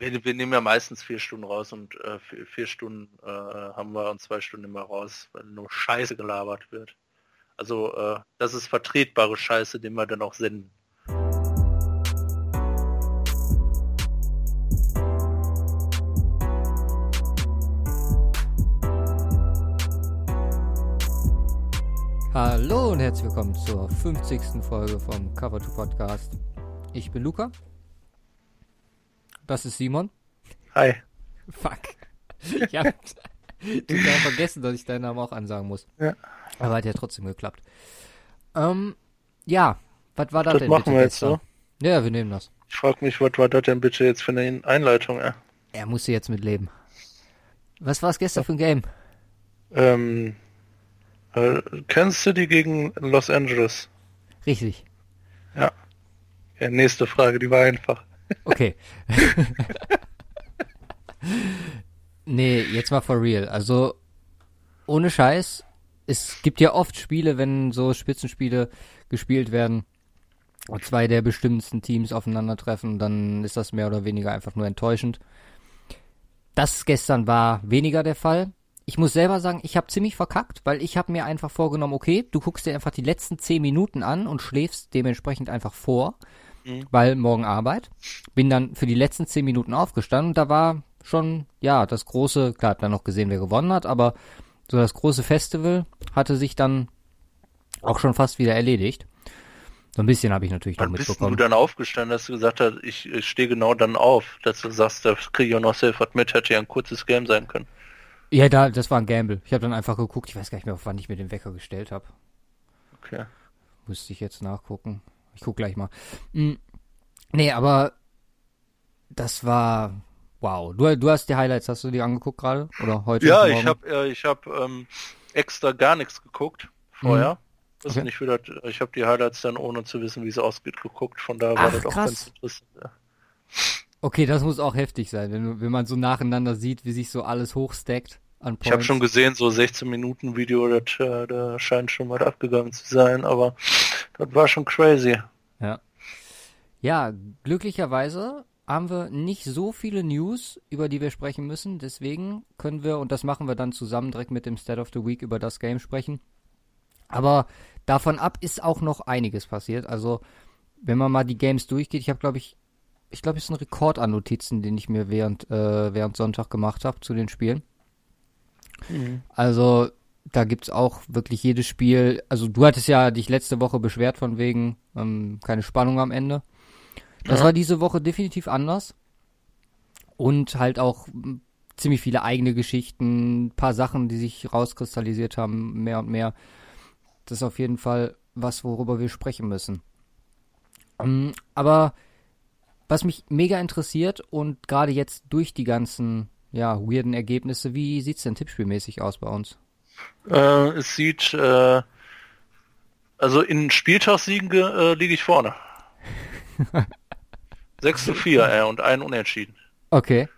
Wir, wir, nehmen ja meistens vier Stunden raus und äh, vier, vier, Stunden äh, haben wir und zwei Stunden immer raus, weil nur Scheiße gelabert wird. Also äh, das ist vertretbare Scheiße, den wir dann auch senden. Hallo und herzlich willkommen zur 50. Folge vom Cover 2 Podcast. Ich bin Luca. Das ist Simon. Hi. Fuck. Ich hab total vergessen, dass ich deinen Namen auch ansagen muss. Ja. Aber hat ja trotzdem geklappt. Ähm, ja, was war das, Das denn machen bitte wir jetzt gestern? Ja, wir nehmen das. Ich frage mich, was war das denn bitte jetzt für eine Einleitung? Ja? Er musste jetzt mit leben. Was war es gestern für ein Game? Ähm, äh, Kansas City gegen Los Angeles. Richtig. Ja. ja. Nächste Frage, die war einfach. Okay. nee, jetzt mal for real. Also, ohne Scheiß, es gibt ja oft Spiele, wenn so Spitzenspiele gespielt werden und zwei der bestimmtesten Teams aufeinandertreffen, dann ist das mehr oder weniger einfach nur enttäuschend. Das gestern war weniger der Fall. Ich muss selber sagen, ich habe ziemlich verkackt, weil ich habe mir einfach vorgenommen, okay, du guckst dir einfach die letzten zehn Minuten an und schläfst dementsprechend einfach vor, Mhm. weil morgen Arbeit. Bin dann für die letzten zehn Minuten aufgestanden und da war schon, ja, das große, klar, hab dann noch gesehen, wer gewonnen hat, aber so das große Festival hatte sich dann auch schon fast wieder erledigt. So ein bisschen habe ich natürlich noch Wann bist du mitbekommen. dann aufgestanden, dass du gesagt hast, ich, ich stehe genau dann auf, dass du sagst, da kriege ich auch noch was mit, hätte ja ein kurzes Game sein können. Ja, da, das war ein Gamble. Ich habe dann einfach geguckt, ich weiß gar nicht mehr, auf wann ich mir den Wecker gestellt habe. Okay. Müsste ich jetzt nachgucken. Ich guck gleich mal. Hm. Nee, aber das war wow. Du, du hast die Highlights, hast du die angeguckt gerade? Oder heute? Ja, ich habe äh, ich hab, ähm, extra gar nichts geguckt vorher. Das Okay. nicht wieder, ich habe die Highlights dann ohne zu wissen, wie es ausgeht, geguckt. Von daher war Ach, das auch krass. ganz interessant. Ja. Okay, das muss auch heftig sein, wenn, wenn man so nacheinander sieht, wie sich so alles hochstackt an Points. Ich habe schon gesehen, so 16 Minuten Video, das, äh, da scheint schon was abgegangen zu sein, aber das war schon crazy. Ja. Ja, glücklicherweise haben wir nicht so viele News, über die wir sprechen müssen. Deswegen können wir, und das machen wir dann zusammen direkt mit dem State of the Week über das Game sprechen. Aber davon ab ist auch noch einiges passiert. Also, wenn man mal die Games durchgeht, ich habe, glaube ich, ich glaube, es ist ein Rekord an Notizen, den ich mir während, äh, während Sonntag gemacht habe zu den Spielen. Also, da gibt's auch wirklich jedes Spiel. Also, du hattest ja dich letzte Woche beschwert von wegen ähm, keine Spannung am Ende. Das Ja. war diese Woche definitiv anders. Und halt auch ziemlich viele eigene Geschichten, ein paar Sachen, die sich rauskristallisiert haben, mehr und mehr. Das ist auf jeden Fall was, worüber wir sprechen müssen. Ähm, aber was mich mega interessiert und gerade jetzt durch die ganzen ja, weirden Ergebnisse, wie sieht's denn tippspielmäßig aus bei uns? Äh, es sieht, äh, also in Spieltagssiegen ge- äh, liege ich vorne. 6 zu 4 äh, und ein Unentschieden. Okay.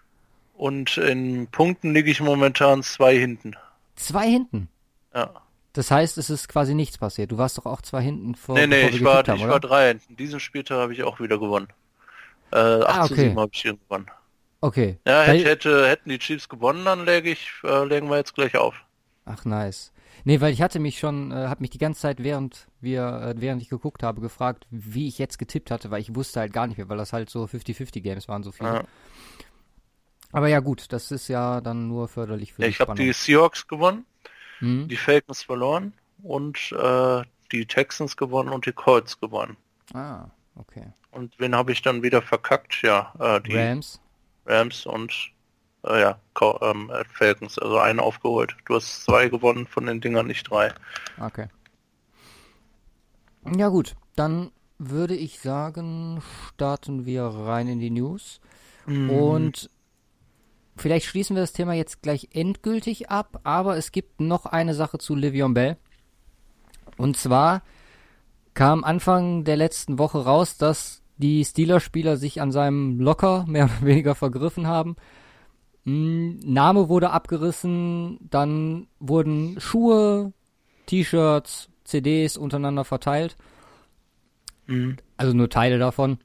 Und in Punkten liege ich momentan zwei hinten. Zwei hinten. Ja. Das heißt, es ist quasi nichts passiert. Du warst doch auch zwei hinten vor. Nee, nee, ich war, haben, ich war drei hinten. Diesen Spieltag habe ich auch wieder gewonnen. Äh, 8 Ah, zu okay. 7 habe ich hier gewonnen. Okay. Ja, hätte, hätte, hätten die Chiefs gewonnen, dann läge ich, äh, legen wir jetzt gleich auf. Ach, nice. Nee, weil ich hatte mich schon, äh, hab mich die ganze Zeit, während wir, äh, während ich geguckt habe, gefragt, wie ich jetzt getippt hatte, weil ich wusste halt gar nicht mehr, weil das halt so 50-50 Games waren, so viele. Ja. Aber ja, gut, das ist ja dann nur förderlich für Ja, die ich habe die Seahawks gewonnen, Hm? die Falcons verloren und äh, die Texans gewonnen und die Colts gewonnen. Ah, okay. Und wen habe ich dann wieder verkackt? Ja, äh, die Rams. Rams und äh, ja, ähm, äh, Falcons, also einen aufgeholt. Du hast zwei gewonnen von den Dingern, nicht drei. Okay. Ja gut, dann würde ich sagen, starten wir rein in die News. Und vielleicht schließen wir das Thema jetzt gleich endgültig ab, aber es gibt noch eine Sache zu Livion Bell. Und zwar kam Anfang der letzten Woche raus, dass die Steelers-Spieler sich an seinem Locker mehr oder weniger vergriffen haben. Hm, Name wurde abgerissen, dann wurden Schuhe, T-Shirts, CDs untereinander verteilt. Mhm. Also nur Teile davon.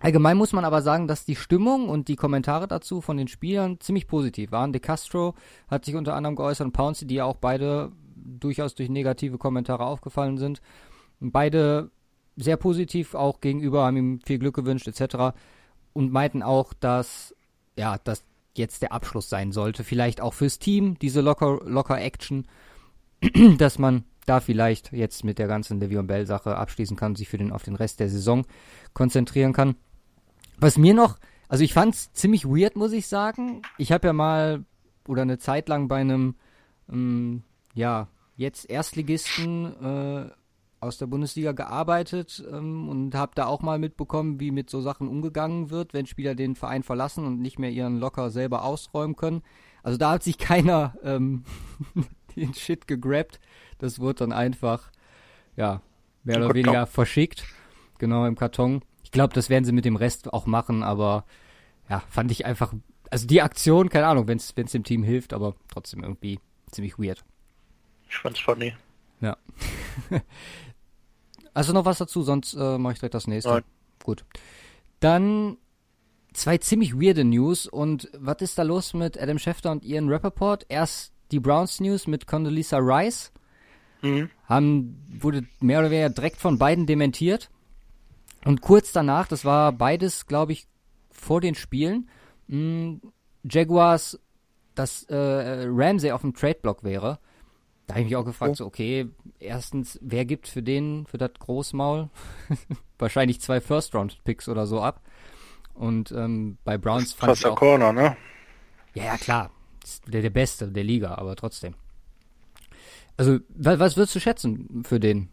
Allgemein muss man aber sagen, dass die Stimmung und die Kommentare dazu von den Spielern ziemlich positiv waren. De Castro hat sich unter anderem geäußert und Pouncy, die ja auch beide durchaus durch negative Kommentare aufgefallen sind. Beide sehr positiv auch gegenüber, haben ihm viel Glück gewünscht etc. Und meinten auch, dass ja, dass jetzt der Abschluss sein sollte. Vielleicht auch fürs Team, diese locker, locker Action, dass man da vielleicht jetzt mit der ganzen Le'Veon Bell Sache abschließen kann sich für den, auf den Rest der Saison konzentrieren kann. Was mir noch, also ich fand's ziemlich weird, muss ich sagen. Ich habe ja mal oder eine Zeit lang bei einem, ähm, ja, jetzt Erstligisten äh, aus der Bundesliga gearbeitet ähm, und habe da auch mal mitbekommen, wie mit so Sachen umgegangen wird, wenn Spieler den Verein verlassen und nicht mehr ihren Locker selber ausräumen können. Also da hat sich keiner ähm, den Shit gegrabt. Das wurde dann einfach, ja, mehr oder weniger verschickt. Genau, im Karton. Ich glaube, das werden sie mit dem Rest auch machen, aber ja, fand ich einfach, also die Aktion, keine Ahnung, wenn es dem Team hilft, aber trotzdem irgendwie ziemlich weird. Ich fand's funny. Ja. Also noch was dazu, sonst äh, mache ich direkt das nächste. Nein. Gut. Dann zwei ziemlich weirde News und was ist da los mit Adam Schefter und Ian Rappaport? Erst die Browns News mit Condoleezza Rice. Mhm. Haben, wurde mehr oder weniger direkt von beiden dementiert. Und kurz danach, das war beides, glaube ich, vor den Spielen, mh, Jaguars, dass äh, Ramsey auf dem Trade-Block wäre. Da habe ich mich auch gefragt, oh. so, okay, erstens, wer gibt für den, für das Großmaul wahrscheinlich zwei First-Round-Picks oder so ab? Und ähm, bei Browns fand ich auch, Corner, ne? Ja, ja, klar. Der, der Beste der Liga, aber trotzdem. Also, was, was würdest du schätzen für den?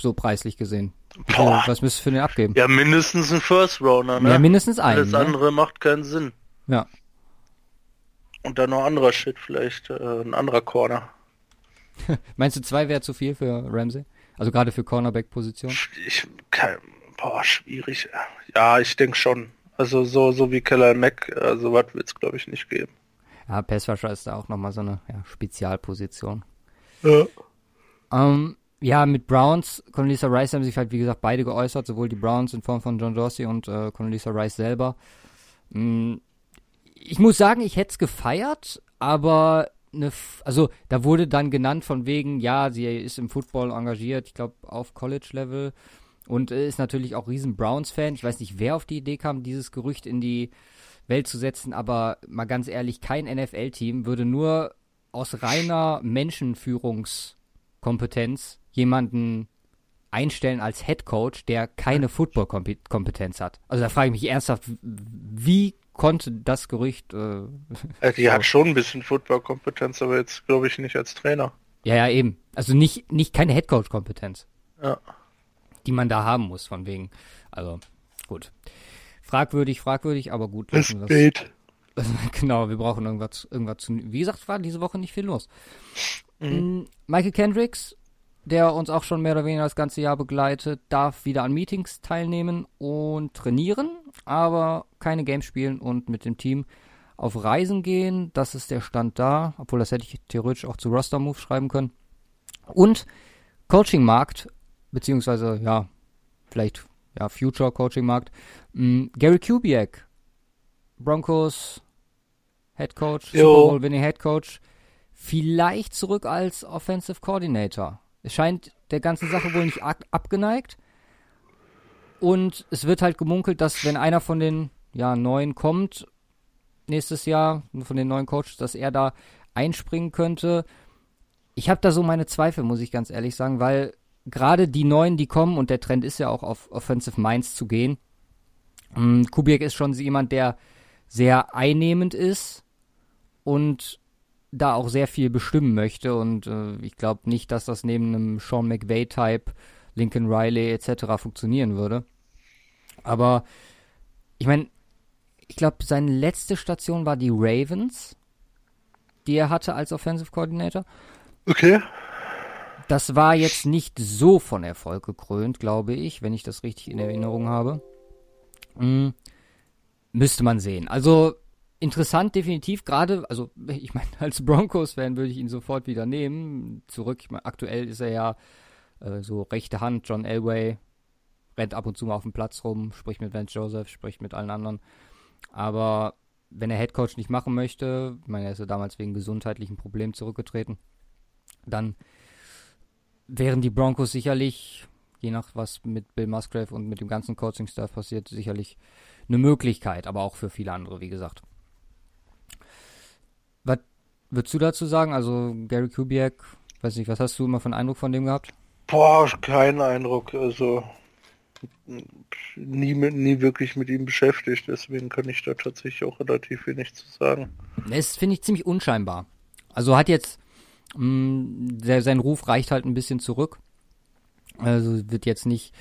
So preislich gesehen. Boah. Was müsstest du für den abgeben? Ja, mindestens ein First Rounder, ne? Ja, mindestens einen. Alles ne? andere macht keinen Sinn. Ja. Und dann noch anderer Shit, vielleicht äh, ein anderer Corner. Meinst du, zwei wäre zu viel für Ramsey? Also gerade für Cornerback-Position? Boah, schwierig. Ja, ich denke schon. Also so, so wie Keller Mac, also was wird es glaube ich nicht geben. Ja, Passwasher ist da auch nochmal so eine ja, Spezialposition. Ja. Ähm, ja, mit Browns, Condoleezza Rice haben sich halt, wie gesagt, beide geäußert, sowohl die Browns in Form von John Dorsey und äh, Condoleezza Rice selber. Mhm. Ich muss sagen, ich hätte es gefeiert, aber eine, also da wurde dann genannt von wegen, ja, sie ist im Football engagiert, ich glaube auf College-Level und ist natürlich auch riesen Browns-Fan. Ich weiß nicht, wer auf die Idee kam, dieses Gerücht in die Welt zu setzen, aber mal ganz ehrlich, kein NFL-Team würde nur aus reiner Menschenführungskompetenz jemanden einstellen als Head Coach, der keine Football-Kompetenz hat. Also da frage ich mich ernsthaft, wie konnte das Gerücht. Äh, äh die hat schon ein bisschen Football-Kompetenz, aber jetzt glaube ich nicht als Trainer. Ja, ja, eben. Also nicht, nicht keine Head Coach-Kompetenz. Ja. Die man da haben muss, von wegen. Also, gut. Fragwürdig, fragwürdig, aber gut. Es geht. genau, wir brauchen irgendwas, irgendwas zu. Wie gesagt, war diese Woche nicht viel los. Mhm. Mm, Michael Kendricks der uns auch schon mehr oder weniger das ganze Jahr begleitet, darf wieder an Meetings teilnehmen und trainieren, aber keine Games spielen und mit dem Team auf Reisen gehen. Das ist der Stand da, obwohl das hätte ich theoretisch auch zu Roster Move schreiben können. Und Coaching-Markt, beziehungsweise ja, vielleicht ja, Future Coaching-Markt. Mm, Gary Kubiak, Broncos Head Coach, Super Bowl Winning Head Coach, vielleicht zurück als Offensive Coordinator. Es scheint der ganzen Sache wohl nicht abgeneigt. Und es wird halt gemunkelt, dass wenn einer von den ja, neuen kommt, nächstes Jahr, von den neuen Coaches, dass er da einspringen könnte. Ich habe da so meine Zweifel, muss ich ganz ehrlich sagen, weil gerade die neuen, die kommen, und der Trend ist ja auch auf Offensive Minds zu gehen. Ähm, Kubiak ist schon jemand, der sehr einnehmend ist und da auch sehr viel bestimmen möchte und äh, ich glaube nicht, dass das neben einem Sean McVay-Type, Lincoln Riley etc. funktionieren würde. Aber ich meine, ich glaube, seine letzte Station war die Ravens, die er hatte als Offensive Coordinator. Okay. Das war jetzt nicht so von Erfolg gekrönt, glaube ich, wenn ich das richtig in Erinnerung habe. Hm, müsste man sehen. Also interessant definitiv, gerade, also ich meine, als Broncos-Fan würde ich ihn sofort wieder nehmen. Zurück, ich meine, aktuell ist er ja äh, so rechte Hand, John Elway, rennt ab und zu mal auf dem Platz rum, spricht mit Vance Joseph, spricht mit allen anderen. Aber wenn er Headcoach nicht machen möchte, ich meine, er ist ja damals wegen gesundheitlichen Problemen zurückgetreten, dann wären die Broncos sicherlich, je nach was mit Bill Musgrave und mit dem ganzen Coaching-Staff passiert, sicherlich eine Möglichkeit, aber auch für viele andere, wie gesagt. Würdest du dazu sagen? Also Gary Kubiak, weiß nicht, was hast du immer für einen Eindruck von dem gehabt? Boah, keinen Eindruck. Also nie, nie wirklich mit ihm beschäftigt, deswegen kann ich da tatsächlich auch relativ wenig zu sagen. Das finde ich ziemlich unscheinbar. Also hat jetzt, mh, mm, der, sein Ruf reicht halt ein bisschen zurück. Also wird jetzt nicht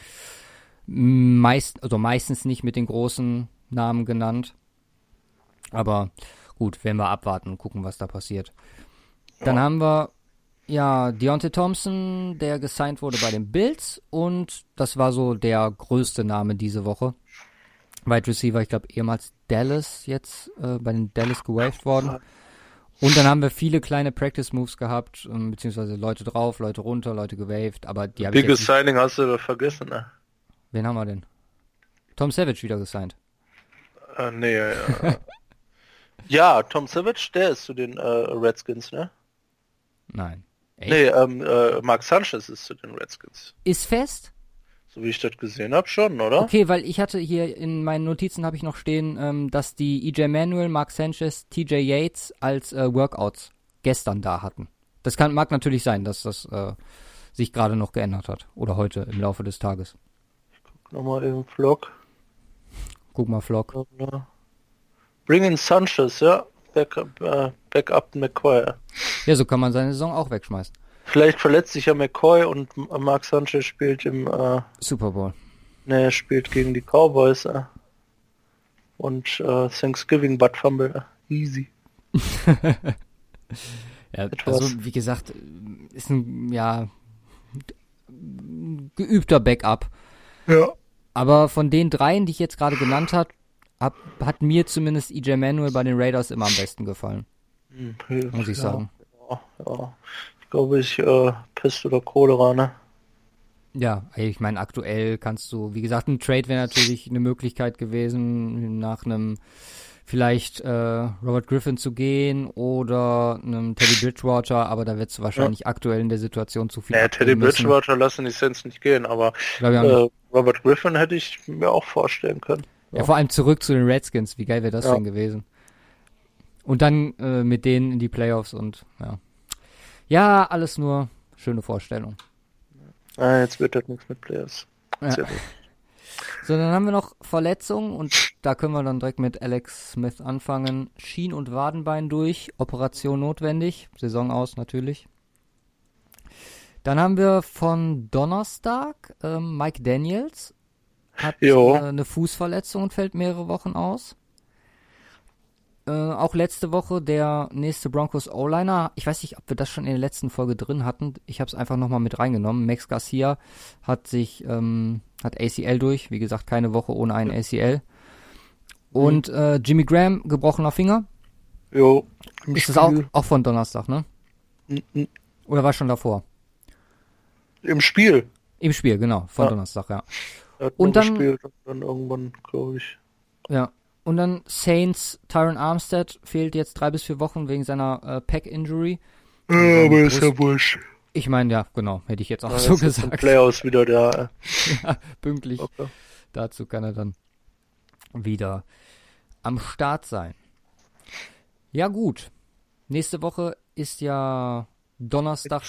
meist, also meistens nicht mit den großen Namen genannt. Aber gut, werden wir abwarten und gucken, was da passiert. Dann ja. haben wir ja, Deontay Thompson, der gesigned wurde bei den Bills und das war so der größte Name diese Woche. Wide Receiver, ich glaube ehemals Dallas jetzt äh, bei den Dallas gewaved worden. Und dann haben wir viele kleine Practice Moves gehabt, ähm, beziehungsweise Leute drauf, Leute runter, Leute gewaved, aber die habe ich Biggest Signing hast du vergessen, ne? Wen haben wir denn? Tom Savage wieder gesigned. Äh, nee, ja, ja. Ja, Tom Savage, der ist zu den äh, Redskins, ne? Nein. Echt? Nee, ähm, äh, Mark Sanchez ist zu den Redskins. Ist fest? So wie ich das gesehen habe, schon, oder? Okay, weil ich hatte hier in meinen Notizen habe ich noch stehen, ähm, dass die EJ Manuel, Mark Sanchez, TJ Yates als äh, Workouts gestern da hatten. Das kann, mag natürlich sein, dass das äh, sich gerade noch geändert hat. Oder heute im Laufe des Tages. Ich guck nochmal im Vlog. Guck mal Vlog. Bring in Sanchez, ja. Backup, äh, Backup McCoy. Ja, so kann man seine Saison auch wegschmeißen. Vielleicht verletzt sich ja McCoy und Mark Sanchez spielt im äh, Super Bowl. Ne, er spielt gegen die Cowboys. Äh, und äh, Thanksgiving Butt Fumble. Easy. ja, also wie gesagt, ist ein ja geübter Backup. Ja. Aber von den dreien, die ich jetzt gerade genannt habe, hab, hat mir zumindest EJ Manuel bei den Raiders immer am besten gefallen. Hm, muss ich ja, sagen. Ja, ja. Ich glaube, ich äh, Pest oder Cholera, ne? Ja, ich meine, aktuell kannst du, wie gesagt, ein Trade wäre natürlich eine Möglichkeit gewesen, nach einem vielleicht äh, Robert Griffin zu gehen oder einem Teddy Bridgewater, aber da wird es wahrscheinlich ja. aktuell in der Situation zu viel. Ja, Teddy Bridgewater lassen die Sens nicht gehen, aber äh, Robert Griffin hätte ich mir auch vorstellen können. Ja, vor allem zurück zu den Redskins. Wie geil wäre das ja. denn gewesen? Und dann äh, mit denen in die Playoffs und ja. Ja, alles nur schöne Vorstellung. Ah, jetzt wird das nichts mit Playoffs. Ja. So, dann haben wir noch Verletzungen und da können wir dann direkt mit Alex Smith anfangen. Schien- und Wadenbein durch, Operation notwendig, Saison aus natürlich. Dann haben wir von Donnerstag ähm, Mike Daniels, hat äh, eine Fußverletzung und fällt mehrere Wochen aus. Äh, auch letzte Woche der nächste Broncos O-Liner. Ich weiß nicht, ob wir das schon in der letzten Folge drin hatten. Ich habe es einfach nochmal mit reingenommen. Max Garcia hat sich, ähm, hat ACL durch. Wie gesagt, keine Woche ohne einen ACL. Und mhm. äh, Jimmy Graham, gebrochener Finger. Jo. Ist das auch, auch von Donnerstag, ne? Mhm. Oder war schon davor? Im Spiel. Im Spiel, genau, von ja. Donnerstag, ja. Er hat und dann, gespielt und dann irgendwann, glaube ich. Ja. Und dann Saints, Tyron Armstead fehlt jetzt drei bis vier Wochen wegen seiner äh, Pack-Injury. Ja, aber ist ja wurscht. Ich meine, ja, genau, hätte ich jetzt auch ja, so gesagt. Playoffs wieder da. ja, pünktlich. Okay. Dazu kann er dann wieder am Start sein. Ja, gut. Nächste Woche ist ja Donnerstag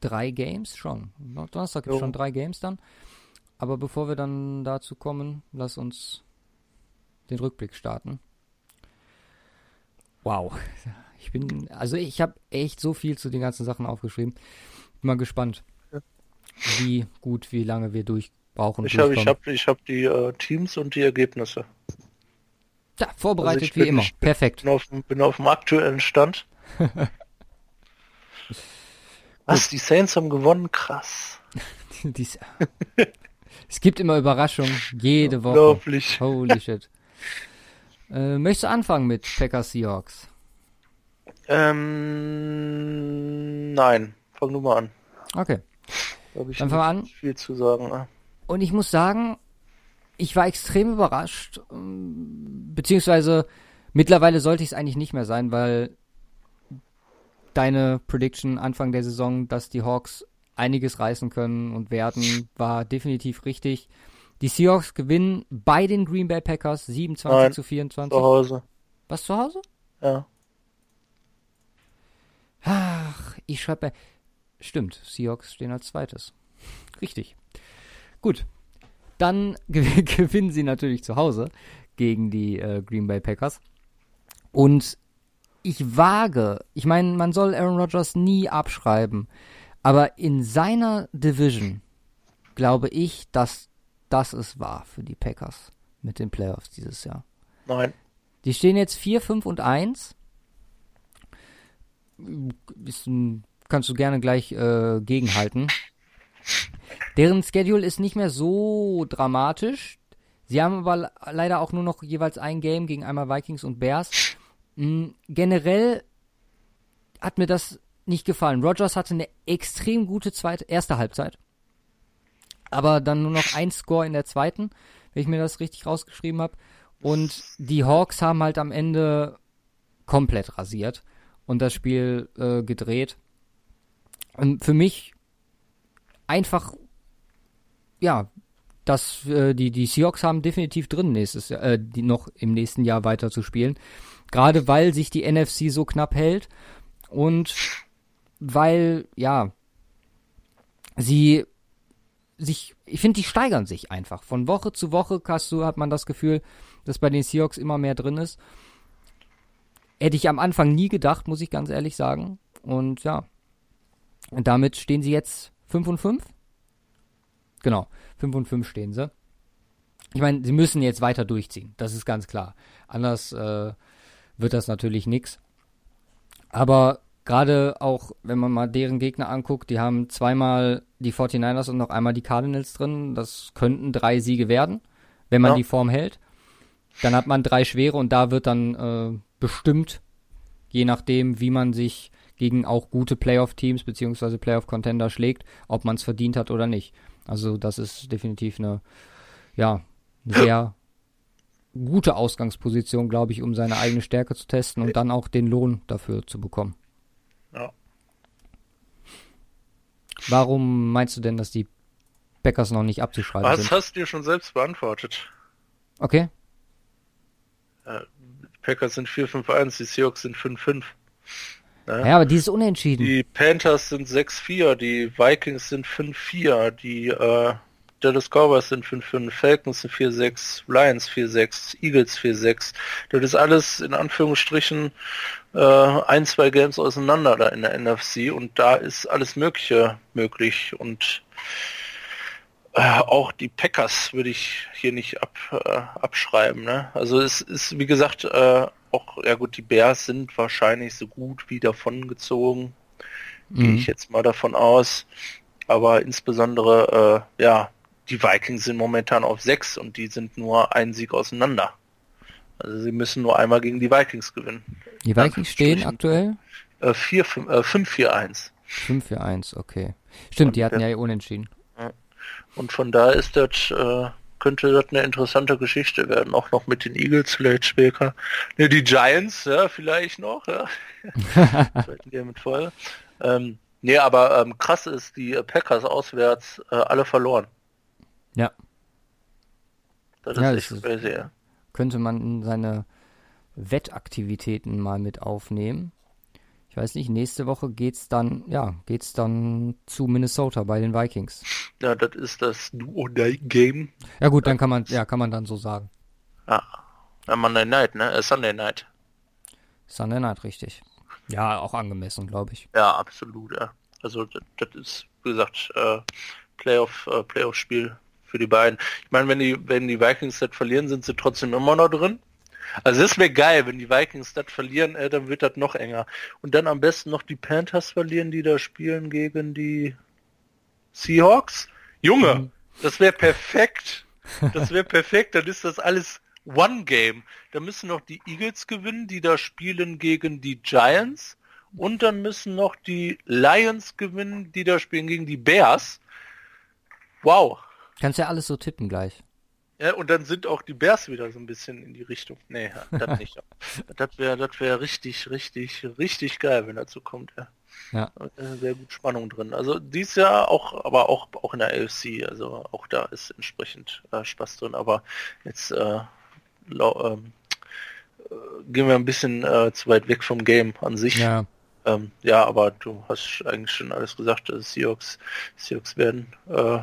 drei Games schon. Donnerstag gibt es schon drei Games dann. Aber bevor wir dann dazu kommen, lass uns den Rückblick starten. Wow. Ich bin, also ich habe echt so viel zu den ganzen Sachen aufgeschrieben. Bin mal gespannt, wie gut, wie lange wir durch brauchen. Ich habe ich hab, ich hab die äh, Teams und die Ergebnisse. Ja, vorbereitet also wie bin, immer. Perfekt. Bin auf, bin auf dem aktuellen Stand. Was, die Saints haben gewonnen? Krass. die, Es gibt immer Überraschungen, jede Woche. Unglaublich. Holy shit. äh, möchtest du anfangen mit Packers Seahawks? Ähm, nein, fang du mal an. Okay. Dann fangen wir an. Viel zu sagen. Ne? Und ich muss sagen, ich war extrem überrascht, ähm, beziehungsweise mittlerweile sollte ich es eigentlich nicht mehr sein, weil deine Prediction Anfang der Saison, dass die Hawks einiges reißen können und werden, war definitiv richtig. Die Seahawks gewinnen bei den Green Bay Packers 27 Nein, zu 24. Zu Hause. Was zu Hause? Ja. Ach, ich schreibe. Stimmt, Seahawks stehen als zweites. Richtig. Gut. Dann gewinnen sie natürlich zu Hause gegen die äh, Green Bay Packers. Und ich wage, ich meine, man soll Aaron Rodgers nie abschreiben, aber in seiner Division glaube ich, dass das es war für die Packers mit den Playoffs dieses Jahr. Nein. Die stehen jetzt 4, 5 und 1. Ist, kannst du gerne gleich äh, gegenhalten. Deren Schedule ist nicht mehr so dramatisch. Sie haben aber leider auch nur noch jeweils ein Game gegen einmal Vikings und Bears. Mhm, generell hat mir das nicht gefallen. Rogers hatte eine extrem gute zweite, erste Halbzeit. Aber dann nur noch ein Score in der zweiten, wenn ich mir das richtig rausgeschrieben habe. Und die Hawks haben halt am Ende komplett rasiert und das Spiel äh, gedreht. Und für mich einfach, ja, dass äh, die, die Seahawks haben definitiv drin, nächstes Jahr, äh, die noch im nächsten Jahr weiter zu spielen. Gerade weil sich die NFC so knapp hält und weil, ja, sie sich, ich finde, die steigern sich einfach. Von Woche zu Woche hast hat man das Gefühl, dass bei den Seahawks immer mehr drin ist. Hätte ich am Anfang nie gedacht, muss ich ganz ehrlich sagen. Und ja, und damit stehen sie jetzt 5 und 5. Genau, 5 und 5 stehen sie. Ich meine, sie müssen jetzt weiter durchziehen, das ist ganz klar. Anders äh, wird das natürlich nichts. Aber gerade auch, wenn man mal deren Gegner anguckt, die haben zweimal die 49ers und noch einmal die Cardinals drin. Das könnten drei Siege werden, wenn man ja. die Form hält. Dann hat man drei schwere und da wird dann äh, bestimmt, je nachdem, wie man sich gegen auch gute Playoff-Teams bzw. Playoff-Contender schlägt, ob man es verdient hat oder nicht. Also das ist definitiv eine, ja, sehr gute Ausgangsposition, glaube ich, um seine eigene Stärke zu testen und dann auch den Lohn dafür zu bekommen. Ja. Warum meinst du denn, dass die Packers noch nicht abzuschreiben Was sind? Das hast du dir schon selbst beantwortet. Okay. Äh, Packers sind 4-5-1, die Seahawks sind 5-5. Ne? Ja, aber die ist unentschieden. Die Panthers sind 6-4, die Vikings sind 5-4, die äh, Dallas Cowboys sind 5-5, Falcons sind 4-6, Lions 4-6, Eagles 4-6. Das ist alles in Anführungsstrichen äh, ein, zwei Games auseinander da in der NFC und da ist alles Mögliche möglich und äh, auch die Packers würde ich hier nicht ab, äh, abschreiben. Ne? Also es ist, wie gesagt, äh, auch, ja gut, die Bears sind wahrscheinlich so gut wie davongezogen. Mhm. Gehe ich jetzt mal davon aus. Aber insbesondere, äh, ja, die Vikings sind momentan auf sechs und die sind nur einen Sieg auseinander. Also sie müssen nur einmal gegen die Vikings gewinnen. Die Vikings stehen aktuell? Äh, 5-4-1. 5-4-1, äh, okay. Stimmt, und die hatten ja unentschieden. Und von da ist das, äh, könnte das eine interessante Geschichte werden. Auch noch mit den Eagles vielleicht später. Ne, die Giants, ja, vielleicht noch, ja. Mit Folge. Ähm, nee, aber ähm, krass ist, die Packers auswärts äh, alle verloren. Ja. Das ist ja, echt das crazy, ja. Könnte man in seine Wettaktivitäten mal mit aufnehmen. Ich weiß nicht, nächste Woche geht's dann, ja, geht's dann zu Minnesota bei den Vikings. Ja, das ist das Do-or-Die-Game. Ja gut, dann kann man, ja, kann man dann so sagen. Ja, ja Monday Night, ne? Äh, Sunday Night. Sunday Night, richtig. Ja, auch angemessen, glaube ich. Ja, absolut, ja. Also das, das ist, wie gesagt, äh, Playoff, äh, Playoff-Spiel für die beiden. Ich meine, wenn die, wenn die Vikings das verlieren, sind sie trotzdem immer noch drin. Also das wäre geil, wenn die Vikings das verlieren, äh, dann wird das noch enger. Und dann am besten noch die Panthers verlieren, die da spielen gegen die Seahawks. Junge, mhm. das wäre perfekt. Das wäre perfekt, dann ist das alles One Game. Da müssen noch die Eagles gewinnen, die da spielen gegen die Giants. Und dann müssen noch die Lions gewinnen, die da spielen gegen die Bears. Wow. Kannst ja alles so tippen gleich. Ja, und dann sind auch die Bears wieder so ein bisschen in die Richtung. Nee, das nicht. das wäre das wäre richtig, richtig, richtig geil, wenn dazu kommt. Ja. Ja. Sehr gut Spannung drin. Also dies Jahr auch, aber auch auch in der AFC, also auch da ist entsprechend äh, Spaß drin. Aber jetzt äh, lau, ähm, äh, gehen wir ein bisschen äh, zu weit weg vom Game an sich. Ja. Ähm, ja, aber du hast eigentlich schon alles gesagt. Also Seahawks, Seahawks werden äh,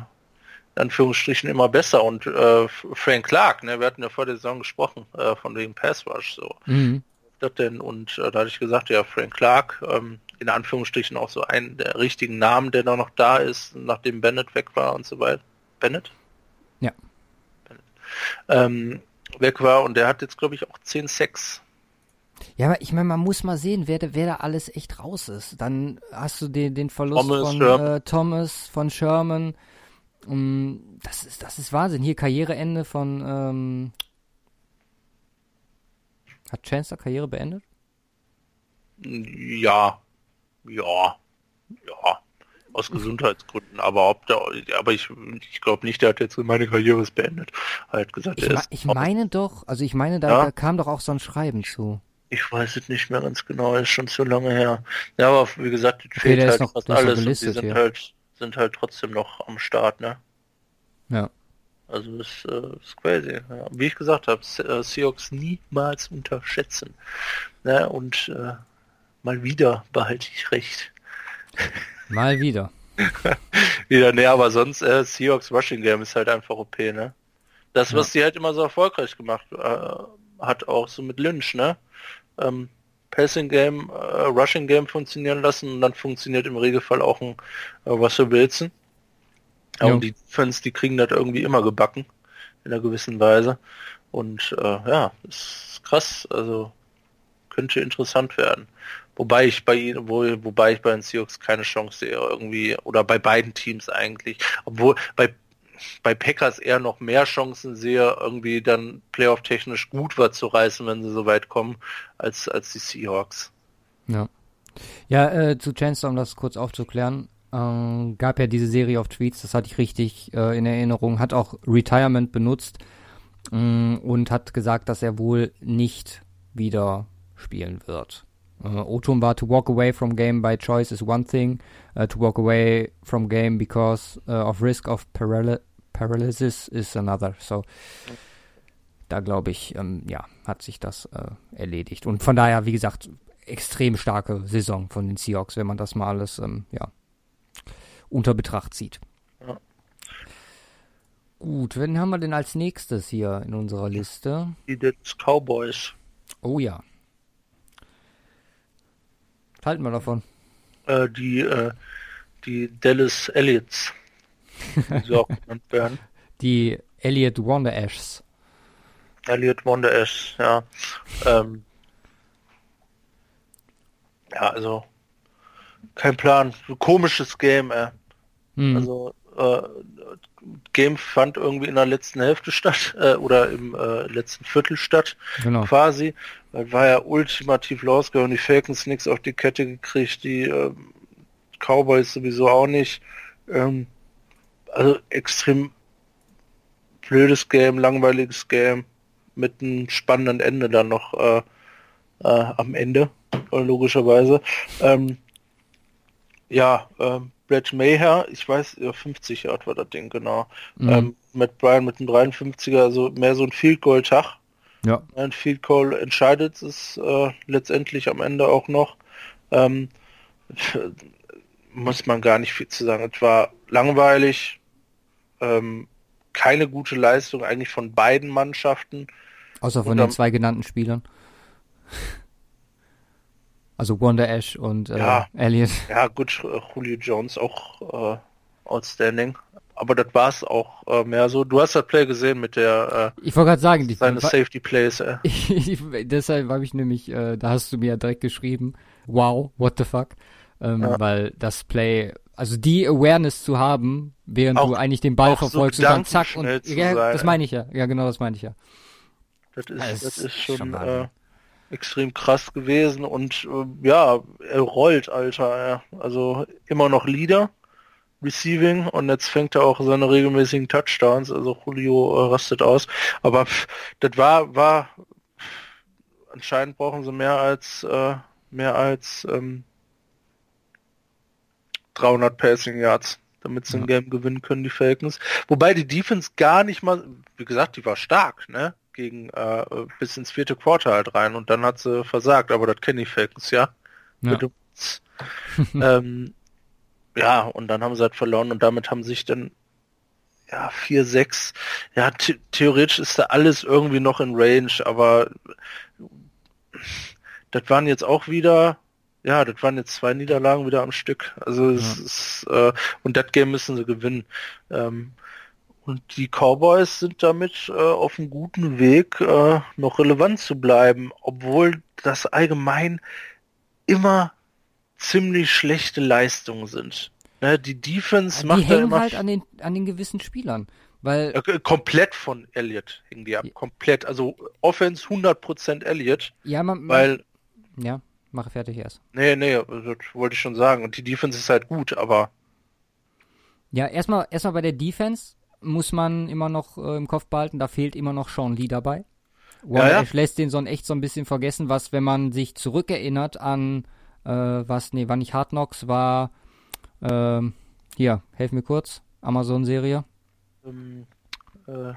Anführungsstrichen immer besser. Und äh, Frank Clark, ne, wir hatten ja vor der Saison gesprochen, äh, von wegen Pass Rush so. Mhm. Das denn? Und äh, da hatte ich gesagt, ja, Frank Clark, ähm, in Anführungsstrichen auch so ein der richtigen Namen, der noch da ist, nachdem Bennett weg war und so weiter. Bennett? Ja. Bennett. Ähm, weg war und der hat jetzt, glaube ich, auch 10 Sex. Ja, aber ich meine, man muss mal sehen, wer, wer da alles echt raus ist. Dann hast du den, den Verlust Thomas, von Äh, Thomas, von Sherman, um, das ist, das ist Wahnsinn. Hier Karriereende von, ähm, hat Chance Karriere beendet? Ja, ja, ja, aus Gesundheitsgründen. Aber ob der, aber ich, ich glaube nicht, der hat jetzt meine Karriere ist beendet. Er hat gesagt, ich, ist ich meine doch, also ich meine, da, ja? da kam doch auch so ein Schreiben zu. Ich weiß es nicht mehr ganz genau, ist schon zu lange her. Ja, aber wie gesagt, okay, fehlt halt noch, fast alles. Und die sind hier. halt sind halt trotzdem noch am Start, ne? Ja. Also das äh, ist crazy. Ja. Wie ich gesagt habe, äh, Seahawks niemals unterschätzen. Ne? Und äh, mal wieder behalte ich recht. Mal wieder. wieder, ne, aber sonst äh, Seahawks Rushing Game ist halt einfach OP, ne? Das, was ja. die halt immer so erfolgreich gemacht äh, hat, auch so mit Lynch, ne? Ähm, Passing Game, äh, Rushing Game funktionieren lassen und dann funktioniert im Regelfall auch ein äh, Russell Wilson. Ja, und die Fans, die kriegen das irgendwie immer gebacken in einer gewissen Weise. Und äh, ja, ist krass. Also könnte interessant werden. Wobei ich bei ihnen, wo, wobei ich bei den Seahawks keine Chance sehe irgendwie, oder bei beiden Teams eigentlich, obwohl bei bei Packers eher noch mehr Chancen sehe, irgendwie dann playoff-technisch gut was zu reißen, wenn sie so weit kommen, als, als die Seahawks. Ja. Ja, äh, zu Chance, um das kurz aufzuklären, äh, gab ja diese Serie auf Tweets, das hatte ich richtig äh, in Erinnerung, hat auch Retirement benutzt äh, und hat gesagt, dass er wohl nicht wieder spielen wird. Uh, O-Ton war to walk away from game by choice is one thing, uh, to walk away from game because uh, of risk of paral Paralysis is another. So, da glaube ich, ähm, ja, hat sich das äh, erledigt. Und von daher, wie gesagt, extrem starke Saison von den Seahawks, wenn man das mal alles, ähm, ja, unter Betracht zieht. Ja. Gut, wen haben wir denn als nächstes hier in unserer Liste? Die Dallas Cowboys. Oh ja. Was halten wir davon? Äh, die, äh, die Dallas Elliots die auch genannt werden. Die Elliot Wonder Ashs. Elliot Wonder Ash, ja. Ähm, ja, also kein Plan. Komisches Game, ey. Hm. Also äh, Game fand irgendwie in der letzten Hälfte statt äh, oder im äh, letzten Viertel statt, genau. quasi. War ja ultimativ losgegangen. Die Falcons nichts auf die Kette gekriegt, die äh, Cowboys sowieso auch nicht. Ähm, also extrem blödes Game, langweiliges Game mit einem spannenden Ende dann noch äh, äh, am Ende, logischerweise. Ähm, ja, ähm, Brad Mayher, ich weiß, ja, 50 Yard war das Ding, genau. Mhm. Ähm, mit Brian mit einem 53er, also mehr so ein Field Goal Tag. Ja. Ein Field Goal entscheidet es äh, letztendlich am Ende auch noch. Ähm, muss man gar nicht viel zu sagen. Es war langweilig, ähm, keine gute Leistung eigentlich von beiden Mannschaften. Außer von und den zwei genannten Spielern. Also Wonder Ash und äh, ja, Elliot. Ja, gut, Julio Jones auch äh, outstanding. Aber das war es auch äh, mehr so. Du hast das Play gesehen mit der. Äh, ich wollte gerade sagen, die, seine Safety Plays. Äh. deshalb habe ich nämlich, äh, da hast du mir direkt geschrieben, wow, what the fuck, ähm, ja. weil das Play also die Awareness zu haben, während auch, du eigentlich den Ball verfolgst so und dann zack und ja, sein, das meine ich ja. Ja, genau, das meine ich ja. Das ist, das, das ist schon, schon äh, extrem krass gewesen und äh, ja, er rollt, Alter. Ja. Also immer noch Leader Receiving und jetzt fängt er auch seine regelmäßigen Touchdowns, also Julio äh, rastet aus. Aber pff, das war, war anscheinend brauchen sie mehr als äh, mehr als ähm, 300 Passing Yards, damit sie ja. ein Game gewinnen können, die Falcons. Wobei die Defense gar nicht mal, wie gesagt, die war stark, ne? Gegen äh, bis ins vierte Quarter halt rein und dann hat sie versagt, aber das kennen die Falcons ja. ja. ähm, ja, und dann haben sie halt verloren und damit haben sich dann ja, 4, 6. Ja, theoretisch ist da alles irgendwie noch in Range, aber das waren jetzt auch wieder, ja, das waren jetzt zwei Niederlagen wieder am Stück. Also es ja. ist, äh, und das Game müssen sie gewinnen. Ähm, und die Cowboys sind damit äh, auf einem guten Weg, äh, noch relevant zu bleiben, obwohl das allgemein immer ziemlich schlechte Leistungen sind. Ne, die Defense die macht hängen immer halt an den, an den gewissen Spielern. Weil äh, komplett von Elliott hingen die ab. Ja. Komplett. Also Offense 100% Elliott. Ja, man, weil. Ja, mache fertig erst. Nee, nee, das wollte ich schon sagen. Und die Defense ist halt gut, aber. Ja, erstmal, erstmal bei der Defense muss man immer noch äh, im Kopf behalten, da fehlt immer noch Sean Lee dabei. Warner ja, ja. lässt den so echt so ein bisschen vergessen, was, wenn man sich zurückerinnert an, äh, was, nee, war nicht Hard Knocks, war, ähm, hier, helf mir kurz, Amazon-Serie. Um, ähm, äh,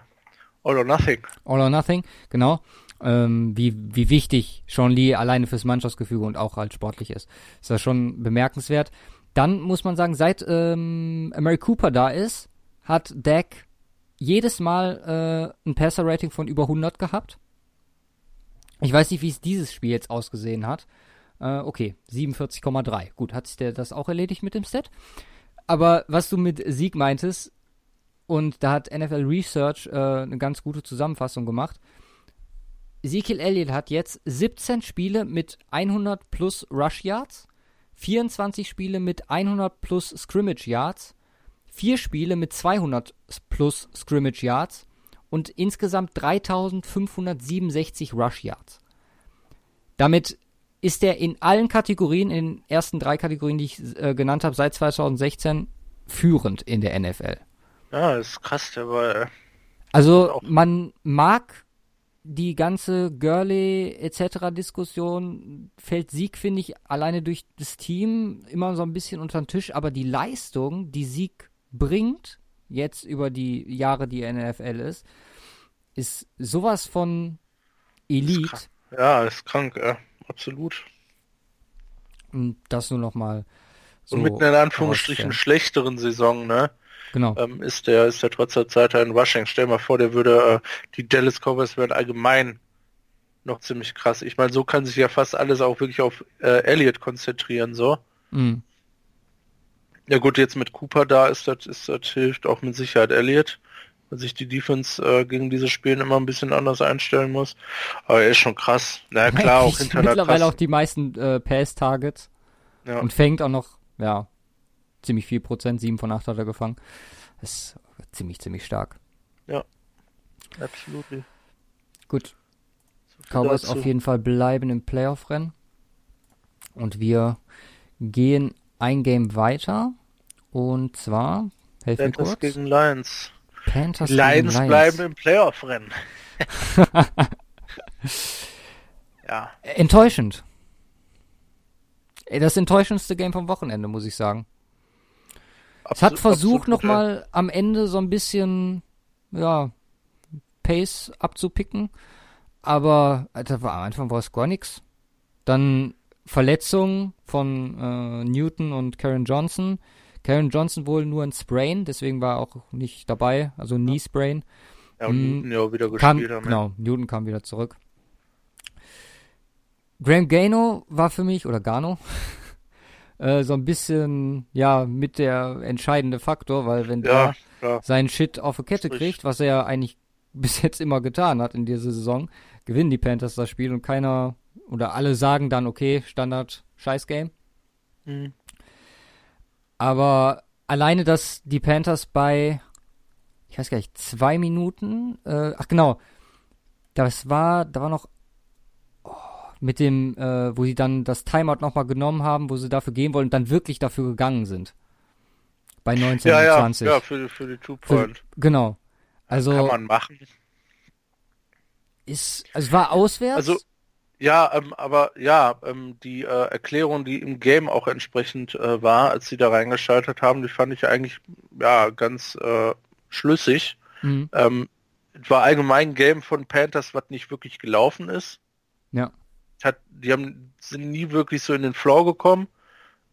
All or Nothing. All or Nothing, genau. Ähm, wie, wie wichtig Sean Lee alleine fürs Mannschaftsgefüge und auch halt sportlich ist. Ist das schon bemerkenswert. Dann muss man sagen, seit ähm, Mary Cooper da ist, hat Dak jedes Mal äh, ein Passer-Rating von über 100 gehabt. Ich weiß nicht, wie es dieses Spiel jetzt ausgesehen hat. Äh, okay, 47,3. Gut, hat sich der das auch erledigt mit dem Stat? Aber was du mit Sieg meintest, und da hat NFL Research äh, eine ganz gute Zusammenfassung gemacht. Ezekiel Elliott hat jetzt 17 Spiele mit 100 plus Rush Yards, 24 Spiele mit 100 plus Scrimmage Yards, 4 Spiele mit 200 plus Scrimmage Yards und insgesamt 3567 Rush Yards. Damit ist er in allen Kategorien, in den ersten drei Kategorien, die ich äh, genannt habe, seit 2016 führend in der NFL. Ja, ist krass, der war. Äh, also man mag die ganze Girly etc. Diskussion fällt Sieg, finde ich, alleine durch das Team immer so ein bisschen unter den Tisch, aber die Leistung, die Sieg bringt, jetzt über die Jahre, die er in der NFL ist, ist sowas von Elite. Ist ja, ist krank, ja absolut. Und das nur nochmal. So und mit einer in Anführungsstrichen schlechteren Saison, ne? Genau. Ähm, ist der, ist der trotz der Zeit ein Rushing. Stell mal vor, der würde, äh, die Dallas Cowboys wären allgemein noch ziemlich krass. Ich meine, so kann sich ja fast alles auch wirklich auf äh, Elliott konzentrieren, so. Mhm. Ja gut, jetzt mit Cooper da ist das, ist das hilft auch mit Sicherheit Elliott weil sich die Defense äh, gegen diese Spielen immer ein bisschen anders einstellen muss. Aber er ist schon krass. Na naja, klar, auch hinter Mittlerweile auch die meisten äh, Pass-Targets. Ja. Und fängt auch noch, ja, ziemlich viel Prozent, 7 von 8 hat er gefangen. Das ist ziemlich, ziemlich stark. Ja, absolut. Gut. So Cowboys auf jeden Fall bleiben im Playoff-Rennen. Und wir gehen ein Game weiter. Und zwar, helf mir kurz. gegen Lions. Panthers Lions, Lions bleiben im Playoff-Rennen. ja. Enttäuschend. Das enttäuschendste Game vom Wochenende, muss ich sagen. Absolut, es hat versucht nochmal am Ende so ein bisschen, ja, Pace abzupicken, aber da war am Anfang war es gar nichts. Dann Verletzungen von äh, Newton und Karen Johnson. Karen Johnson wohl nur ein Sprain, deswegen war er auch nicht dabei, also Knee Sprain. Ja, und hm, Newton ja wieder gespielt kam, haben. Genau, Newton kam wieder zurück. Graham Gano war für mich, oder Gano, äh, so ein bisschen, ja, mit der entscheidende Faktor, weil wenn ja, der ja. seinen Shit auf die Kette kriegt, was er ja eigentlich bis jetzt immer getan hat in dieser Saison, gewinnen die Panthers das Spiel und keiner oder alle sagen dann, okay, Standard, Scheiß Game. Mhm. Aber alleine, dass die Panthers bei, ich weiß gar nicht, zwei Minuten, äh, ach genau, das war, da war noch mit dem, äh, wo sie dann das Timeout nochmal genommen haben, wo sie dafür gehen wollen und dann wirklich dafür gegangen sind. bei 19 Ja, ja, 20. ja, für, für die Two-Point. genau. Also Kann man machen. ist, also es war auswärts. Also, Ja, ähm, aber ja, ähm, die äh, Erklärung, die im Game auch entsprechend äh, war, als sie da reingeschaltet haben, die fand ich eigentlich ja ganz äh, schlüssig. Mhm. Ähm, es war allgemein ein Game von Panthers, was nicht wirklich gelaufen ist. Ja. Hat, die haben, sind nie wirklich so in den Flow gekommen.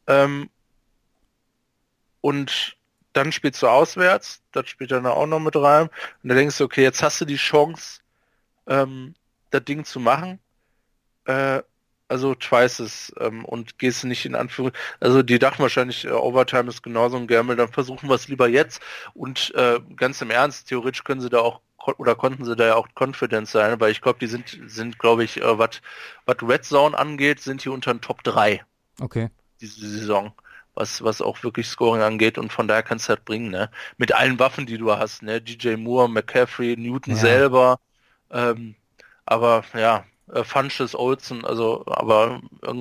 Ähm, und dann spielst du auswärts, das spielt dann auch noch mit rein. Und da denkst du, okay, jetzt hast du die Chance, ähm, das Ding zu machen. Äh, also twice es ähm, und gehst nicht in Anführung. Also die dachten wahrscheinlich, äh, Overtime ist genauso ein Gamble, dann versuchen wir es lieber jetzt. Und äh, ganz im Ernst, theoretisch können sie da auch oder konnten sie da ja auch confident sein, weil ich glaube, die sind, sind glaube ich, äh, was was Red Zone angeht, sind die unter den Top 3 Okay. diese Saison, was, was auch wirklich Scoring angeht und von daher kannst du halt bringen, ne? Mit allen Waffen, die du hast, ne? DJ Moore, McCaffrey, Newton Ja. selber, ähm, aber ja, äh, Funches, Olsen, also, aber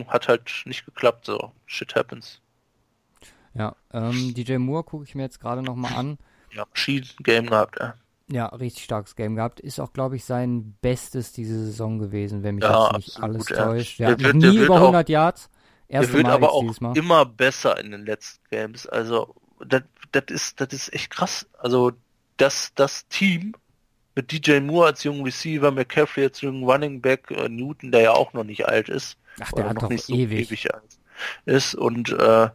hat halt nicht geklappt, so. Shit happens. Ja. Ähm, DJ Moore gucke ich mir jetzt gerade nochmal an. Ja, Ski-Game gehabt, ja. Ja, richtig starkes Game gehabt. Ist auch, glaube ich, sein Bestes diese Saison gewesen, wenn mich Ja, jetzt nicht alles ja. täuscht. Der Der hat wird- der nie über auch- 100 Yards. Er Erste wird Mal aber auch immer besser in den letzten Games. Also das, ist das ist echt krass. Also das das Team mit DJ Moore als jungen Receiver, McCaffrey als jungen Running Back, äh, Newton, der ja auch noch nicht alt ist, Ach, der hat noch doch nicht so ewig. ewig alt ist und äh,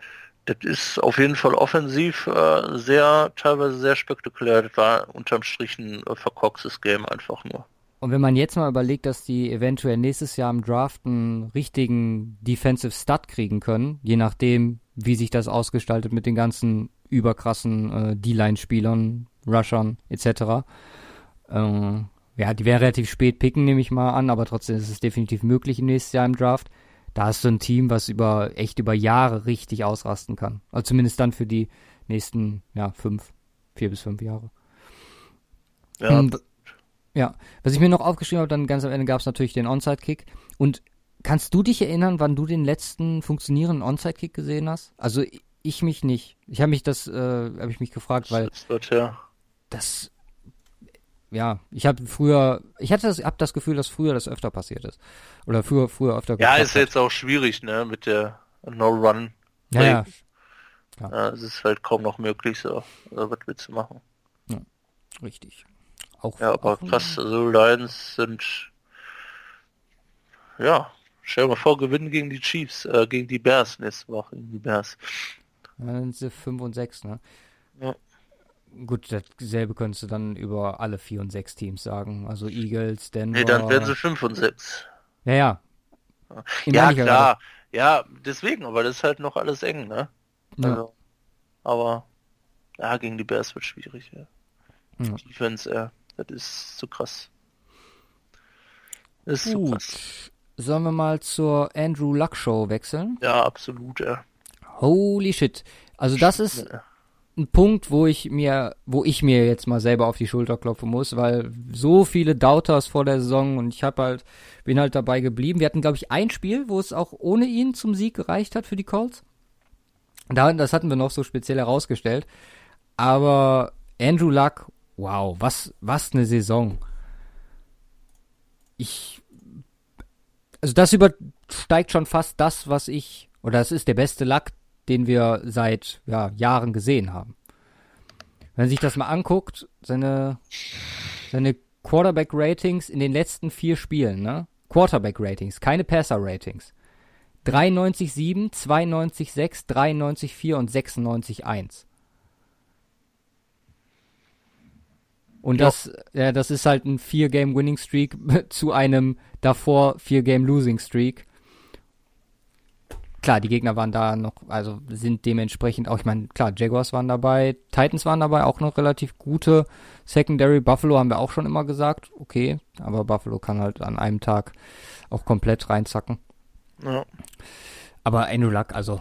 das ist auf jeden Fall offensiv äh, sehr, teilweise sehr spektakulär. Das war unterm Strich ein äh, verkorkstes Game einfach nur. Und wenn man jetzt mal überlegt, dass die eventuell nächstes Jahr im Draft einen richtigen Defensive Stud kriegen können, je nachdem, wie sich das ausgestaltet mit den ganzen überkrassen äh, D-Line-Spielern, Rushern etc. Äh, ja, die werden relativ spät picken, nehme ich mal an, aber trotzdem ist es definitiv möglich im nächsten Jahr im Draft. Da hast du ein Team, was über echt über Jahre richtig ausrasten kann. Also zumindest dann für die nächsten, ja, fünf, vier bis fünf Jahre. Ja, Ähm, ja, was ich mir noch aufgeschrieben habe, dann ganz am Ende gab es natürlich den Onside-Kick. Und kannst du dich erinnern, wann du den letzten funktionierenden Onside-Kick gesehen hast? Also ich mich nicht. Ich habe mich das, äh, habe ich mich gefragt, weil das wird ja. das, ja, ich habe früher, ich hatte das, hab das Gefühl, dass früher das öfter passiert ist. Oder früher, früher öfter Ja, ist jetzt auch schwierig, ne, mit der No-Run. Ja, ja, Ja, es ist halt kaum noch möglich, so. Also, was willst du machen? richtig. Auch, Ja, aber auch, krass, also Lions sind, ja, stell dir mal vor, gewinnen gegen die Chiefs, äh, gegen die Bears nächste Woche, gegen die Bears. Dann sind sie 5 und 6, ne? Ja. Gut, dasselbe könntest du dann über alle 4 und 6 Teams sagen. Also Eagles, Denver. Nee, dann werden sie 5 und 6. Ja, ja. Ja, klar. Ja, deswegen, aber das ist halt noch alles eng, ne? Ja. Also, aber, ja, gegen die Bears wird schwierig, ja. Ja. Defense, ja, das ist zu krass. Das ist zu krass. Gut. Sollen wir mal zur Andrew Luck Show wechseln? Ja, absolut, ja. Holy shit. Also das ist Ja. Ein Punkt, wo ich mir, wo ich mir jetzt mal selber auf die Schulter klopfen muss, weil so viele Doubters vor der Saison und ich habe halt, bin halt dabei geblieben. Wir hatten, glaube ich, ein Spiel, wo es auch ohne ihn zum Sieg gereicht hat für die Colts. Da, das hatten wir noch so speziell herausgestellt. Aber Andrew Luck, wow, was, was eine Saison. Ich, also das übersteigt schon fast das, was ich, oder das ist der beste Luck, den wir seit ja, Jahren gesehen haben. Wenn man sich das mal anguckt, seine, seine Quarterback-Ratings in den letzten vier Spielen, ne? Quarterback-Ratings, keine Passer-Ratings. 93,7, 92,6, 93,4 und 96,1. Und Ja. das, ja, das ist halt ein Vier-Game-Winning-Streak zu einem davor Vier-Game-Losing-Streak. Klar, die Gegner waren da noch, also sind dementsprechend auch, ich meine, klar, Jaguars waren dabei, Titans waren dabei, auch noch relativ gute Secondary. Buffalo haben wir auch schon immer gesagt, okay, aber Buffalo kann halt an einem Tag auch komplett reinzacken. Ja. Aber Andrew Luck, also,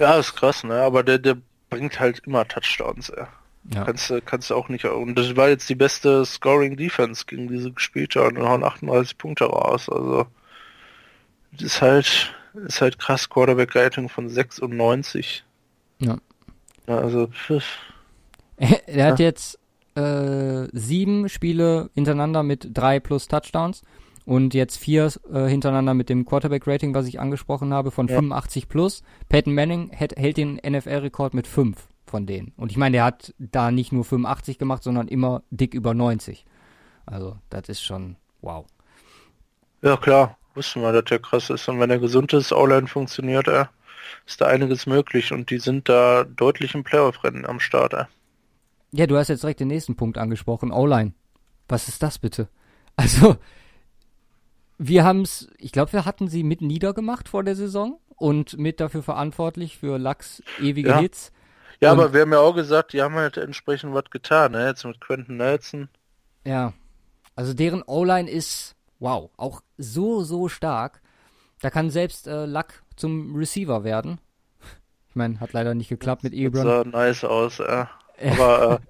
Ja, ist krass, ne? Aber der, der bringt halt immer Touchdowns, ey. ja. Kannst du, kannst du auch nicht. Und das war jetzt die beste Scoring Defense gegen diese gespielt und hauen 38 Punkte raus. Also das ist halt, ist halt krass Quarterback Rating von 96. Ja. Also, er hat ja. jetzt äh, sieben Spiele hintereinander mit drei plus Touchdowns und jetzt vier äh, hintereinander mit dem Quarterback-Rating, was ich angesprochen habe, von ja. 85 plus. Peyton Manning hält, hält den NFL-Rekord mit fünf von denen. Und ich meine, der hat da nicht nur 85 gemacht, sondern immer dick über 90. Also, das ist schon wow. Ja, klar. Wussten wir, dass der krass ist. Und wenn er gesund ist, O-Line funktioniert, äh, ist da einiges möglich. Und die sind da deutlich im Playoff-Rennen am Start. Äh. Ja, du hast jetzt direkt den nächsten Punkt angesprochen. O-Line. Was ist das bitte? Also, wir haben es, ich glaube, wir hatten sie mit niedergemacht vor der Saison und mit dafür verantwortlich für Lachs ewige ja. Hits. Ja, und, aber wir haben ja auch gesagt, die haben halt entsprechend was getan, ne? Jetzt mit Quentin Nelson. Ja. Also deren O-Line ist, wow, auch so, so stark. Da kann selbst äh, Luck zum Receiver werden. Ich meine, hat leider nicht geklappt mit Ebron. Sah nice aus, ja. Aber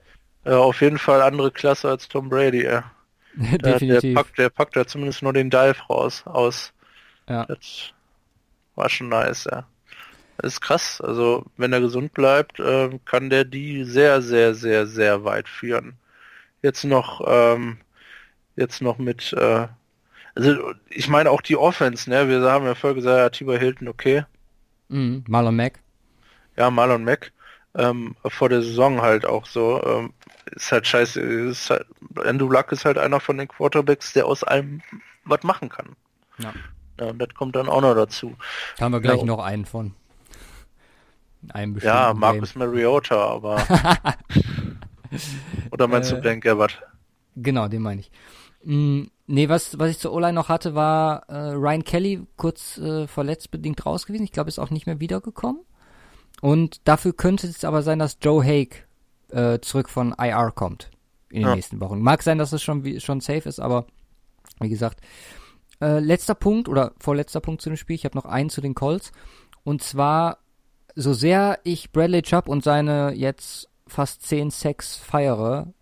äh, auf jeden Fall andere Klasse als Tom Brady, ja. Definitiv. Der packt, der packt da zumindest nur den Dive raus aus. Ja. Das war schon nice, ja. Das ist krass. Also wenn er gesund bleibt, äh, kann der die sehr, sehr, sehr, sehr weit führen. Jetzt noch, ähm, jetzt noch mit, äh, also ich meine auch die Offense, ne? Wir haben ja vorher gesagt, ja, Tibor Hilton, okay. Mhm, Marlon Mack. Ja, Marlon Mack. Ähm, vor der Saison halt auch so. Ähm, ist halt scheiße. Ist halt, Andrew Luck ist halt einer von den Quarterbacks, der aus allem was machen kann. Ja. ja und das kommt dann auch noch dazu. Da haben wir gleich ja. noch einen von. Einem ja, Marcus Game. Mariota, aber. Oder meinst du äh, Ben Gabbard? Genau, den meine ich. Mm, nee, was, was ich zur O-Line noch hatte, war äh, Ryan Kelly kurz äh, verletztbedingt raus gewesen. Ich glaube, ist auch nicht mehr wiedergekommen. Und dafür könnte es aber sein, dass Joe Haig äh, zurück von IR kommt in den ja. nächsten Wochen. Mag sein, dass es schon, schon safe ist, aber wie gesagt. Äh, letzter Punkt oder vorletzter Punkt zu dem Spiel. Ich habe noch einen zu den Colts. Und zwar, so sehr ich Bradley Chubb und seine jetzt fast 10 Sacks feiere,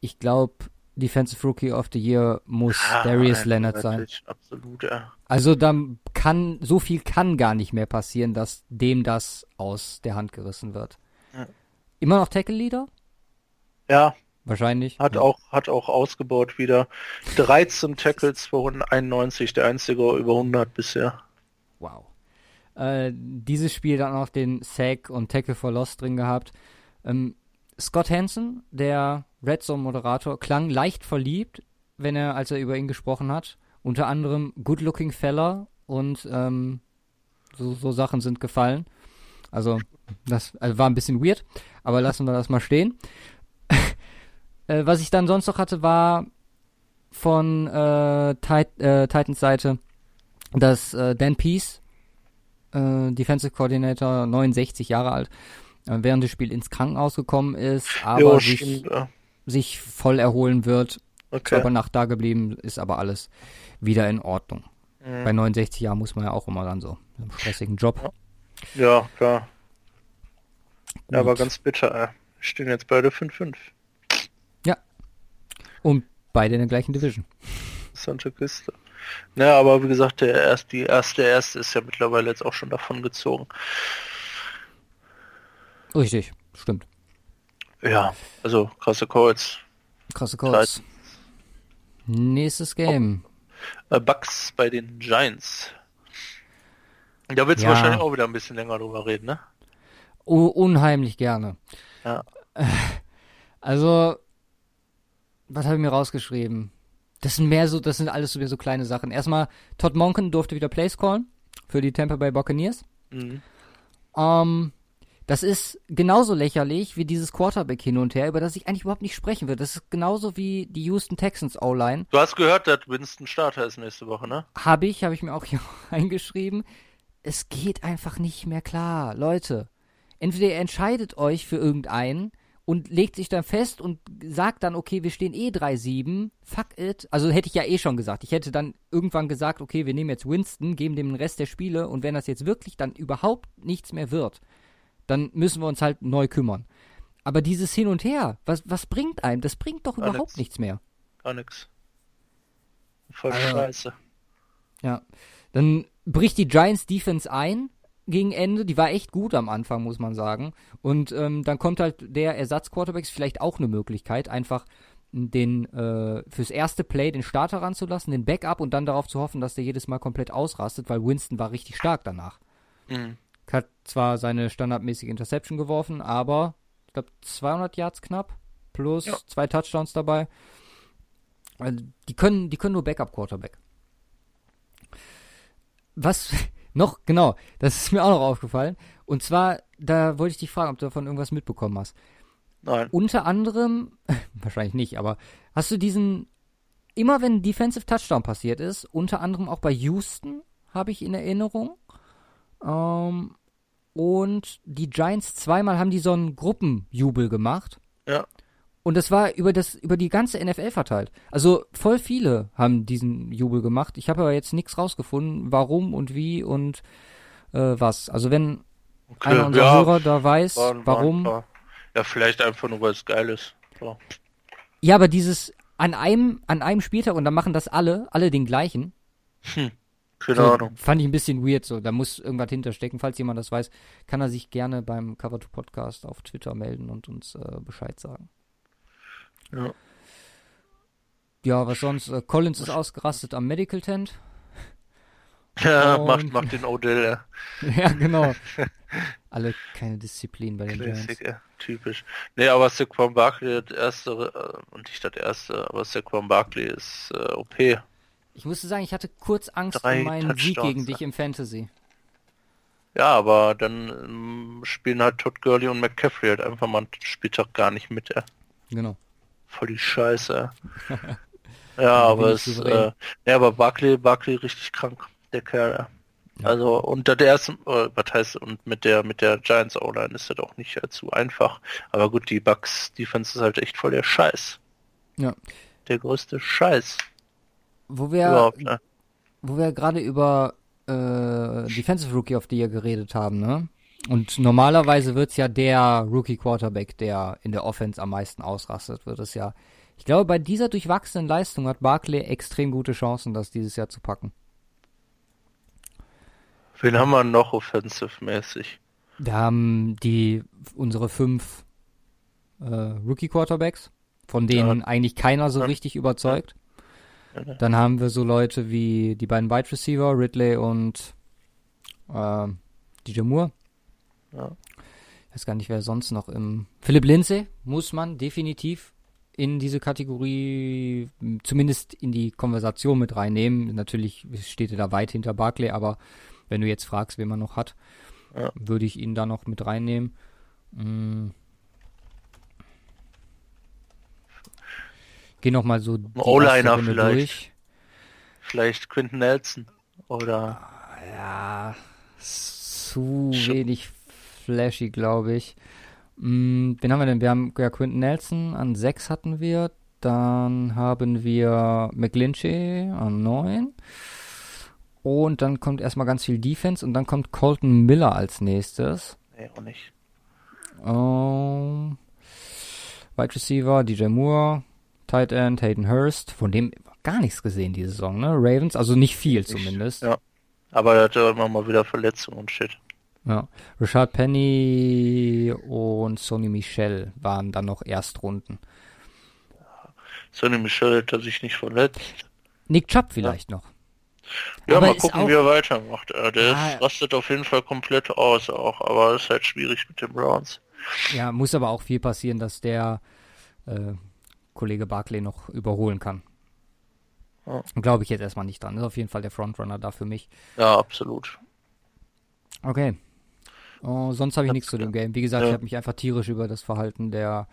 ich glaube, Defensive Rookie of the Year muss ah, Darius Leonard sein. Absolut, ja. Also da kann, so viel kann gar nicht mehr passieren, dass dem das aus der Hand gerissen wird. Ja. Immer noch Tackle Leader? Ja. Wahrscheinlich. Hat ja. auch, hat auch ausgebaut wieder. 13 Tackles 291, der einzige über 100 bisher. Wow. Äh, dieses Spiel dann auch den Sack und Tackle for Loss drin gehabt. Ähm, Scott Hansen, der Red Zone Moderator, klang leicht verliebt, wenn er, als er über ihn gesprochen hat. Unter anderem Good Looking Fella und ähm, so, so Sachen sind gefallen. Also, das also war ein bisschen weird, aber lassen wir das mal stehen. äh, was ich dann sonst noch hatte, war von äh, Tit äh, Titans Seite, dass äh, Dan Peace, äh, Defensive Coordinator, 69 Jahre alt, während des Spiels ins Krankenhaus gekommen ist, aber jo, sich, stimmt, ja. sich voll erholen wird. Okay. aber Nacht da geblieben, ist aber alles wieder in Ordnung. Mhm. Bei 69 Jahren muss man ja auch immer dann so einen stressigen Job. Ja, klar. Ja, aber ganz bitter. Äh. Stehen jetzt beide 5-5. Ja. Und beide in der gleichen Division. Santa Kiste. Naja, aber wie gesagt, der erst, die erste, der erste ist ja mittlerweile jetzt auch schon davon gezogen. Richtig, stimmt. Ja, also krasse Calls. Krasse Calls. Nächstes Game. Oh. Bugs bei den Giants. Da willst du ja. wahrscheinlich auch wieder ein bisschen länger drüber reden, ne? Oh, unheimlich gerne. Ja. Also, was habe ich mir rausgeschrieben? Das sind mehr so, das sind alles so, so kleine Sachen. Erstmal, Todd Monken durfte wieder Plays callen für die Tampa Bay Buccaneers. Mhm. Um, das ist genauso lächerlich wie dieses Quarterback hin und her, über das ich eigentlich überhaupt nicht sprechen würde. Das ist genauso wie die Houston Texans O-Line. Du hast gehört, dass Winston Starter ist nächste Woche, ne? Habe ich, habe ich mir auch hier eingeschrieben. Es geht einfach nicht mehr klar. Leute, entweder ihr entscheidet euch für irgendeinen und legt sich dann fest und sagt dann, okay, wir stehen eh 3-7, fuck it. Also hätte ich ja eh schon gesagt. Ich hätte dann irgendwann gesagt, okay, wir nehmen jetzt Winston, geben dem den Rest der Spiele und wenn das jetzt wirklich dann überhaupt nichts mehr wird, dann müssen wir uns halt neu kümmern. Aber dieses Hin und Her, was, was bringt einem? Das bringt doch Gar überhaupt nix. nichts mehr. Gar nichts. Voll also, scheiße. Ja. Dann bricht die Giants Defense ein, gegen Ende, die war echt gut am Anfang, muss man sagen. Und ähm, dann kommt halt der Ersatz-Quarterback, ist vielleicht auch eine Möglichkeit, einfach den äh, fürs erste Play den Starter ranzulassen, den Backup und dann darauf zu hoffen, dass der jedes Mal komplett ausrastet, weil Winston war richtig stark danach. Mhm. Hat zwar seine standardmäßige Interception geworfen, aber ich glaube 200 Yards knapp plus ja. zwei Touchdowns dabei. Also, die können, die können nur Backup Quarterback. Was noch, genau, das ist mir auch noch aufgefallen. Und zwar, da wollte ich dich fragen, ob du davon irgendwas mitbekommen hast. Nein. Unter anderem, wahrscheinlich nicht, aber hast du diesen, immer wenn Defensive Touchdown passiert ist, unter anderem auch bei Houston, habe ich in Erinnerung. Ähm, und die Giants zweimal haben die so einen Gruppenjubel gemacht. Ja. Und das war über das über die ganze NFL verteilt. Also voll viele haben diesen Jubel gemacht. Ich habe aber jetzt nichts rausgefunden, warum und wie und äh, was. Also wenn okay, einer unserer ja, Hörer da weiß, waren, warum. Waren ja, vielleicht einfach nur, weil es geil ist. So. Ja, aber dieses an einem an einem Spieltag und dann machen das alle, alle den gleichen. Hm. Keine so, Ahnung. Fand ich ein bisschen weird so. Da muss irgendwas hinterstecken. Falls jemand das weiß, kann er sich gerne beim Cover 2 Podcast auf Twitter melden und uns äh, Bescheid sagen. Ja. Ja, was sonst? Äh, Collins ist ausgerastet am Medical Tent. Ja, und... macht, macht den Odell, ja. ja, genau. Alle keine Disziplin bei den Classic, Giants. typisch. Nee, aber Saquon Barkley, das erste, äh, und nicht das erste, aber Saquon Barkley ist äh, OP. Ich musste sagen, ich hatte kurz Angst Drei um meinen Sieg gegen dich im Fantasy. Ja, aber dann ähm, spielen halt Todd Gurley und McCaffrey halt einfach mal einen Spieltag gar nicht mit, ja. Genau. Voll die Scheiße. ja, aber es, äh, ja, aber Barkley, Barkley richtig krank, der Kerl, ja. Also unter der ersten, äh, was heißt, und mit der mit der Giants O-Line ist das auch nicht allzu einfach. Aber gut, die Bucks Defense ist halt echt voll der Scheiß. Ja. Der größte Scheiß. Wo wir ne? wo wir gerade über äh, Defensive Rookie of the Year geredet haben, ne? Und normalerweise wird's ja der Rookie Quarterback, der in der Offense am meisten ausrastet, wird es ja. Ich glaube, bei dieser durchwachsenen Leistung hat Barkley extrem gute Chancen, das dieses Jahr zu packen. Wen haben wir noch offensive-mäßig? Wir haben die unsere fünf äh, Rookie Quarterbacks, von denen ja. eigentlich keiner so ja. richtig überzeugt. Dann haben wir so Leute wie die beiden Wide Receiver, Ridley und äh, DJ Moore. Ja. Ich weiß gar nicht, wer sonst noch im. Philipp Lindsay muss man definitiv in diese Kategorie, zumindest in die Konversation mit reinnehmen. Natürlich steht er da weit hinter Barclay, aber wenn du jetzt fragst, wen man noch hat, ja. würde ich ihn da noch mit reinnehmen. Mm. Geh noch mal so die O-Liner vielleicht. Durch. Vielleicht Quinton Nelson oder ja zu Schon. wenig flashy, glaube ich. Hm, wen haben wir denn? Wir haben ja Quinton Nelson an 6 hatten wir. Dann haben wir McGlinchey an 9. Und dann kommt erstmal ganz viel Defense und dann kommt Colton Miller als nächstes. Nee, auch nicht. Um, Wide Receiver, DJ Moore, Tight End, Hayden Hurst, von dem gar nichts gesehen diese Saison, ne? Ravens, also nicht viel ich, zumindest. Ja. Aber er hatte immer mal wieder Verletzungen und shit. Ja. Richard Penny und Sonny Michel waren dann noch Erstrunden. Sonny Michel hat sich nicht verletzt. Nick Chubb vielleicht ja. noch. Ja, aber mal gucken, auch, wie er weitermacht. Der ja, rastet auf jeden Fall komplett aus auch, aber es ist halt schwierig mit den Browns. Ja, muss aber auch viel passieren, dass der äh, Kollege Barclay noch überholen kann. Ja. Glaube ich jetzt erstmal nicht dran. Ist auf jeden Fall der Frontrunner da für mich. Ja, absolut. Okay. Oh, sonst habe ich nichts zu dem Game. Wie gesagt, ja. ich habe mich einfach tierisch über das Verhalten der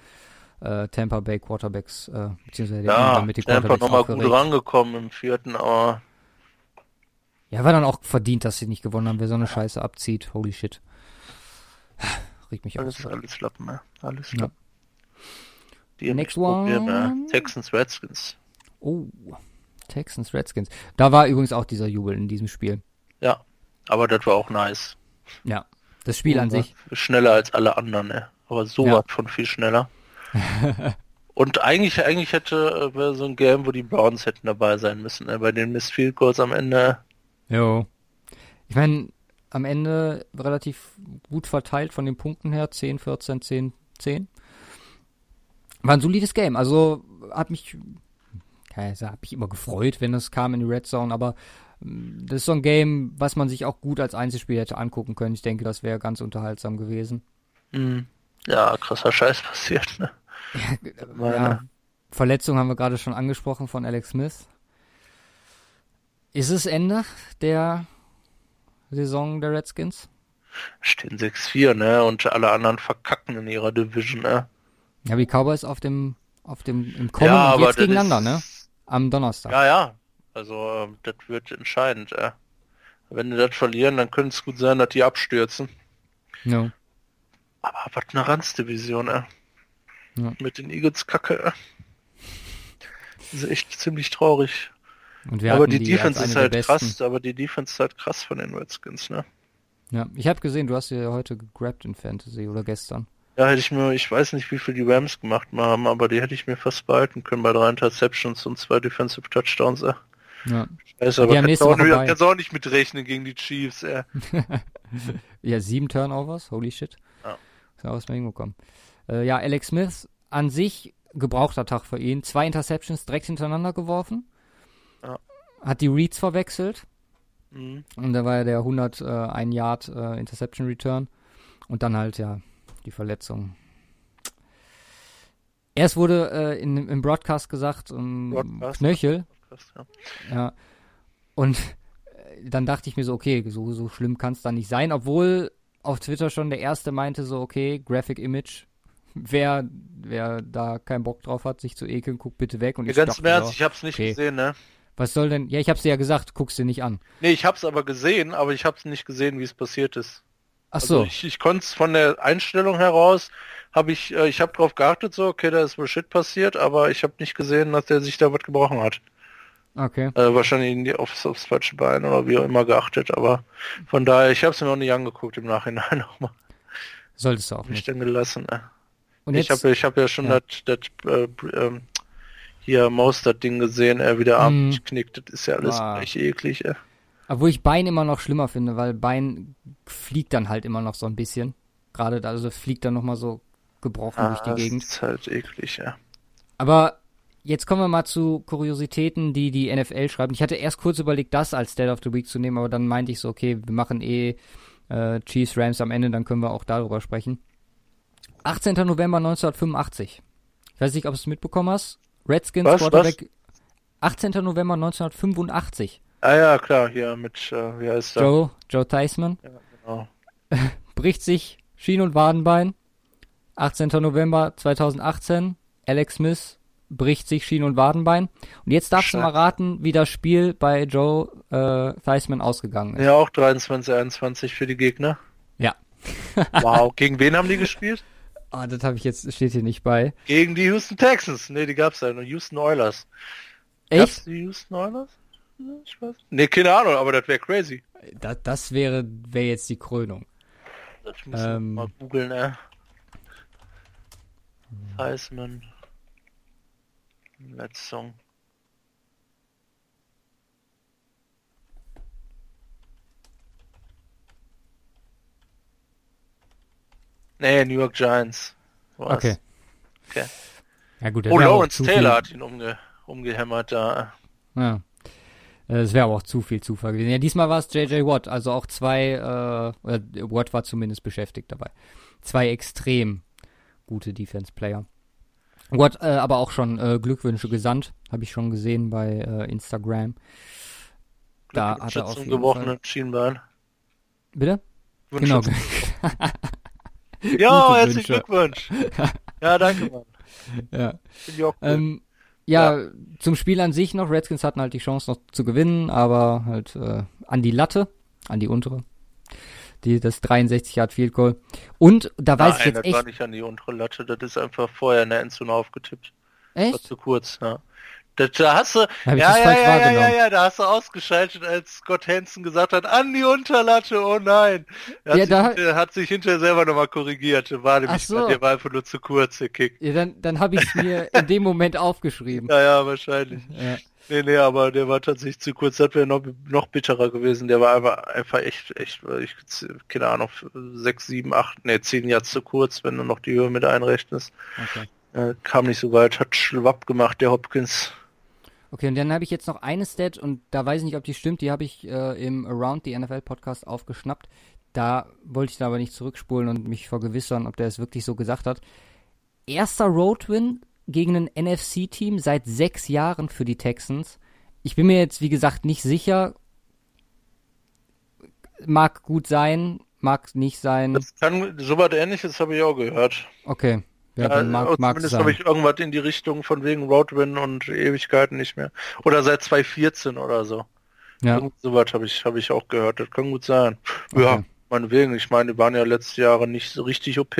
äh, Tampa Bay Quarterbacks, äh, beziehungsweise ja, der mit den Tampa nochmal gut rangekommen im vierten, aber ja, war dann auch verdient, dass sie nicht gewonnen haben, wer so eine Scheiße abzieht. Holy shit. Riecht mich alles, auf. Alles Lappen, ne? Alles Lappen. Ja. Die Next one. Texans Redskins. Oh, Texans Redskins. Da war übrigens auch dieser Jubel in diesem Spiel. Ja, aber das war auch nice. Ja, das Spiel an sich. Schneller als alle anderen, ne? Aber so ja. von viel schneller. Und eigentlich, eigentlich hätte äh, so ein Game, wo die Browns hätten dabei sein müssen, ne? bei den Miss Field Goals am Ende Jo. Ich meine, am Ende relativ gut verteilt von den Punkten her. 10, 14, 10, 10. War ein solides Game. Also hat mich, also hat mich immer gefreut, wenn es kam in die Red Zone, aber mm, das ist so ein Game, was man sich auch gut als Einzelspiel hätte angucken können. Ich denke, das wäre ganz unterhaltsam gewesen. Mhm. Ja, krasser Scheiß passiert, ne? Ja, ja. Verletzung haben wir gerade schon angesprochen von Alex Smith. Ist es Ende der Saison der Redskins? Stehen 6-4, ne? Und alle anderen verkacken in ihrer Division, ne? Ja, wie Cowboys auf dem, auf dem, im Kommen ja, jetzt gegeneinander, ist... ne? Am Donnerstag. Ja, ja. Also, ähm, das wird entscheidend, ja. Wenn die das verlieren, dann könnte es gut sein, dass die abstürzen. Ja. Aber was eine Ranz-Division, ey. Ja. Mit den Eagles Kacke, ey. Das ist echt ziemlich traurig. aber die, die Defense ist halt krass, aber die Defense ist halt krass von den Redskins, ne? Ja, ich habe gesehen, du hast ja heute gegrabt in Fantasy oder gestern. Ja, hätte ich mir, ich weiß nicht, wie viel die Rams gemacht haben, aber die hätte ich mir fast behalten können bei drei Interceptions und zwei Defensive Touchdowns, ey. Ja. Scheiße, aber kannst auch, nicht, kannst auch nicht mitrechnen gegen die Chiefs, ey. ja, sieben Turnovers, holy shit. Ja. Ist dem hingekommen. Äh, ja, Alex Smith an sich gebrauchter Tag für ihn. Zwei Interceptions direkt hintereinander geworfen. Ja. Hat die Reads verwechselt. Mhm. Und da war ja der 101 äh, Yard äh, Interception Return. Und dann halt ja die Verletzung. Erst wurde äh, in, im Broadcast gesagt, um Broadcast, Knöchel. Broadcast, ja. ja. Und äh, dann dachte ich mir so, okay, so, so schlimm kann es da nicht sein, obwohl auf Twitter schon der erste meinte so, okay, Graphic Image, wer, wer da keinen Bock drauf hat, sich zu ekeln, guckt bitte weg. Und ja, ganz im Ernst, ich hab's nicht okay. gesehen, ne? Was soll denn, ja, ich hab's dir ja gesagt, guck's dir nicht an. Nee, ich hab's aber gesehen, aber ich hab's nicht gesehen, wie es passiert ist. Ach so. Also ich, ich konnte es von der Einstellung heraus, habe ich, äh, ich habe drauf geachtet, so, okay, da ist wohl Shit passiert, aber ich habe nicht gesehen, dass der sich da was gebrochen hat. Okay. Äh, wahrscheinlich aufs, aufs falsche Bein oder wie auch immer geachtet, aber von daher, ich habe es mir noch nicht angeguckt im Nachhinein nochmal. Solltest du auch nicht. Ich dann gelassen, ne? Und ich habe ich hab ja schon ja. das, das äh, äh, hier Mostert-Ding gesehen, er wieder mm. Arm knickt, das ist ja alles ah. echt eklig, ey. Obwohl ich Bein immer noch schlimmer finde, weil Bein fliegt dann halt immer noch so ein bisschen. Gerade, also fliegt dann nochmal so gebrochen ah, durch die Gegend. Das ist halt eklig, ja. Aber jetzt kommen wir mal zu Kuriositäten, die die NFL schreibt. Ich hatte erst kurz überlegt, das als Dead of the Week zu nehmen, aber dann meinte ich so, okay, wir machen eh äh, Chiefs Rams am Ende, dann können wir auch darüber sprechen. 18. November 1985. Ich weiß nicht, ob du es mitbekommen hast. Redskins was, Quarterback. Was? 18. November 1985. Ah ja, klar, hier mit, äh, wie heißt der? Joe, Joe Theismann. Ja, genau. Bricht sich Schien- und Wadenbein. 18. November 2018. Alex Smith bricht sich Schien- und Wadenbein. Und jetzt darfst Scheiße. du mal raten, wie das Spiel bei Joe äh, Theismann ausgegangen ist. Ja, auch 23, 21 für die Gegner. Ja. wow, gegen wen haben die gespielt? Ah, oh, das habe ich jetzt, steht hier nicht bei. Gegen die Houston Texans. Ne, die gab's ja nur. Houston Oilers. Echt? Gab's die Houston Oilers? Ich weiß. Ne, keine Ahnung, aber das wäre crazy. Das, das wäre wär jetzt die Krönung. Das muss ähm, mal googeln, ey. Heisman. Let's Song. Nee, New York Giants. Was? Okay. okay. Ja gut, oh, Lawrence Taylor hat ihn umge umgehämmert da. Ja. Es wäre aber auch zu viel Zufall gewesen. Ja, diesmal war es JJ Watt, also auch zwei, äh, oder Watt war zumindest beschäftigt dabei. Zwei extrem gute Defense-Player. Watt äh, aber auch schon äh, Glückwünsche gesandt, habe ich schon gesehen bei äh, Instagram. Da hat er auf jeden gebrochenen Schienbein. Bitte? Genau. Ja, herzlichen Glückwunsch. ja, danke, Mann. Ja. Ähm, ja, ja, zum Spiel an sich noch. Redskins hatten halt die Chance noch zu gewinnen, aber halt äh, an die Latte, an die untere. Die, das 63 Yard Field Goal. Und da weiß Nein, ich jetzt das echt. war nicht an die untere Latte, das ist einfach vorher in der Endzone aufgetippt. Echt? War zu kurz, ja. Da, da hast du, ja, ja, ja, ja, ja, ja, da hast du ausgeschaltet, als Scott Hansen gesagt hat, an die Unterlatte, oh nein. Er hat, ja, sich, da, hat sich hinterher selber nochmal korrigiert. War nämlich, so. der war einfach nur zu kurz, der Kick. Ja, dann, dann habe ich es mir in dem Moment aufgeschrieben. Ja, ja, wahrscheinlich. Ja. Nee, nee, aber der war tatsächlich zu kurz. Das wäre noch, noch bitterer gewesen. Der war einfach, einfach echt, echt, ich, keine Ahnung, sechs, sieben, acht, nee, zehn Jahre zu kurz, wenn du noch die Höhe mit einrechnest. Okay. Äh, kam nicht so weit, hat schwapp gemacht, der Hopkins. Okay, und dann habe ich jetzt noch eine Stat und da weiß ich nicht, ob die stimmt, die habe ich äh, im Around the NFL Podcast aufgeschnappt. Da wollte ich da aber nicht zurückspulen und mich vergewissern, ob der es wirklich so gesagt hat. Erster Roadwin gegen ein NFC-Team seit sechs Jahren für die Texans. Ich bin mir jetzt, wie gesagt, nicht sicher. Mag gut sein, mag nicht sein. Das kann, so was ähnliches habe ich auch gehört. Okay. Ja, ja mag, also mag zumindest habe ich irgendwas in die Richtung von wegen Roadwin und Ewigkeiten nicht mehr. Oder seit 2014 oder so. Ja. Sowas habe ich, habe ich auch gehört. Das kann gut sein. Okay. Ja, meinetwegen. Ich meine, die waren ja letzte Jahre nicht so richtig OP.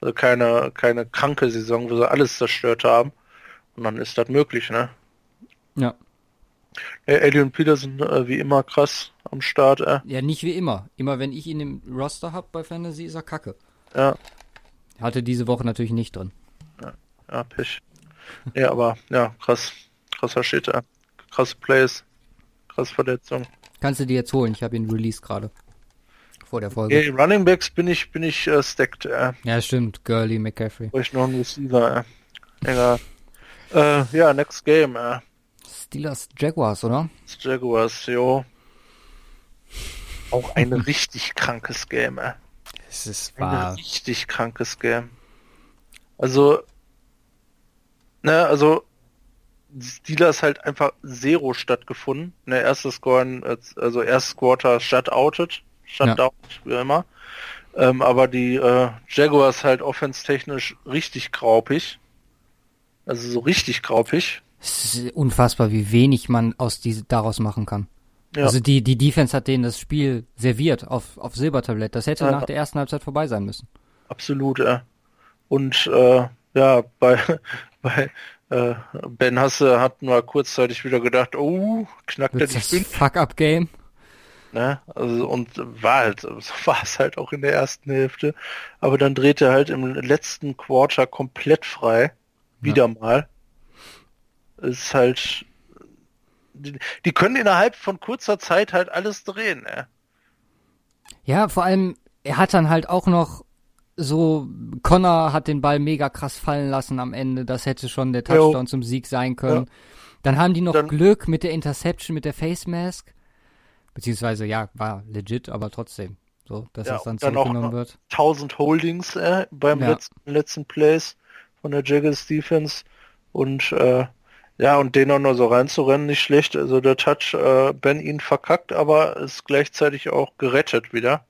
Also keine, keine kranke Saison, wo sie alles zerstört haben. Und dann ist das möglich, ne? Ja. Hey, Adrian Peterson, äh, wie immer krass am Start, äh. Ja, nicht wie immer. Immer wenn ich ihn im Roster hab bei Fantasy, ist er kacke. Ja. Hatte diese Woche natürlich nicht drin. Ja, ja Pech. ja, aber, ja, krass. Krasser Shit, äh. Krasse Plays. Krasse Verletzung. Kannst du dir jetzt holen, ich habe ihn released gerade vor der Folge. Okay, Running Backs bin ich, bin ich äh, stacked. Äh. Ja, stimmt. Gurley, McCaffrey. Brauche ich noch einen Receiver. Äh. Egal. äh, ja, next game. Äh. Steelers Jaguars, oder? Jaguars, jo. Auch ein richtig krankes Game, äh. Es ist wahr. Ein richtig krankes Game. Also, ne, also Steelers halt einfach Zero stattgefunden. Ne, erstes Scoren, also erstes Quarter shutouted. Shutdown, ja. wie immer. Ähm, aber die äh, Jaguars halt offense-technisch richtig graupig. Also so richtig graupig. Es ist unfassbar, wie wenig man aus diese, daraus machen kann. Ja. Also die, die Defense hat denen das Spiel serviert auf, auf Silbertablett. Das hätte ja. nach der ersten Halbzeit vorbei sein müssen. Absolut, ja. Und äh, ja, bei, bei äh, Ben Hasse hatten wir kurzzeitig wieder gedacht, oh, knackt er die fünf. Fuck-up-Game. Ne? Also, und war halt, so war es halt auch in der ersten Hälfte. Aber dann dreht er halt im letzten Quarter komplett frei. Wieder ja. mal. Ist halt, die, können innerhalb von kurzer Zeit halt alles drehen, ne? Ja, vor allem, er hat dann halt auch noch so, Connor hat den Ball mega krass fallen lassen am Ende. Das hätte schon der Touchdown jo. zum Sieg sein können. Ja. Dann haben die noch dann, Glück mit der Interception, mit der Face Mask. Beziehungsweise, ja, war legit, aber trotzdem. So, dass ja, das dann zurückgenommen wird. 1000 Holdings äh, beim ja. letzten, letzten Plays von der Jaggers Defense. Und äh, ja, und den auch nur so reinzurennen, nicht schlecht. Also der Touch, äh, Ben ihn verkackt, aber ist gleichzeitig auch gerettet wieder.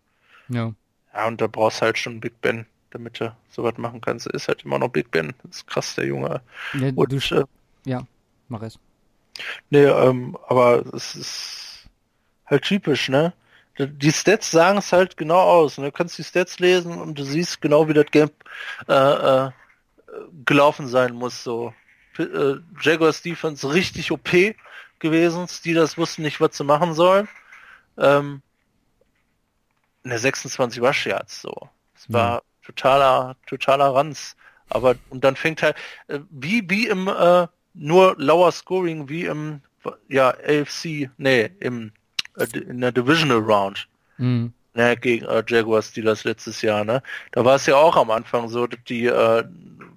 Ja. Ja, und da brauchst halt schon Big Ben, damit du sowas machen kannst. Ist halt immer noch Big Ben. Das ist krass, der Junge. Ja, und, du, äh, ja mach es. Nee, ähm, aber es ist halt typisch, ne? Die Stats sagen es halt genau aus. Ne? Du kannst die Stats lesen und du siehst genau, wie das Game äh, äh, gelaufen sein muss. So äh, Jaguars Defense richtig OP gewesen. Steelers wussten nicht, was sie machen sollen. Ähm, ne 26 Rush Yards so. Es war mhm. totaler totaler Ranz. Aber und dann fängt halt äh, wie wie im äh, nur lower Scoring wie im ja AFC nee im äh, in der Divisional Round. Mhm. Ne, gegen äh, Jaguars Steelers letztes Jahr, ne? Da war es ja auch am Anfang so, dass die äh,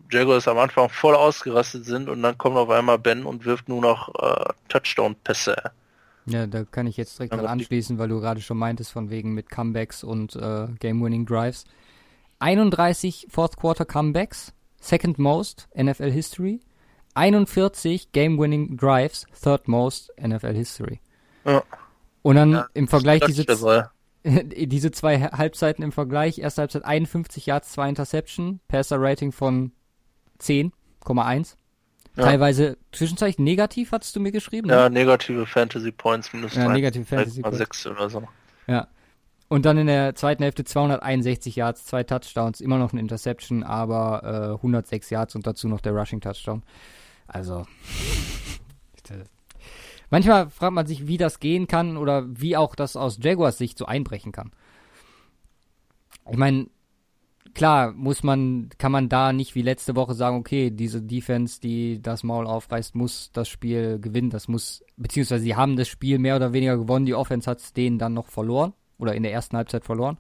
Jaguars am Anfang voll ausgerastet sind und dann kommt auf einmal Ben und wirft nur noch äh, Touchdown-Pässe. Ja, da kann ich jetzt direkt dran anschließen, weil du gerade schon meintest, von wegen mit Comebacks und äh, Game-Winning Drives. 31 Fourth Quarter Comebacks, second most NFL History. 41 Game-Winning Drives, third most NFL History. Ja. Und dann ja, im Vergleich diese, diese zwei Halbzeiten im Vergleich, erste Halbzeit 51 Yards, zwei Interception, Passer Rating von 10,1. Ja. Teilweise zwischenzeitlich negativ, hattest du mir geschrieben? Ne? Ja, negative Fantasy Points minus ja, negative Fantasy Points. 6 oder so. Ja. Und dann in der zweiten Hälfte 261 Yards, zwei Touchdowns, immer noch ein Interception, aber äh, 106 Yards und dazu noch der Rushing Touchdown. Also, Manchmal fragt man sich, wie das gehen kann oder wie auch das aus Jaguars Sicht so einbrechen kann. Ich meine, klar, muss man, kann man da nicht wie letzte Woche sagen, okay, diese Defense, die das Maul aufreißt, muss das Spiel gewinnen. Das muss, beziehungsweise sie haben das Spiel mehr oder weniger gewonnen, die Offense hat es denen dann noch verloren oder in der ersten Halbzeit verloren.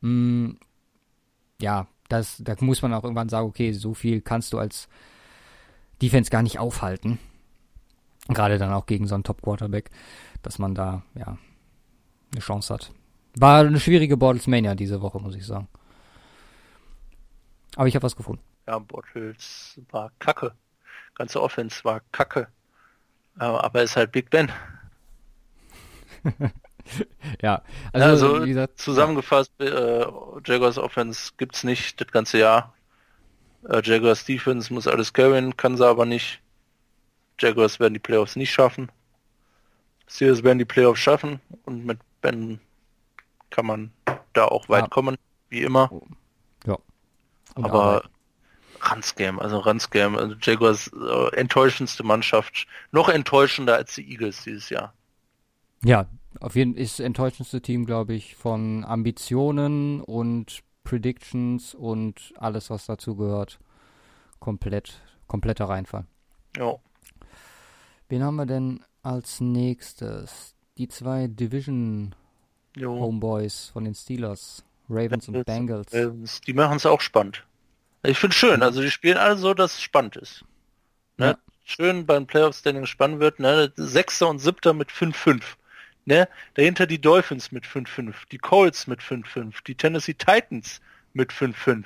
Mm, ja, das, da muss man auch irgendwann sagen, okay, so viel kannst du als Defense gar nicht aufhalten. Gerade dann auch gegen so einen Top-Quarterback, dass man da, ja, eine Chance hat. War eine schwierige Bortles Mania diese Woche, muss ich sagen. Aber ich habe was gefunden. Ja, Bortles war kacke. Ganze Offense war kacke. Aber ist halt Big Ben. ja, also, also gesagt, zusammengefasst, äh, Jaguars Offense gibt's nicht das ganze Jahr. Äh, Jaguars Defense muss alles carryen, kann sie aber nicht. Jaguars werden die Playoffs nicht schaffen. Steelers werden die Playoffs schaffen und mit Ben kann man da auch weit ja. kommen, wie immer. Ja. Und aber Ranzgame, also Ranzgame, also Jaguars äh, enttäuschendste Mannschaft, noch enttäuschender als die Eagles dieses Jahr. Ja, auf jeden Fall ist das enttäuschendste Team, glaube ich, von Ambitionen und Predictions und alles, was dazu gehört. Komplett, kompletter Reinfall. Ja. Wen haben wir denn als nächstes? Die zwei Division jo. Homeboys von den Steelers. Ravens und Bengals. Die machen es auch spannend. Ich finde schön, also die spielen alle so, dass es spannend ist. Ne? Ja. Schön beim Playoff Standing spannend wird, ne? Sechster und Siebter mit 5-5. Ne? Dahinter die Dolphins mit 5-5, die Colts mit 5-5, die Tennessee Titans mit 5-5.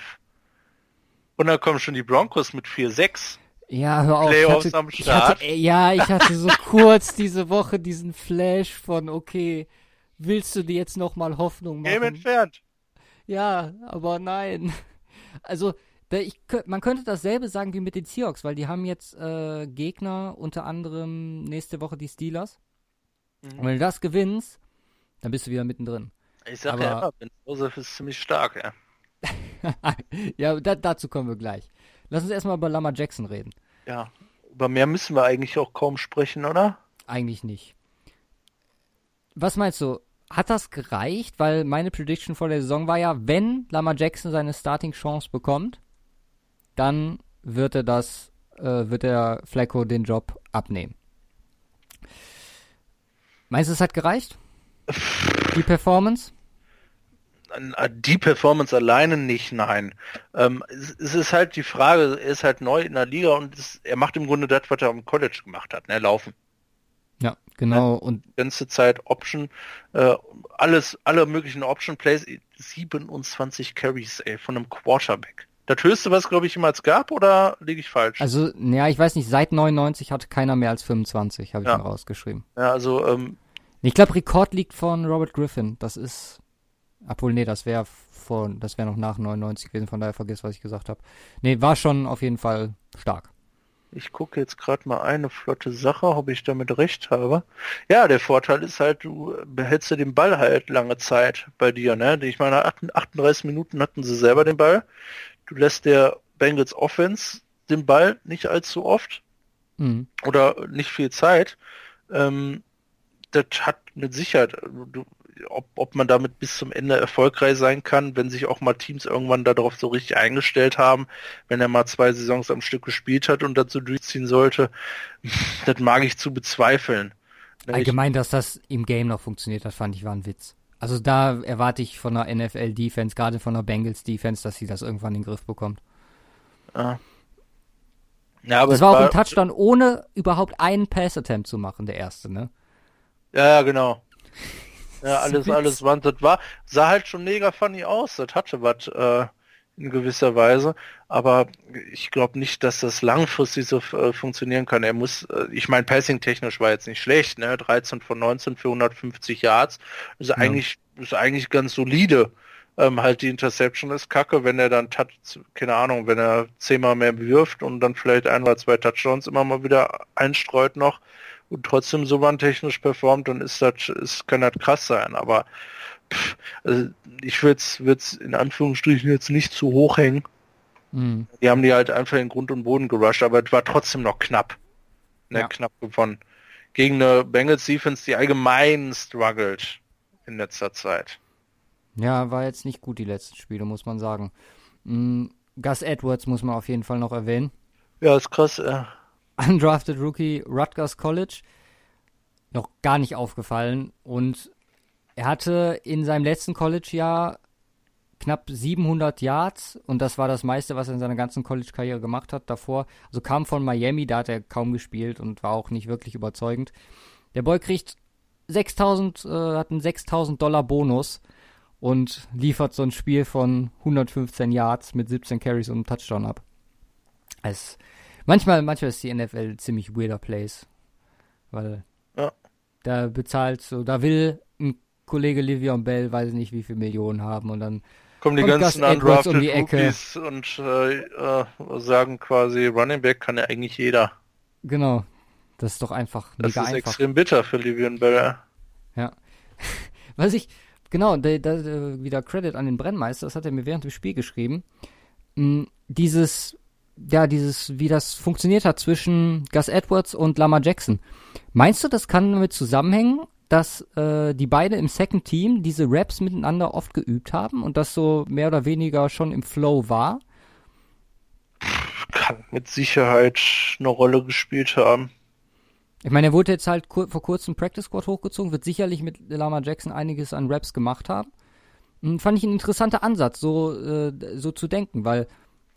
Und dann kommen schon die Broncos mit 4-6. Ja, hör auf. Playoffs ich hatte, am Start. Ich hatte, ja, ich hatte so kurz diese Woche diesen Flash von, okay, willst du dir jetzt nochmal Hoffnung machen? Game entfernt. Ja, aber nein. Also, ich, man könnte dasselbe sagen wie mit den Seahawks, weil die haben jetzt äh, Gegner, unter anderem nächste Woche die Steelers. Mhm. Und wenn du das gewinnst, dann bist du wieder mittendrin. Ich sag Aber, ja immer, Ben Joseph ist ziemlich stark, ja. ja, da, dazu kommen wir gleich. Lass uns erstmal über Lama Jackson reden. Ja, über mehr müssen wir eigentlich auch kaum sprechen, oder? Eigentlich nicht. Was meinst du? Hat das gereicht? Weil meine Prediction vor der Saison war ja, wenn Lama Jackson seine Starting-Chance bekommt, dann wird er das, äh, wird der Flacco den Job abnehmen. Meinst du, es hat gereicht? Die Performance? Die Performance alleine nicht, nein. Ähm, es, ist halt die Frage, er ist halt neu in der Liga und es, er macht im Grunde das, was er am College gemacht hat, ne? Laufen. Ja, genau. Und die ganze Zeit Option, äh, alles, alle möglichen Option Plays, 27 Carries, ey, von einem Quarterback. Das höchste, was glaube ich jemals gab, oder liege ich falsch? Also, ja, ich weiß nicht, seit 99 hat keiner mehr als 25, habe ich ja. mir rausgeschrieben. Ja, also, ähm, Ich glaube, Rekord liegt von Robert Griffin. Das ist, obwohl, nee, das wäre von, das wäre noch nach 99 gewesen, von daher vergiss, was ich gesagt habe. Nee, war schon auf jeden Fall stark. Ich gucke jetzt gerade mal eine flotte Sache, ob ich damit recht habe. Ja, der Vorteil ist halt, du behältst ja den Ball halt lange Zeit bei dir, ne? Ich meine, 38 Minuten hatten sie selber den Ball. Du lässt der Bengals Offense den Ball nicht allzu oft mhm. oder nicht viel Zeit. Ähm, das hat mit Sicherheit, du, ob, ob man damit bis zum Ende erfolgreich sein kann, wenn sich auch mal Teams irgendwann darauf so richtig eingestellt haben, wenn er mal zwei Saisons am Stück gespielt hat und dazu durchziehen sollte, das mag ich zu bezweifeln. Allgemein, dass das im Game noch funktioniert hat, fand ich war ein Witz. Also da erwarte ich von der NFL Defense, gerade von der Bengals Defense, dass sie das irgendwann in den Griff bekommt. Ja. Ja, aber das war auch ein Touchdown, ohne überhaupt einen Pass Attempt zu machen, der erste, ne? Ja, ja, genau. Ja, alles, alles Wand. Das war, sah halt schon mega funny aus. Das hatte was äh, in gewisser Weise. Aber ich glaube nicht, dass das langfristig so äh, funktionieren kann. Er muss, äh, ich meine, passing-technisch war jetzt nicht schlecht, ne? 13 von 19 für 150 Yards. Ist ja. eigentlich, ist eigentlich ganz solide. Ähm, halt die Interception ist kacke, wenn er dann, Touch, keine Ahnung, wenn er zehnmal mehr wirft und dann vielleicht ein oder zwei Touchdowns immer mal wieder einstreut noch, und trotzdem so warntechnisch performt, dann ist das, ist, kann das krass sein. Aber pff, also ich würde es in Anführungsstrichen jetzt nicht zu hoch hängen. Mhm. Die haben die halt einfach in Grund und Boden gerusht, aber es war trotzdem noch knapp. Ne, ja. Knapp gewonnen. Gegen eine Bengals Defense, die allgemein struggelt in letzter Zeit. Ja, war jetzt nicht gut die letzten Spiele, muss man sagen. Mhm. Gus Edwards muss man auf jeden Fall noch erwähnen. Ja, ist krass, ja. Undrafted Rookie Rutgers College. Noch gar nicht aufgefallen. Und er hatte in seinem letzten College-Jahr knapp 700 Yards und das war das meiste, was er in seiner ganzen College-Karriere gemacht hat davor. Also kam von Miami, da hat er kaum gespielt und war auch nicht wirklich überzeugend. Der Boy kriegt 6000, äh, hat einen 6000 Dollar Bonus und liefert so ein Spiel von 115 Yards mit 17 Carries und einem Touchdown ab. Es, manchmal, manchmal ist die NFL ziemlich weirder Place, weil ja. da bezahlt so, da will ein Kollege Livion Bell, weiß ich nicht, wie viele Millionen haben und dann kommen die ganzen undrafted um die Ecke. und äh, äh, sagen quasi, Running Back kann ja eigentlich jeder. Genau. Das ist doch einfach das mega einfach. Das ist extrem bitter für Livion Bell. Ja. Was ich, genau, da, da, wieder Credit an den Brennmeister, das hat er mir während dem Spiel geschrieben. Hm, dieses, ja, dieses, wie das funktioniert hat zwischen Gus Edwards und Lama Jackson. Meinst du, das kann damit zusammenhängen, dass äh, die beide im Second Team diese Raps miteinander oft geübt haben und das so mehr oder weniger schon im Flow war? Kann mit Sicherheit eine Rolle gespielt haben. Ich meine, er wurde jetzt halt kur vor kurzem Practice Squad hochgezogen, wird sicherlich mit Lama Jackson einiges an Raps gemacht haben. Und hm, fand ich ein interessanter Ansatz, so, äh, so zu denken, weil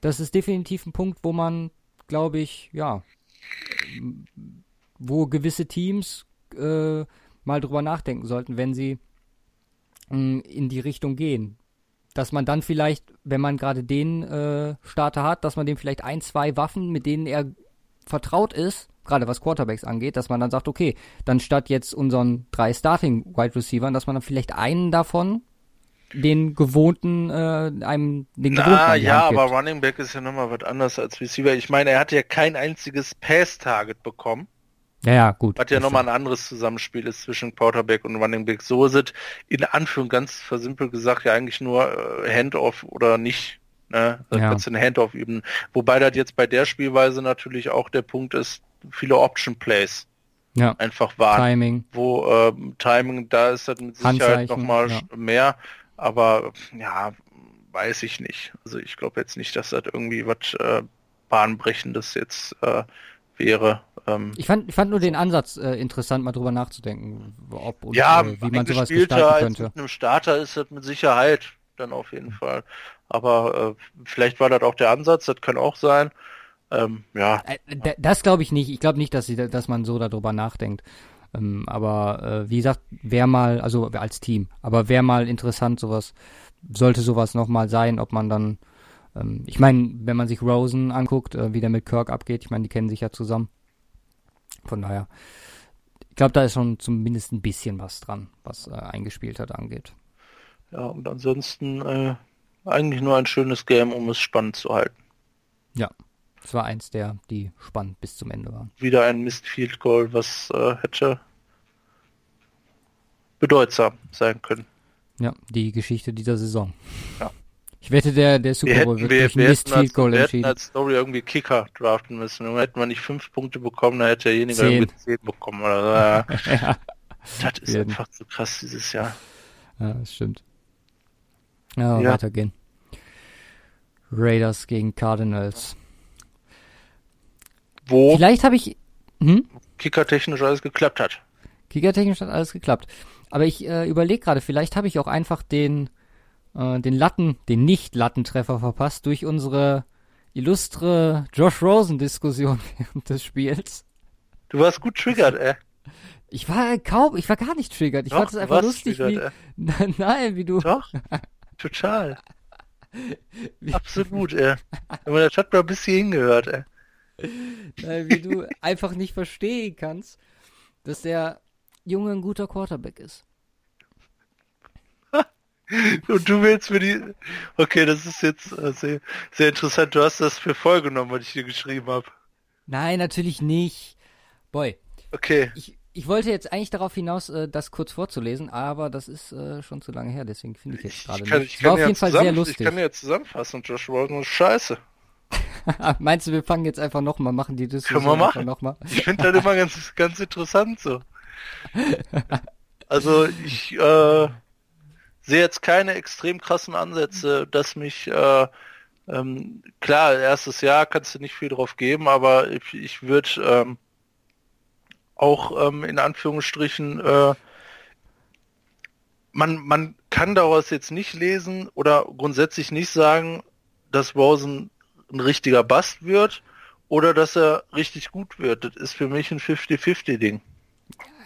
das ist definitiv ein Punkt, wo man, glaube ich, ja, wo gewisse Teams äh, mal drüber nachdenken sollten, wenn sie mh, mm, in die Richtung gehen. Dass man dann vielleicht, wenn man gerade den äh, Starter hat, dass man dem vielleicht ein, zwei Waffen, mit denen er vertraut ist, gerade was Quarterbacks angeht, dass man dann sagt, okay, dann statt jetzt unseren drei Starting Wide Receivers, dass man dann vielleicht einen davon den gewohnten, äh, einem, den gewohnten. Ah, ja, aber Running Back ist ja nochmal was anderes als Receiver. Ich meine, er hat ja kein einziges Pass-Target bekommen. Ja, ja, gut. Hat ja nochmal ein anderes Zusammenspiel ist zwischen Quarterback und Running Back. So ist es in Anführung ganz versimpelt gesagt ja eigentlich nur äh, Handoff oder nicht. Ne? Da ja. kannst du eine Handoff üben. Wobei das jetzt bei der Spielweise natürlich auch der Punkt ist, viele Option Plays ja. einfach waren. Timing. Wo äh, Timing, da ist das mit Sicherheit nochmal ja. mehr. Aber ja, weiß ich nicht. Also ich glaube jetzt nicht, dass das irgendwie was äh, Bahnbrechendes jetzt äh, wäre. Ähm, ich, fand, ich fand nur den Ansatz äh, interessant, mal drüber nachzudenken, ob und ja, wie man sowas gestalten könnte. Mit einem Starter ist das mit Sicherheit dann auf jeden Fall. Aber äh, vielleicht war das auch der Ansatz, das kann auch sein. Ähm, ja. Äh, das glaube ich nicht. Ich glaube nicht, dass, sie, dass man so darüber nachdenkt. Ähm, aber äh, wie gesagt, wäre mal, also als Team, aber wäre mal interessant, sowas, sollte sowas nochmal sein, ob man dann ähm, ich meine, wenn man sich Rosen anguckt, äh, wie der mit Kirk abgeht, ich meine, die kennen sich ja zusammen. Von daher, ich glaube, da ist schon zumindest ein bisschen was dran, was äh, eingespielt hat angeht. Ja, und ansonsten äh, eigentlich nur ein schönes Game, um es spannend zu halten. Ja, es war eins der, die spannend bis zum Ende waren. Wieder ein Mist Field Goal, was äh, hätte bedeutsam sein können. Ja, die Geschichte dieser Saison. Ja. Ich wette, der, der Super Bowl wird wir, durch ein Mist Field Goal entschieden. Wir hätten als Story irgendwie Kicker draften müssen. Und hätten wir nicht fünf Punkte bekommen, dann hätte derjenige zehn. irgendwie zehn bekommen. Oder so. ja. Das ist Werden. einfach zu krass dieses Jahr. Ja, das stimmt. Ja, ja. weitergehen. Raiders gegen Cardinals. Wo Vielleicht habe ich hm? kickertechnisch alles geklappt hat. Kickertechnisch hat alles geklappt. Aber ich äh, überlege gerade, vielleicht habe ich auch einfach den äh, den Latten, den Nicht-Lattentreffer verpasst durch unsere illustre Josh Rosen-Diskussion während des Spiels. Du warst gut triggert, ey. Ich war kaum, ich war gar nicht triggert. Ich Doch, fand es einfach lustig, wie, nein, nein, wie du. Doch, total. Absolut, ey. Aber das hat mal bis hier hingehört, ey. Nein, wie du einfach nicht verstehen kannst, dass der Junge ein guter Quarterback ist. Und du willst mir die. Okay, das ist jetzt äh, sehr, sehr interessant. Du hast das für voll genommen, was ich dir geschrieben habe. Nein, natürlich nicht. Boy. Okay. Ich, ich wollte jetzt eigentlich darauf hinaus, äh, das kurz vorzulesen, aber das ist äh, schon zu lange her, deswegen finde ich jetzt gerade nicht. Ich war auf jeden Fall sehr lustig. Ich kann ja zusammenfassen, Josh Rosen ist scheiße. Meinst du, wir fangen jetzt einfach nochmal, machen die Diskussion Können wir machen. Noch Ich finde das immer ganz, ganz interessant so. Also ich, äh, sehe jetzt keine extrem krassen Ansätze, dass mich äh, ähm, klar, erstes Jahr kannst du nicht viel drauf geben, aber ich, ich würde ähm, auch ähm, in Anführungsstrichen äh, man, man kann daraus jetzt nicht lesen oder grundsätzlich nicht sagen, dass Rosen ein richtiger Bast wird oder dass er richtig gut wird. Das ist für mich ein 50-50-Ding.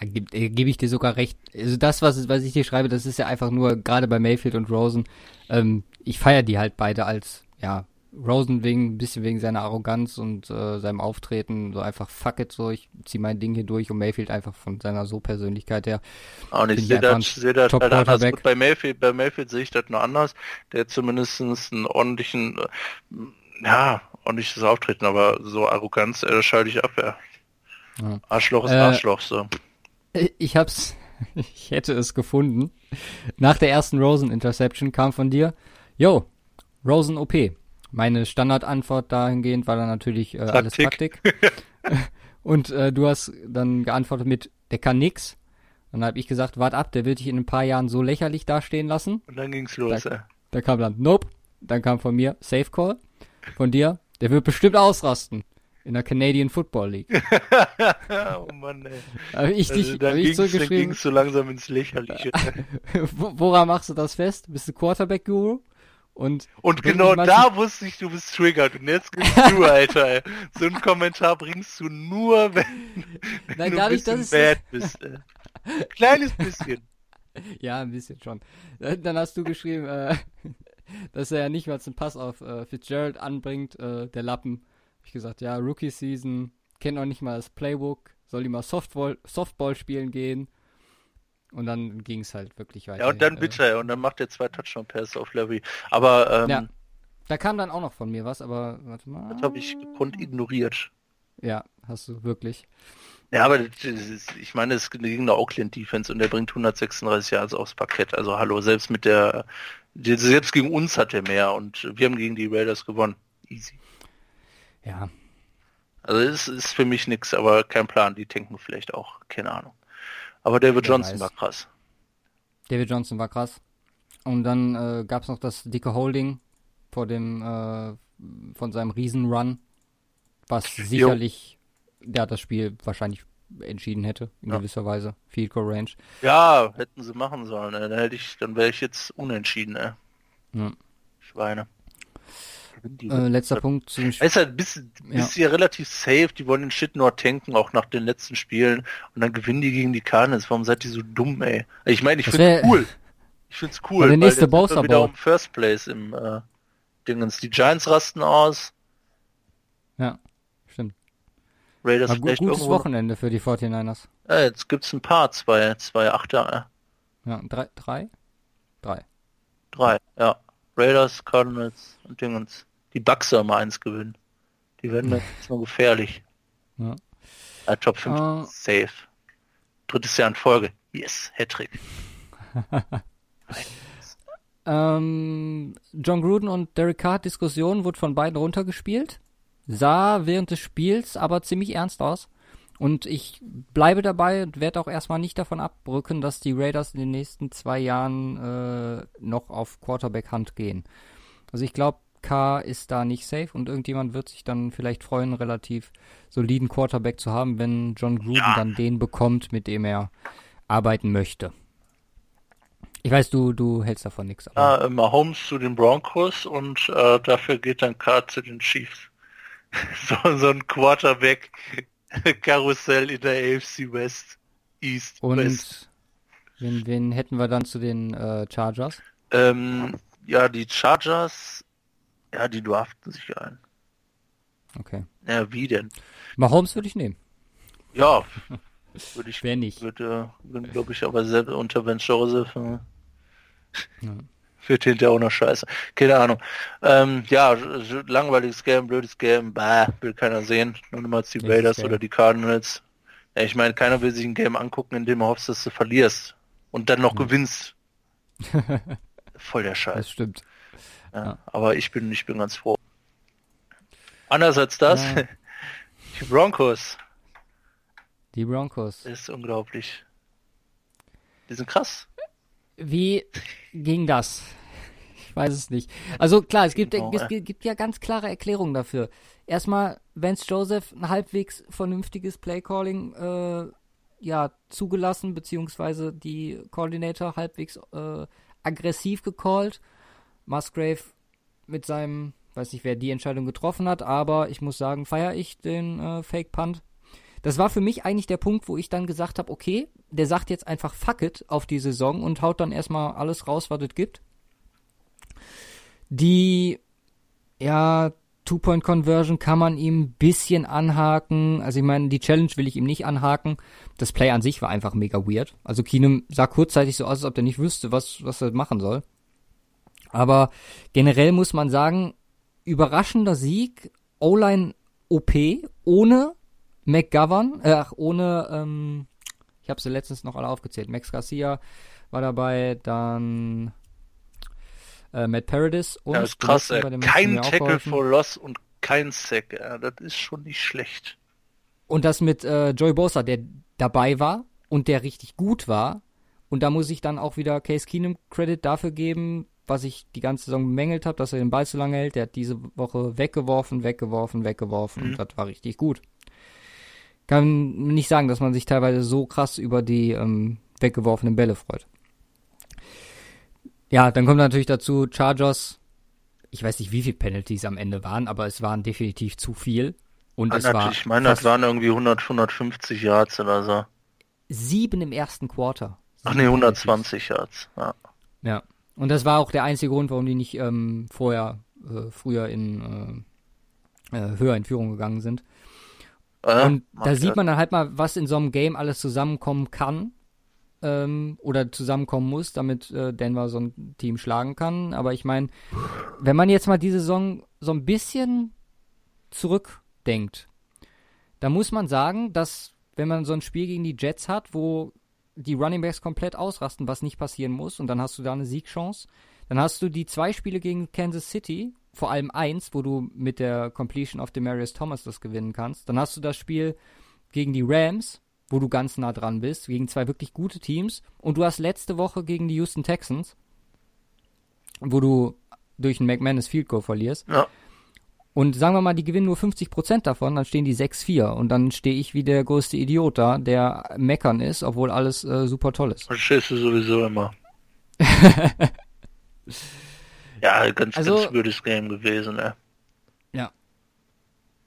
Ja, Gebe äh, geb ich dir sogar recht. Also das, was, was ich dir schreibe, das ist ja einfach nur, gerade bei Mayfield und Rosen, ähm, ich feiere die halt beide als, ja, Rosen wegen, ein bisschen wegen seiner Arroganz und äh, seinem Auftreten, so einfach fuck it, so ich zieh mein Ding hier durch und Mayfield einfach von seiner so Persönlichkeit her. Und ich sehe das, seh das halt anders. Gut, bei Mayfield, bei Mayfield sehe ich das nur anders. Der zumindest einen ordentlichen, äh, ja, ordentliches Auftreten, aber so Arroganz, äh, schalte ich ab, ja. ja. Arschloch ist äh, Arschloch, so. Ich hab's, ich hätte es gefunden. Nach der ersten Rosen-Interception kam von dir, yo, Rosen OP. Meine Standardantwort dahingehend war dann natürlich äh, alles Taktik. Und äh, du hast dann geantwortet mit, der kann nix. Und dann habe ich gesagt, wart ab, der wird dich in ein paar Jahren so lächerlich dastehen lassen. Und dann ging's los, da, da kam dann, nope. Dann kam von mir, Safe Call. Von dir, der wird bestimmt ausrasten. In der Canadian Football League. oh Mann, ey. Hab ich dich, also, dann hab ich ging's so langsam ins Lächerliche. Woran machst du das fest? Bist du Quarterback-Guru? Und, und genau da wusste ich, du bist triggert. Und jetzt gehst du, Alter. so einen Kommentar bringst du nur, wenn, wenn Nein, du ein bisschen ich, bad bist. Kleines bisschen. Ja, ein bisschen schon. Dann hast du geschrieben, äh, dass er ja nicht mal einen Pass auf äh, Fitzgerald anbringt, äh, der Lappen. Hab ich gesagt, ja, Rookie Season, kennt noch nicht mal das Playbook, soll die mal Softball, Softball spielen gehen. Und dann ging es halt wirklich weiter. Ja, und dann äh, bitte, und dann macht er zwei Touchdown-Passes auf Larry. Aber, ähm, ja, da kam dann auch noch von mir was, aber warte mal. Das habe ich gekonnt ignoriert. Ja, hast du wirklich. Ja, aber ist, ich meine, es ging eine Oakland-Defense und der bringt 136 Yards aufs Parkett. Also hallo, selbst mit der, selbst gegen uns hat er mehr und wir haben gegen die Raiders gewonnen. Easy. Ja. Also es ist für mich nichts, aber kein Plan. Die tanken vielleicht auch, keine Ahnung. Aber David Wer Johnson weiß. war krass. David Johnson war krass. Und dann äh, gab es noch das dicke Holding vor dem äh, von seinem Riesenrun, was sicherlich ja das Spiel wahrscheinlich entschieden hätte in ja. gewisser Weise. Field Goal Range. Ja, hätten sie machen sollen. Ey. Dann hätte ich, dann wäre ich jetzt unentschieden. Ey. Ja. Schweine. Äh, letzter Punkt zu dem Spiel. Es ist halt bis, bis ja. relativ safe, die wollen den Shit nur tanken, auch nach den letzten Spielen. Und dann gewinnen die gegen die Cardinals. Warum seid ihr so dumm, ey? Ich meine, ich finde cool. Ich find's cool, der nächste weil jetzt wieder um First Place im äh, Dingens. Die Giants rasten aus. Ja. Raiders War vielleicht gutes irgendwo... Wochenende für die 49ers. Ja, jetzt gibt's ein paar, zwei, zwei Achter. Ja, drei, drei? Drei. Drei, ja. Raiders, Cardinals und Dingens die Bucks soll mal eins gewinnen. Die werden jetzt nur gefährlich. Ja. ja Top 5 uh, safe. Drittes Jahr in Folge. Yes, Hattrick. ähm, John Gruden und Derek Carr Diskussion wurde von beiden runtergespielt. Sah während des Spiels aber ziemlich ernst aus. Und ich bleibe dabei und werde auch erstmal nicht davon abbrücken, dass die Raiders in den nächsten zwei Jahren äh, noch auf Quarterback-Hand gehen. Also ich glaube, K ist da nicht safe und irgendjemand wird sich dann vielleicht freuen, relativ soliden Quarterback zu haben, wenn John Gruden ja. dann den bekommt, mit dem er arbeiten möchte. Ich weiß, du, du hältst davon nichts. Aber... Ja, Mahomes zu den Broncos und äh, dafür geht dann K zu den Chiefs. so, so ein Quarterback-Karussell in der AFC West, East, und West. Wen, wen hätten wir dann zu den äh, Chargers? Ähm, ja, die Chargers ja, die draften sich ein. Okay. Ja, wie denn? Mahomes würde ich nehmen. Ja, würde ich. Wer nicht? Würde, glaube ich, aber selbst unter Ben Joseph. Äh, ja. Wird hinterher auch noch scheiße. Keine Ahnung. Ähm, ja, langweiliges Game, blödes Game, bah, will keiner sehen. Nur niemals die Raiders oder die Cardinals. Ja, ich meine, keiner will sich ein Game angucken, in dem er hoffst, dass du verlierst. Und dann noch mhm. gewinnst. Voll der Scheiß. Das stimmt. Ja, Aber ich bin, ich bin ganz froh. Anders als das, ja. die Broncos. Die Broncos. Das ist unglaublich. Die sind krass. Wie, ging das? Ich weiß es nicht. Also klar, es gibt, genau, es gibt ja ganz klare Erklärungen dafür. Erstmal, Vance Joseph ein halbwegs vernünftiges Playcalling äh, ja, zugelassen, beziehungsweise die Coordinator halbwegs äh, aggressiv gecallt. Musgrave mit seinem, weiß nicht, wer die Entscheidung getroffen hat, aber ich muss sagen, feiere ich den äh, Fake Punt. Das war für mich eigentlich der Punkt, wo ich dann gesagt habe, okay, der sagt jetzt einfach fuck it auf die Saison und haut dann erstmal alles raus, was es gibt. Die, ja, Two-Point-Conversion kann man ihm ein bisschen anhaken. Also ich meine, die Challenge will ich ihm nicht anhaken. Das Play an sich war einfach mega weird. Also Keenum sah kurzzeitig so aus, als ob er nicht wüsste, was, was er machen soll. Aber generell muss man sagen, überraschender Sieg, O-Line OP, ohne McGovern, äh, ohne, ähm, ich habe sie letztens noch alle aufgezählt. Max Garcia war dabei, dann äh, Matt Paradis und ja, das ist krass, ey. kein Tackle for Loss und kein Sack, ja, das ist schon nicht schlecht. Und das mit äh, Joey Bosa, der dabei war und der richtig gut war. Und da muss ich dann auch wieder Case Keenum Credit dafür geben, was ich die ganze Saison bemängelt habe, dass er den Ball zu lange hält. Der hat diese Woche weggeworfen, weggeworfen, weggeworfen mhm. und das war richtig gut. Kann nicht sagen, dass man sich teilweise so krass über die ähm, weggeworfenen Bälle freut. Ja, dann kommt natürlich dazu Chargers. Ich weiß nicht, wie viele Penalties am Ende waren, aber es waren definitiv zu viel. Und ja, es war ich meine, das waren irgendwie 100, 150 Yards oder so. Sieben im ersten Quarter. Ach nee, 120 Yards. Ja. Ja. Und das war auch der einzige Grund, warum die nicht ähm, vorher, äh, früher in äh, äh, höher in Führung gegangen sind. Äh, und da sieht man dann halt mal, was in so einem Game alles zusammenkommen kann ähm, oder zusammenkommen muss, damit äh, Denver so ein Team schlagen kann. Aber ich meine, wenn man jetzt mal diese Saison so ein bisschen zurückdenkt, da muss man sagen, dass wenn man so ein Spiel gegen die Jets hat, wo die Running Backs komplett ausrasten, was nicht passieren muss, und dann hast du da eine Siegchance, dann hast du die zwei Spiele gegen Kansas City, vor allem eins, wo du mit der Completion of Demarius Thomas das gewinnen kannst. Dann hast du das Spiel gegen die Rams, wo du ganz nah dran bist, gegen zwei wirklich gute Teams. Und du hast letzte Woche gegen die Houston Texans, wo du durch einen McManus Field Goal verlierst. Ja. Und sagen wir mal, die gewinnen nur 50% davon, dann stehen die 6-4. Und dann stehe ich wie der größte Idiot da, der meckern ist, obwohl alles äh, super toll ist. Das stehst du sowieso immer. ja, ganz, also, ganz würdes Game gewesen, ne? Ja.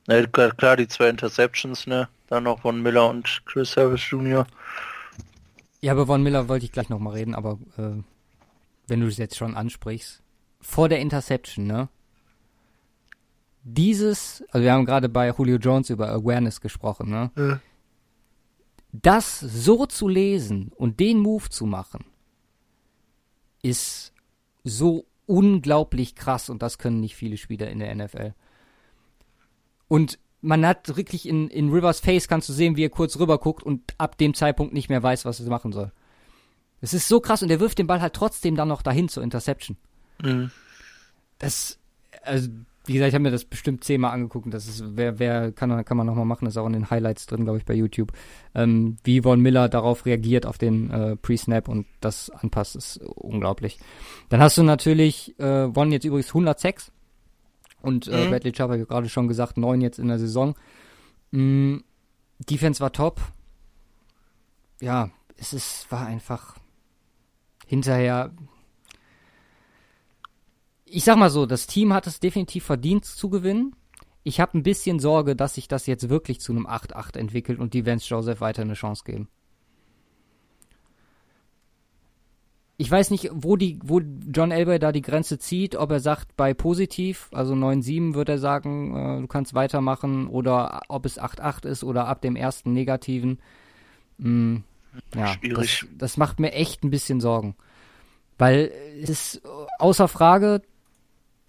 Ne, klar, die zwei Interceptions, ne? Dann noch Von Miller und Chris Harris Jr. Ja, über Von Miller wollte ich gleich nochmal reden, aber äh, wenn du es jetzt schon ansprichst. Vor der Interception, ne? Dieses, also wir haben gerade bei Julio Jones über Awareness gesprochen, ne? Ja. Das so zu lesen und den Move zu machen, ist so unglaublich krass und das können nicht viele Spieler in der NFL. Und man hat wirklich in, in Rivers Face kannst du sehen, wie er kurz rüber guckt und ab dem Zeitpunkt nicht mehr weiß, was er machen soll. Es ist so krass und er wirft den Ball halt trotzdem dann noch dahin zur Interception. Mhm. Das, also, wie gesagt, ich habe mir das bestimmt zehnmal angeguckt und das ist, wer, wer kann, kann man nochmal machen, das ist auch in den Highlights drin, glaube ich, bei YouTube. Ähm, wie Von Miller darauf reagiert, auf den äh, Pre-Snap und das anpasst, ist unglaublich. Dann hast du natürlich, äh, Von jetzt übrigens 106 und äh, mhm. Bradley Chubb, habe ich gerade schon gesagt, neun jetzt in der Saison. Mhm, Defense war top. Ja, es ist, war einfach hinterher. Ich sag mal so, das Team hat es definitiv verdient zu gewinnen. Ich habe ein bisschen Sorge, dass sich das jetzt wirklich zu einem 8-8 entwickelt und die Vance Joseph weiter eine Chance geben. ich weiß nicht, wo die, wo John Elway da die Grenze zieht, ob er sagt, bei positiv, also 9-7 wird er sagen, äh, du kannst weitermachen, oder ob es 8-8 ist oder ab dem ersten negativen. Mm, ja, Schwierig. Das, das macht mir echt ein bisschen Sorgen. Weil es ist außer Frage,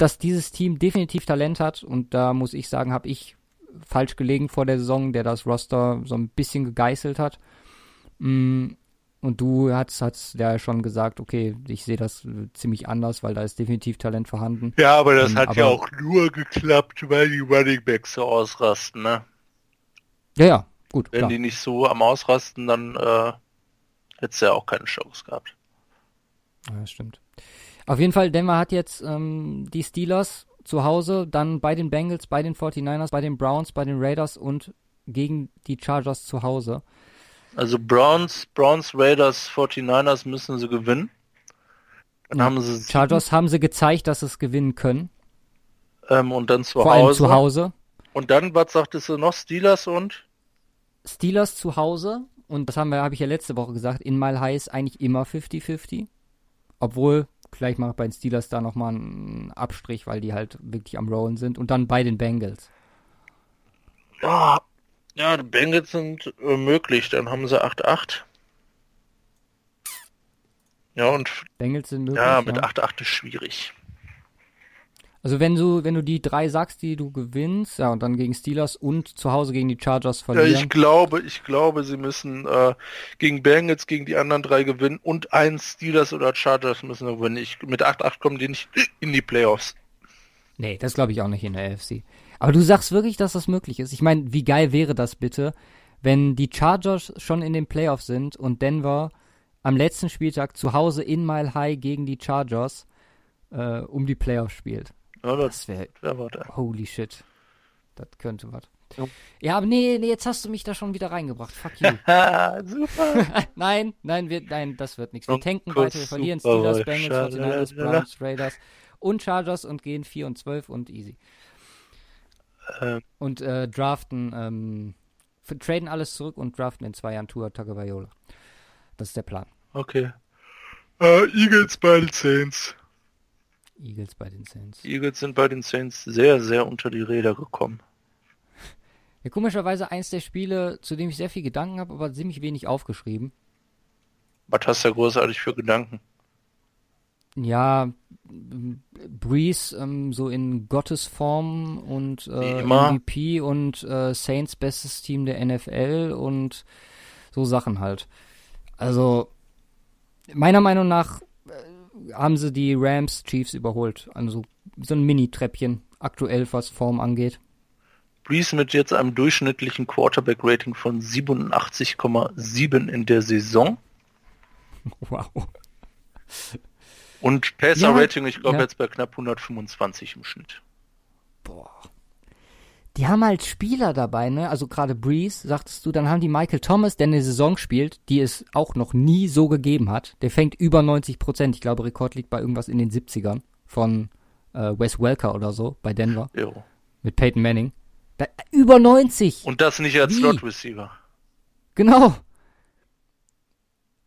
dass dieses Team definitiv Talent hat und da muss ich sagen, habe ich falsch gelegen vor der Saison, der das Roster so ein bisschen gegeißelt hat. Mm, und du hast, hast ja schon gesagt, okay, ich sehe das ziemlich anders, weil da ist definitiv Talent vorhanden. Ja, aber das ähm, hat aber, ja auch nur geklappt, weil die Running Backs so ausrasten, ne? Ja, ja, gut. Wenn klar. die nicht so am Ausrasten, dann äh, hättest du ja auch keine Chance gehabt. Ja, stimmt. Auf jeden Fall, Denver hat jetzt ähm, die Steelers zu Hause, dann bei den Bengals, bei den 49ers, bei den Browns, bei den Raiders und gegen die Chargers zu Hause. Also Browns, Browns, Raiders, 49ers müssen sie gewinnen. Dann ja. haben sie Chargers haben sie gezeigt, dass sie es gewinnen können. Ähm, und dann zu Vor Hause. Allem zu Hause. Und dann, was sagtest du noch? Steelers und? Steelers zu Hause. Und das haben wir, habe ich ja letzte Woche gesagt, in Mile High ist eigentlich immer 50-50. Obwohl, vielleicht mache ich bei den Steelers da nochmal einen Abstrich, weil die halt wirklich am Rollen sind. Und dann bei den Bengals. Ja, ja die Bengals sind äh, möglich. Dann haben sie 8-8. Ja, und. Bengals sind möglich. Ja, mit 8-8 ja. ist schwierig. Also wenn du, wenn du die drei sagst, die du gewinnst, ja, und dann gegen Steelers und zu Hause gegen die Chargers verlieren. Ja, ich glaube, ich glaube, sie müssen äh, gegen Bengals, gegen die anderen drei gewinnen und ein Steelers oder Chargers müssen gewinnen. Ich, mit 8-8 kommen die nicht in die Playoffs. Nee, das glaube ich auch nicht in der AFC. Aber du sagst wirklich, dass das möglich ist. Ich meine, wie geil wäre das bitte, wenn die Chargers schon in den Playoffs sind und Denver am letzten Spieltag zu Hause in Mile High gegen die Chargers äh, um die Playoffs spielt. Ja, das, das wäre wär Holy shit. Das könnte was. Ja. ja, aber nee, nee, jetzt hast du mich da schon wieder reingebracht. Fuck you. super. nein, nein, wir, nein, das wird nichts. Wir tanken weiter, wir verlieren Steelers, Bengals, 49ers, Browns, Raiders und Chargers und gehen 4 und 12 und easy. Ähm. Und äh, draften, ähm, traden alles zurück und draften in zwei Jahren Tour Tagovailoa. Das ist der Plan. Okay. Uh, Eagles bei den Saints. Eagles bei den Saints. Eagles sind bei den Saints sehr, sehr unter die Räder gekommen. Ja, komischerweise eins der Spiele, zu dem ich sehr viel Gedanken habe, aber ziemlich wenig aufgeschrieben. Was hast du da großartig für Gedanken? Ja, Breeze ähm, so in Gottes Form und äh, MVP und äh, Saints bestes Team der NFL und so Sachen halt. Also meiner Meinung nach haben sie die Rams Chiefs überholt. Also so ein Mini-Treppchen aktuell, was Form angeht. Breeze mit jetzt einem durchschnittlichen Quarterback-Rating von 87,7 in der Saison. Wow. Und Passer-Rating, ja, ich glaube, ja. jetzt bei knapp 125 im Schnitt. Boah die haben halt Spieler dabei, ne? Also gerade Breeze, sagtest du, dann haben die Michael Thomas, der eine Saison spielt, die es auch noch nie so gegeben hat. Der fängt über 90 Prozent. Ich glaube, Rekord liegt bei irgendwas in den 70ern von äh, Wes Welker oder so bei Denver. Jo. Mit Peyton Manning. Da, über 90! Und das nicht als Slot Receiver. Genau.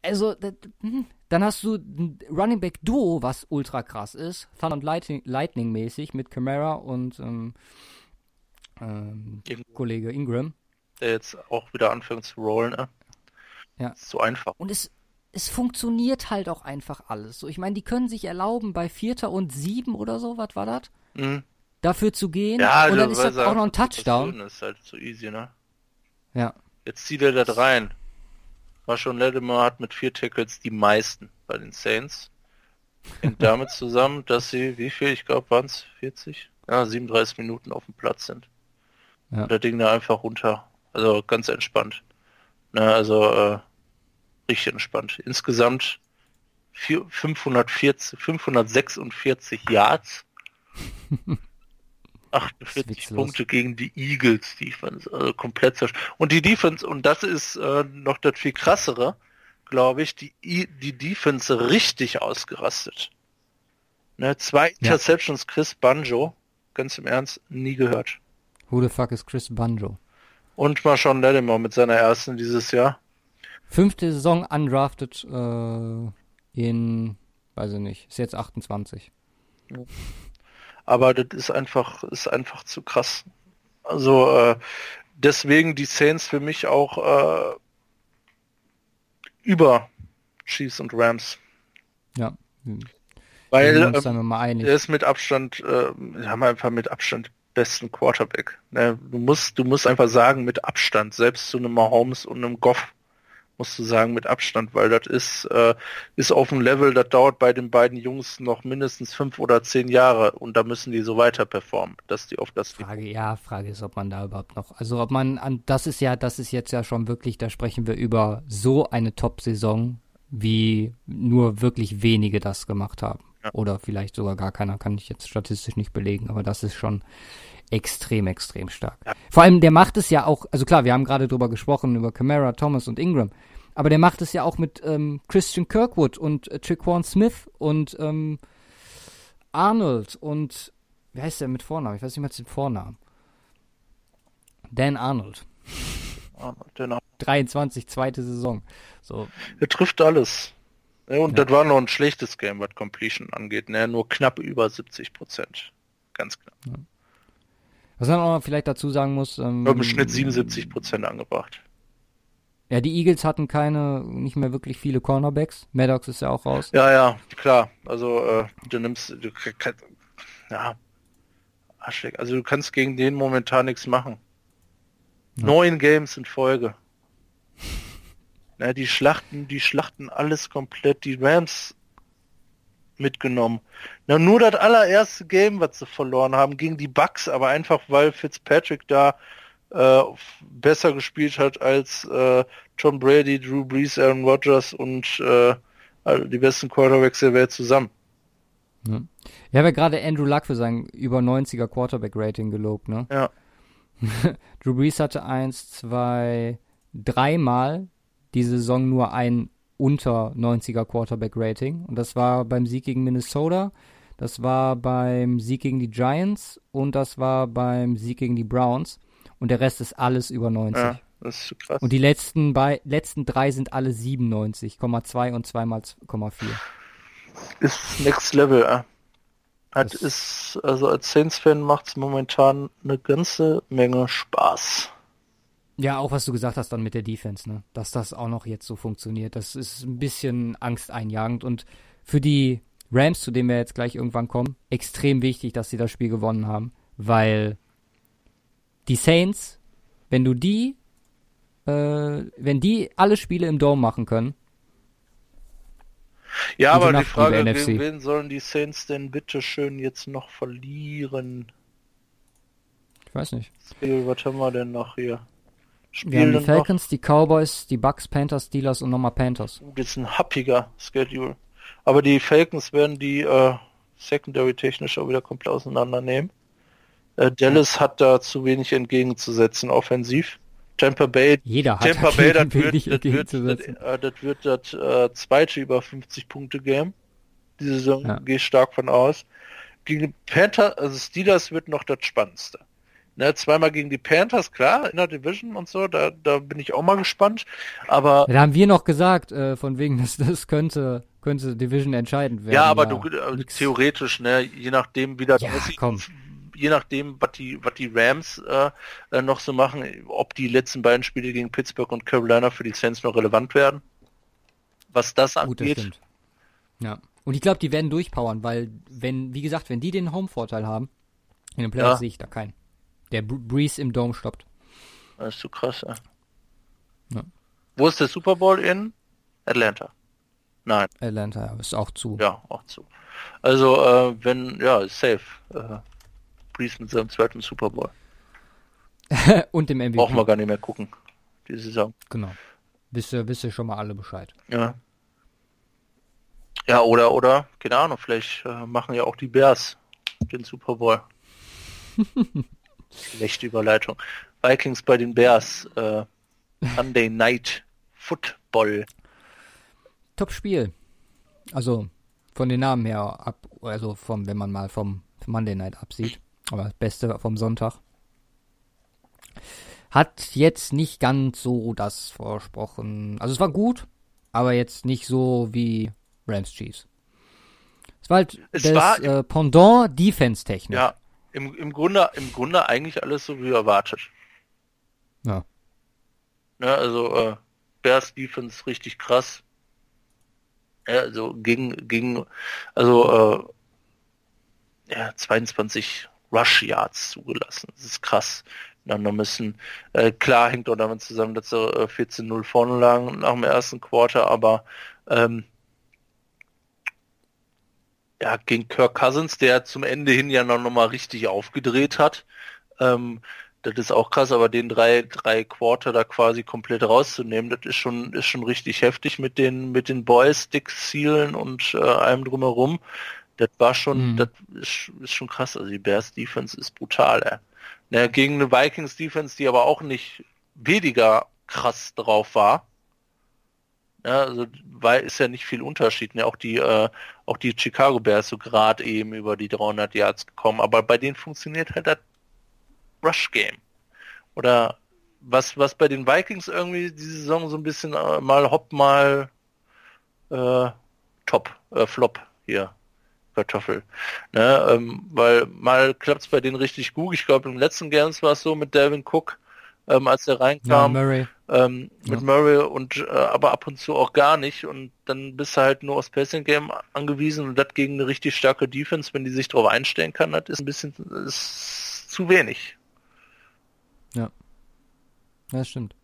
Also, hm. dann hast du ein Running Back Duo, was ultra krass ist. Thunder und Lightning, Lightning mäßig mit Camara und ähm, ähm, Kollege Ingram. Der jetzt auch wieder anfängt zu rollen, ne? Ja. Ist so einfach. Und es, es funktioniert halt auch einfach alles. So, ich meine, die können sich erlauben, bei Vierter und Sieben oder so, was war das? Mhm. Dafür zu gehen. Ja, und dann ist das auch noch ein Touchdown. Das ist halt so easy, ne? Ja. Jetzt zieht er das rein. War schon Lattimore hat mit vier Tackles die meisten bei den Saints. Hängt damit zusammen, dass sie, wie viel, ich glaube, waren es 40? Ja, 37 Minuten auf dem Platz sind. Ja. Der Ding da einfach runter. Also ganz entspannt. Na, also äh, richtig entspannt. Insgesamt 4, 540, 546 Yards. 48 Punkte gegen die Eagles Defense, also komplett zerstört. Und die Defense, und das ist äh, noch das viel krassere, glaube ich, die, die Defense richtig ausgerastet. Ne, zwei Interceptions Chris Banjo, ganz im Ernst, nie gehört. Who the fuck is Chris Banjo? Und Marshawn Lattimore mit seiner ersten dieses Jahr. Fünfte Saison undrafted äh, in, weiß ich nicht, ist jetzt 28. Aber das ist einfach, ist einfach zu krass. Also äh, deswegen die Saints für mich auch äh, über Chiefs und Rams. Ja. Weil ähm, er ist mit Abstand, äh, haben einfach mit Abstand besten Quarterback. Ne? Du musst, du musst einfach sagen, mit Abstand, selbst zu einem Mahomes und einem Goff musst du sagen, mit Abstand, weil das ist, äh, ist auf dem Level, das dauert bei den beiden Jungs noch mindestens fünf oder zehn Jahre und da müssen die so weiter performen, dass die auf das. Frage, ja, Frage ist, ob man da überhaupt noch, also ob man an, das ist ja, das ist jetzt ja schon wirklich, da sprechen wir über so eine Top-Saison wie nur wirklich wenige das gemacht haben. Ja. Oder vielleicht sogar gar keiner, kann ich jetzt statistisch nicht belegen, aber das ist schon extrem, extrem stark. Ja. Vor allem, der macht es ja auch, also klar, wir haben gerade drüber gesprochen, über Camara, Thomas und Ingram, aber der macht es ja auch mit ähm, Christian Kirkwood und äh, Triquan Smith und ähm, Arnold und wie heißt der mit Vornamen? Ich weiß nicht mehr den Vornamen. Dan Arnold. Genau. 23, zweite Saison. So, Er trifft alles. Ja, und Ja. das war noch ein schlechtes Game, was Completion angeht. Ne? Nur knapp über 70 Prozent. Ganz knapp. was man auch noch vielleicht dazu sagen muss, ähm, Wir haben im Schnitt 77 Prozent angebracht. ja, die Eagles hatten keine, nicht mehr wirklich viele Cornerbacks. Maddox ist ja auch raus. Ja, ja, klar. Also äh, du nimmst, du kannst, ja, Arschleck. Also du kannst gegen den momentan nichts machen. Ja. Neun Games in Folge. Na, die schlachten, die schlachten alles komplett. Die Rams mitgenommen. Na, nur das allererste Game, was sie verloren haben, gegen die Bucks, aber einfach weil Fitzpatrick da äh, besser gespielt hat als äh, Tom Brady, Drew Brees, Aaron Rodgers und äh, also die besten Quarterbacks der Welt zusammen. Ja. Ich habe ja gerade Andrew Luck für sein über 90er Quarterback-Rating gelobt, ne? Ja. Drew Brees hatte eins, zwei, dreimal diese Saison nur ein unter 90er Quarterback-Rating. Und das war beim Sieg gegen Minnesota, das war beim Sieg gegen die Giants und das war beim Sieg gegen die Browns. Und der Rest ist alles über 90. Ja, das ist krass. Und die letzten, bei, letzten drei sind alle 97,2 und 2 mal 0,4. ist Next Level. Äh. Hat Das- ist, also als Saints-Fan macht es momentan eine ganze Menge Spaß. Ja, auch was du gesagt hast dann mit der Defense, ne? Dass das auch noch jetzt so funktioniert. Das ist ein bisschen angsteinjagend und für die Rams, zu denen wir jetzt gleich irgendwann kommen, extrem wichtig, dass sie das Spiel gewonnen haben, weil die Saints, wenn du die, äh, wenn die alle Spiele im Dome machen können, Ja, aber die Nacht, Frage, liebe gegen NFC. wen sollen die Saints denn bitte schön jetzt noch verlieren? ich weiß nicht. Spiel, was haben wir denn noch hier? Wir haben die noch Falcons, die Cowboys, die Bucks, Panthers, Steelers und nochmal Panthers. jetzt ein happiger Schedule. Aber die Falcons werden die äh, Secondary technisch auch wieder komplett auseinandernehmen. Äh, Dallas hat da zu wenig entgegenzusetzen offensiv. Tampa Bay Jeder hat Tampa Bay, das wird, das wird, das, äh, das wird das äh, zweite über 50 Punkte Game. Diese Saison Ja. gehe ich stark von aus. Gegen die Panthers, also Steelers wird noch das Spannendste. Ne, zweimal gegen die Panthers, klar, in der Division und so, da, da bin ich auch mal gespannt. Aber Ja, da haben wir noch gesagt, äh, von wegen, dass das könnte, könnte Division entscheidend werden. ja, aber du äh, theoretisch, ne, je nachdem wie das Ja, komm. je nachdem, was die, was die Rams äh, äh, noch so machen, ob die letzten beiden Spiele gegen Pittsburgh und Carolina für die Saints noch relevant werden. Was das Gut, das angeht. Ja. Und ich glaube, die werden durchpowern, weil, wenn, wie gesagt, wenn die den Home-Vorteil haben, in den Playoffs Ja. sehe ich da keinen. Der Br- Breeze im Dome stoppt. Das ist so krass, ja. Ja. Wo ist der Super Bowl in Atlanta? Nein, Atlanta ist auch zu. ja, auch zu. Also, äh, wenn, ja, ist safe. Äh, Breeze mit seinem zweiten Super Bowl. Und dem MVP. Brauchen wir gar nicht mehr gucken, die Saison. Genau. Wisst ihr, wisst ihr schon mal alle Bescheid. Ja. Ja, oder, oder, keine Ahnung, vielleicht äh, machen ja auch die Bears den Super Bowl. Schlechte Überleitung. Vikings bei den Bears. Äh, Sunday Night Football. Top-Spiel. Also, von den Namen her ab, also vom, wenn man mal vom Monday Night absieht. Aber das Beste vom Sonntag. Hat jetzt nicht ganz so das versprochen. Also es war gut, aber jetzt nicht so wie Rams Chiefs. Es war halt Es das war- äh, Pendant Defense-technisch. Ja, im, im Grunde, im Grunde eigentlich alles so wie erwartet. Ja. Ne, also äh, Bears Defense richtig krass. Ja, also gegen, gegen, also äh, ja, 22 Rush Yards zugelassen. Das ist krass. Dann noch müssen, äh, klar hängt auch damit zusammen, dass sie äh, 14-0 vorne lagen nach dem ersten Quarter, aber ähm, ja, gegen Kirk Cousins, der zum Ende hin ja noch, noch mal richtig aufgedreht hat, ähm, Das ist auch krass, aber den drei, drei Quarter da quasi komplett rauszunehmen, das ist schon, ist schon richtig heftig mit den, mit den Boys, Dick Zielen und äh, allem drumherum. Das war schon, mhm. das ist, ist, schon krass. Also die Bears Defense ist brutal, ey. Naja, gegen eine Vikings Defense, die aber auch nicht weniger krass drauf war. Ja, also weil ist ja nicht viel Unterschied. Ne? Auch die äh, auch die Chicago Bears so gerade eben über die 300 Yards gekommen, aber bei denen funktioniert halt das Rush Game. Oder was was bei den Vikings irgendwie diese Saison so ein bisschen äh, mal hopp mal äh, top äh, flop hier Kartoffel. Ne? Ähm, weil mal klappt es bei denen richtig gut. Ich glaube im letzten Games war es so mit Devin Cook ähm, als er reinkam. Ja, Murray. Ähm, mit ja. Murray und äh, aber ab und zu auch gar nicht und dann bist du halt nur aufs Passing Game angewiesen und das gegen eine richtig starke Defense, wenn die sich darauf einstellen kann, das ist ein bisschen ist zu wenig. Ja. Das stimmt.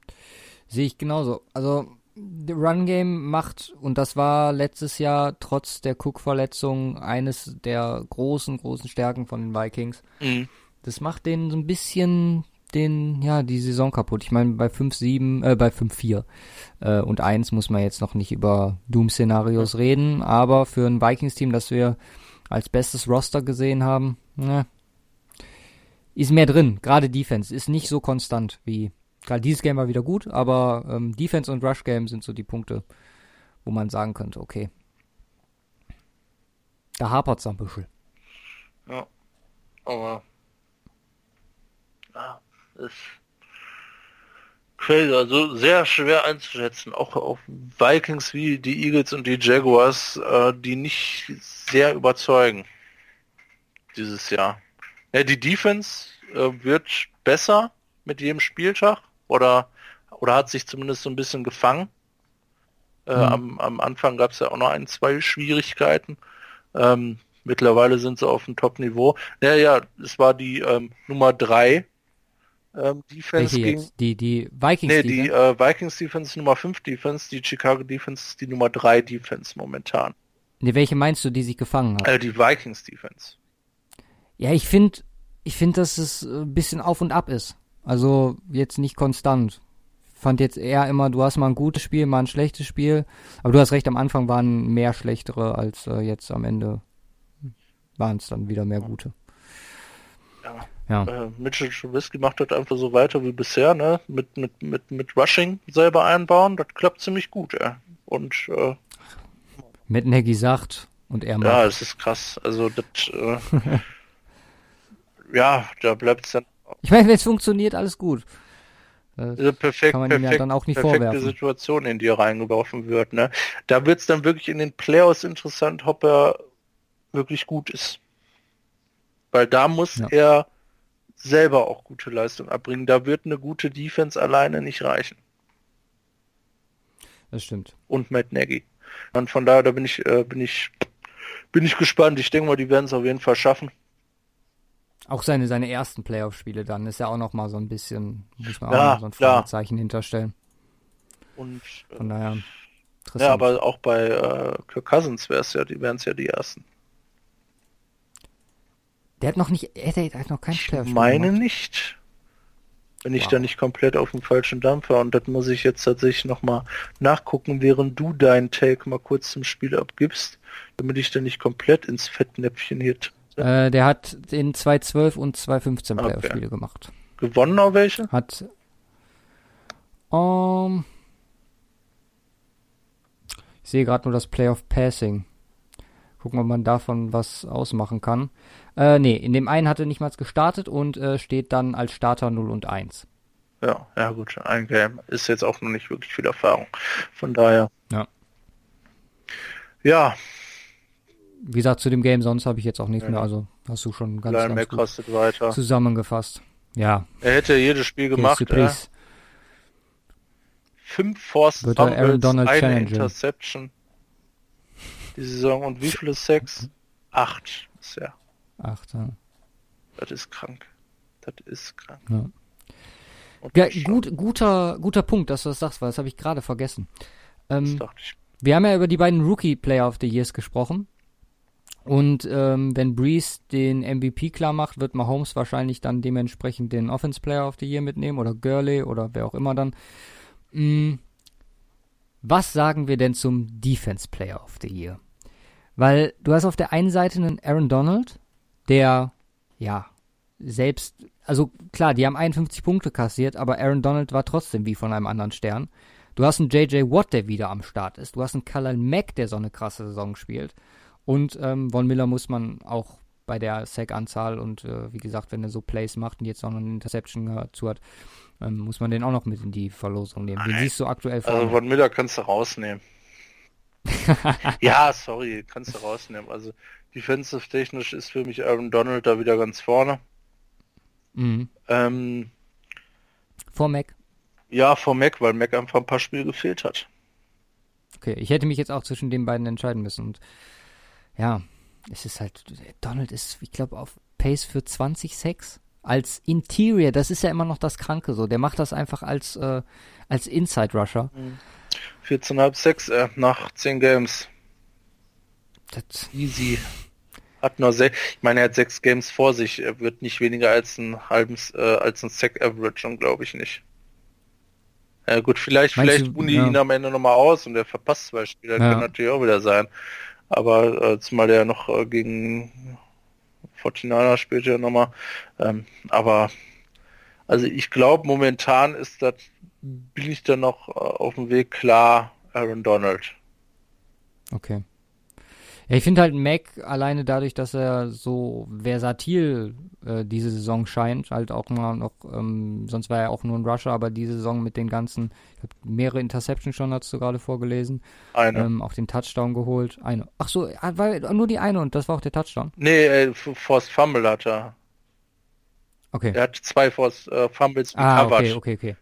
Sehe ich genauso. Also Run Game macht und das war letztes Jahr trotz der Cook-Verletzung eines der großen großen Stärken von den Vikings. Mhm. Das macht denen so ein bisschen den, ja, die Saison kaputt. Ich meine, bei 5-7, äh, bei 5-4 äh, und 1 muss man jetzt noch nicht über Doom-Szenarios reden, aber für ein Vikings-Team, das wir als bestes Roster gesehen haben, ne, ist mehr drin. Gerade Defense ist nicht so konstant wie, gerade dieses Game war wieder gut, aber ähm, Defense und Rush Game sind so die Punkte, wo man sagen könnte, okay, da hapert es ein bisschen. Ja, aber ja, ist crazy, also sehr schwer einzuschätzen. Auch auf Vikings wie die Eagles und die Jaguars, äh, die nicht sehr überzeugen dieses Jahr. Ja, die Defense äh, wird besser mit jedem Spieltag oder oder hat sich zumindest so ein bisschen gefangen. Äh, mhm. am, am Anfang gab es ja auch noch ein, zwei Schwierigkeiten. Ähm, mittlerweile sind sie auf dem Top-Niveau. Naja, ja, es war die ähm, Nummer drei ähm, Defense Welche gegen. Die, die Vikings nee, Defense? die äh, Vikings Defense Nummer 5 Defense, die Chicago Defense ist die Nummer 3 Defense momentan. Nee, welche meinst du, die sich gefangen hat? Äh, die Vikings Defense. Ja, ich finde, ich finde, dass es ein bisschen auf und ab ist. Also jetzt nicht konstant. Fand jetzt eher immer, du hast mal ein gutes Spiel, mal ein schlechtes Spiel. Aber du hast recht, am Anfang waren mehr schlechtere als äh, jetzt am Ende waren es dann wieder mehr gute. Ja. Ja. Äh, Mitchell Trubisky macht das einfach so weiter wie bisher, ne? Mit, mit, mit, mit Rushing selber einbauen, das klappt ziemlich gut, ja. Und äh, mit Nagy sagt und er macht. Ja, das ist krass. Also das äh, ja, da bleibt es dann. Ich meine, wenn es funktioniert, alles gut. also perfekt, kann man perfekt, ja dann auch nicht perfekte vorwerfen. Situation, in die er reingeworfen wird. Ne? Da wird es dann wirklich in den Playoffs interessant, ob er wirklich gut ist. Weil da muss ja. er selber auch gute Leistung abbringen. Da wird eine gute Defense alleine nicht reichen. Das stimmt. Und Matt Nagy. Und von daher, da bin ich, äh, bin ich, bin ich gespannt. Ich denke mal, die werden es auf jeden Fall schaffen. Auch seine, seine ersten Playoff-Spiele dann ist ja auch noch mal so ein bisschen, muss man ja, auch so ein Fragezeichen hinterstellen. Und von daher. Ja, aber auch bei äh, Kirk Cousins wäre es ja, die wären es ja die ersten. Der hat noch nicht, er hat noch kein Playoff. Ich meine gemacht. nicht. Wenn ich wow. da nicht komplett auf dem falschen Dampfer und das muss ich jetzt tatsächlich nochmal nachgucken, während du deinen Take mal kurz zum Spiel abgibst, damit ich da nicht komplett ins Fettnäpfchen hier äh, Der hat in 2.12 und 2.15 Playoff-Spiele okay. gemacht. Gewonnen auch welche? Hat um, ähm, ich sehe gerade nur das Playoff Passing. Gucken, ob man davon was ausmachen kann. Äh, nee, in dem einen hat er nicht mal gestartet und äh, steht dann als Starter 0 und 1. Ja, ja gut, ein Game ist jetzt auch noch nicht wirklich viel Erfahrung. Von daher. Ja. Ja. Wie gesagt, zu dem Game sonst habe ich jetzt auch nichts ja. mehr. Also hast du schon ganz, ganz gut weiter. zusammengefasst. Ja. Er hätte jedes Spiel gemacht. Äh. Fünf Force Fumbles, eine Challenger. Interception die Saison. Und wie viele Sex? Acht bisher. Acht, ja. Das ist krank. Das ist krank. Ja. Ja, gut, guter, guter Punkt, dass du das sagst, weil das habe ich gerade vergessen. Ähm, wir haben ja über die beiden Rookie Player of the Years gesprochen. Und ähm, wenn Breeze den MVP klar macht, wird Mahomes wahrscheinlich dann dementsprechend den Offense Player of the Year mitnehmen oder Gurley oder wer auch immer dann. Mhm. Was sagen wir denn zum Defense Player of the Year? Weil du hast auf der einen Seite einen Aaron Donald, der, ja, selbst, also klar, die haben 51 Punkte kassiert, aber Aaron Donald war trotzdem wie von einem anderen Stern. Du hast einen JJ Watt, der wieder am Start ist. Du hast einen Khalil Mack, der so eine krasse Saison spielt. Und ähm, Von Miller muss man auch bei der Sack-Anzahl und äh, wie gesagt, wenn er so Plays macht und jetzt auch noch eine Interception dazu hat, ähm, muss man den auch noch mit in die Verlosung nehmen. Den siehst du aktuell vor. Also Von Miller kannst du rausnehmen. ja, sorry, kannst du rausnehmen. Also defensive technisch ist für mich Aaron Donald da wieder ganz vorne. Mhm. Ähm, vor Mac? Ja, vor Mac, weil Mac einfach ein paar Spiele gefehlt hat. Okay, ich hätte mich jetzt auch zwischen den beiden entscheiden müssen. Und ja, es ist halt, Donald ist, ich glaube, auf Pace für 20 Sacks als Interior. Das ist ja immer noch das Kranke so. Der macht das einfach als, äh, als Inside Rusher. Mhm. 14,5 6 äh, nach 10 Games. Das Easy. Hat nur sechs, ich meine, er hat sechs Games vor sich. Er wird nicht weniger als ein halbes, äh, als ein Sack Average und glaube ich nicht. Ja gut, vielleicht, Meinst vielleicht die ja. ihn am Ende nochmal aus und er verpasst zwei Spiele, ja. kann natürlich auch wieder sein. Aber äh, zumal der noch äh, gegen Fortinana spielt ja nochmal. Ähm, aber also ich glaube momentan ist das bin ich dann noch äh, auf dem Weg klar Aaron Donald. Okay. Ja, ich finde halt Mac alleine dadurch, dass er so versatil äh, diese Saison scheint, halt auch mal noch, ähm, sonst war er auch nur ein Rusher, aber diese Saison mit den ganzen, ich habe mehrere Interceptions schon, hast du gerade vorgelesen. Eine. Ähm, auch den Touchdown geholt. Eine. Ach so, war nur die eine und das war auch der Touchdown? Nee, äh, Force Fumble hat er. Okay. Er hat zwei Force äh, Fumbles ah, okay, okay, okay.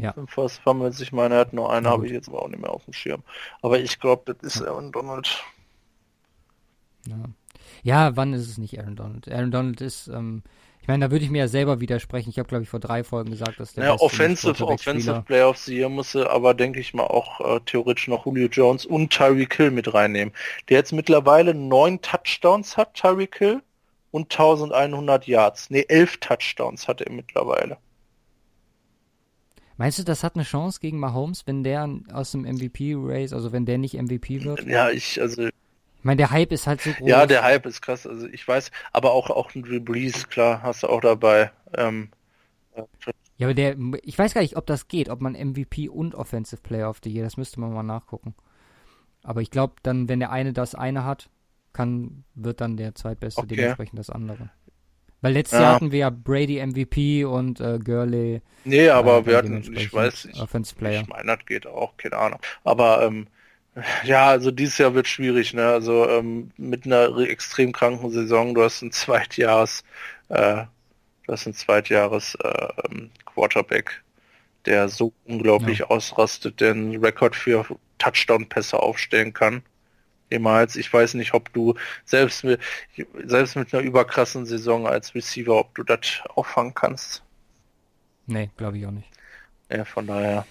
Ja. Fünf Force Fumbles, ich meine, er hat nur eine, habe ich jetzt aber auch nicht mehr auf dem Schirm. Aber ich glaube, das ist. Aaron Donald. Ja. ja, wann ist es nicht Aaron Donald? Aaron Donald ist, ähm, ich meine, da würde ich mir ja selber widersprechen. Ich habe, glaube ich, vor drei Folgen gesagt, dass der. Ja, Offensive, Offensive Player of the Year muss aber, denke ich mal, auch äh, theoretisch noch Julio Jones und Tyreek Hill mit reinnehmen. Der jetzt mittlerweile neun Touchdowns hat, Tyreek Hill, und 1100 Yards. Ne, elf Touchdowns hat er mittlerweile. Meinst du, das hat eine Chance gegen Mahomes, wenn der aus dem MVP-Race, also wenn der nicht MVP wird? Ja, ich, also ich meine, der Hype ist halt so groß. Ja, der Hype ist krass. Also ich weiß, aber auch auch ein Drew Brees, klar, hast du auch dabei. Ähm, ja, aber der, ich weiß gar nicht, ob das geht, ob man MVP und Offensive Player of the Year, das müsste man mal nachgucken. Aber ich glaube, dann, wenn der eine das eine hat, kann, wird dann der zweitbeste okay. dementsprechend das andere. Weil letztes ja. Jahr hatten wir ja Brady MVP und äh, Gurley. Nee, aber äh, wir hatten, ich weiß Player. Ich meine, das geht auch, keine Ahnung. Aber ähm, ja, also dieses Jahr wird schwierig, ne? Also ähm, mit einer extrem kranken Saison, du hast ein Zweitjahres, äh, du hast ein Zweitjahres äh, Quarterback, der so unglaublich ja. ausrastet, den Rekord für Touchdown-Pässe aufstellen kann. Jemals. Ich weiß nicht, ob du selbst mit, selbst mit einer überkrassen Saison als Receiver, ob du das auffangen kannst. Nee, glaube ich auch nicht. Ja, von daher.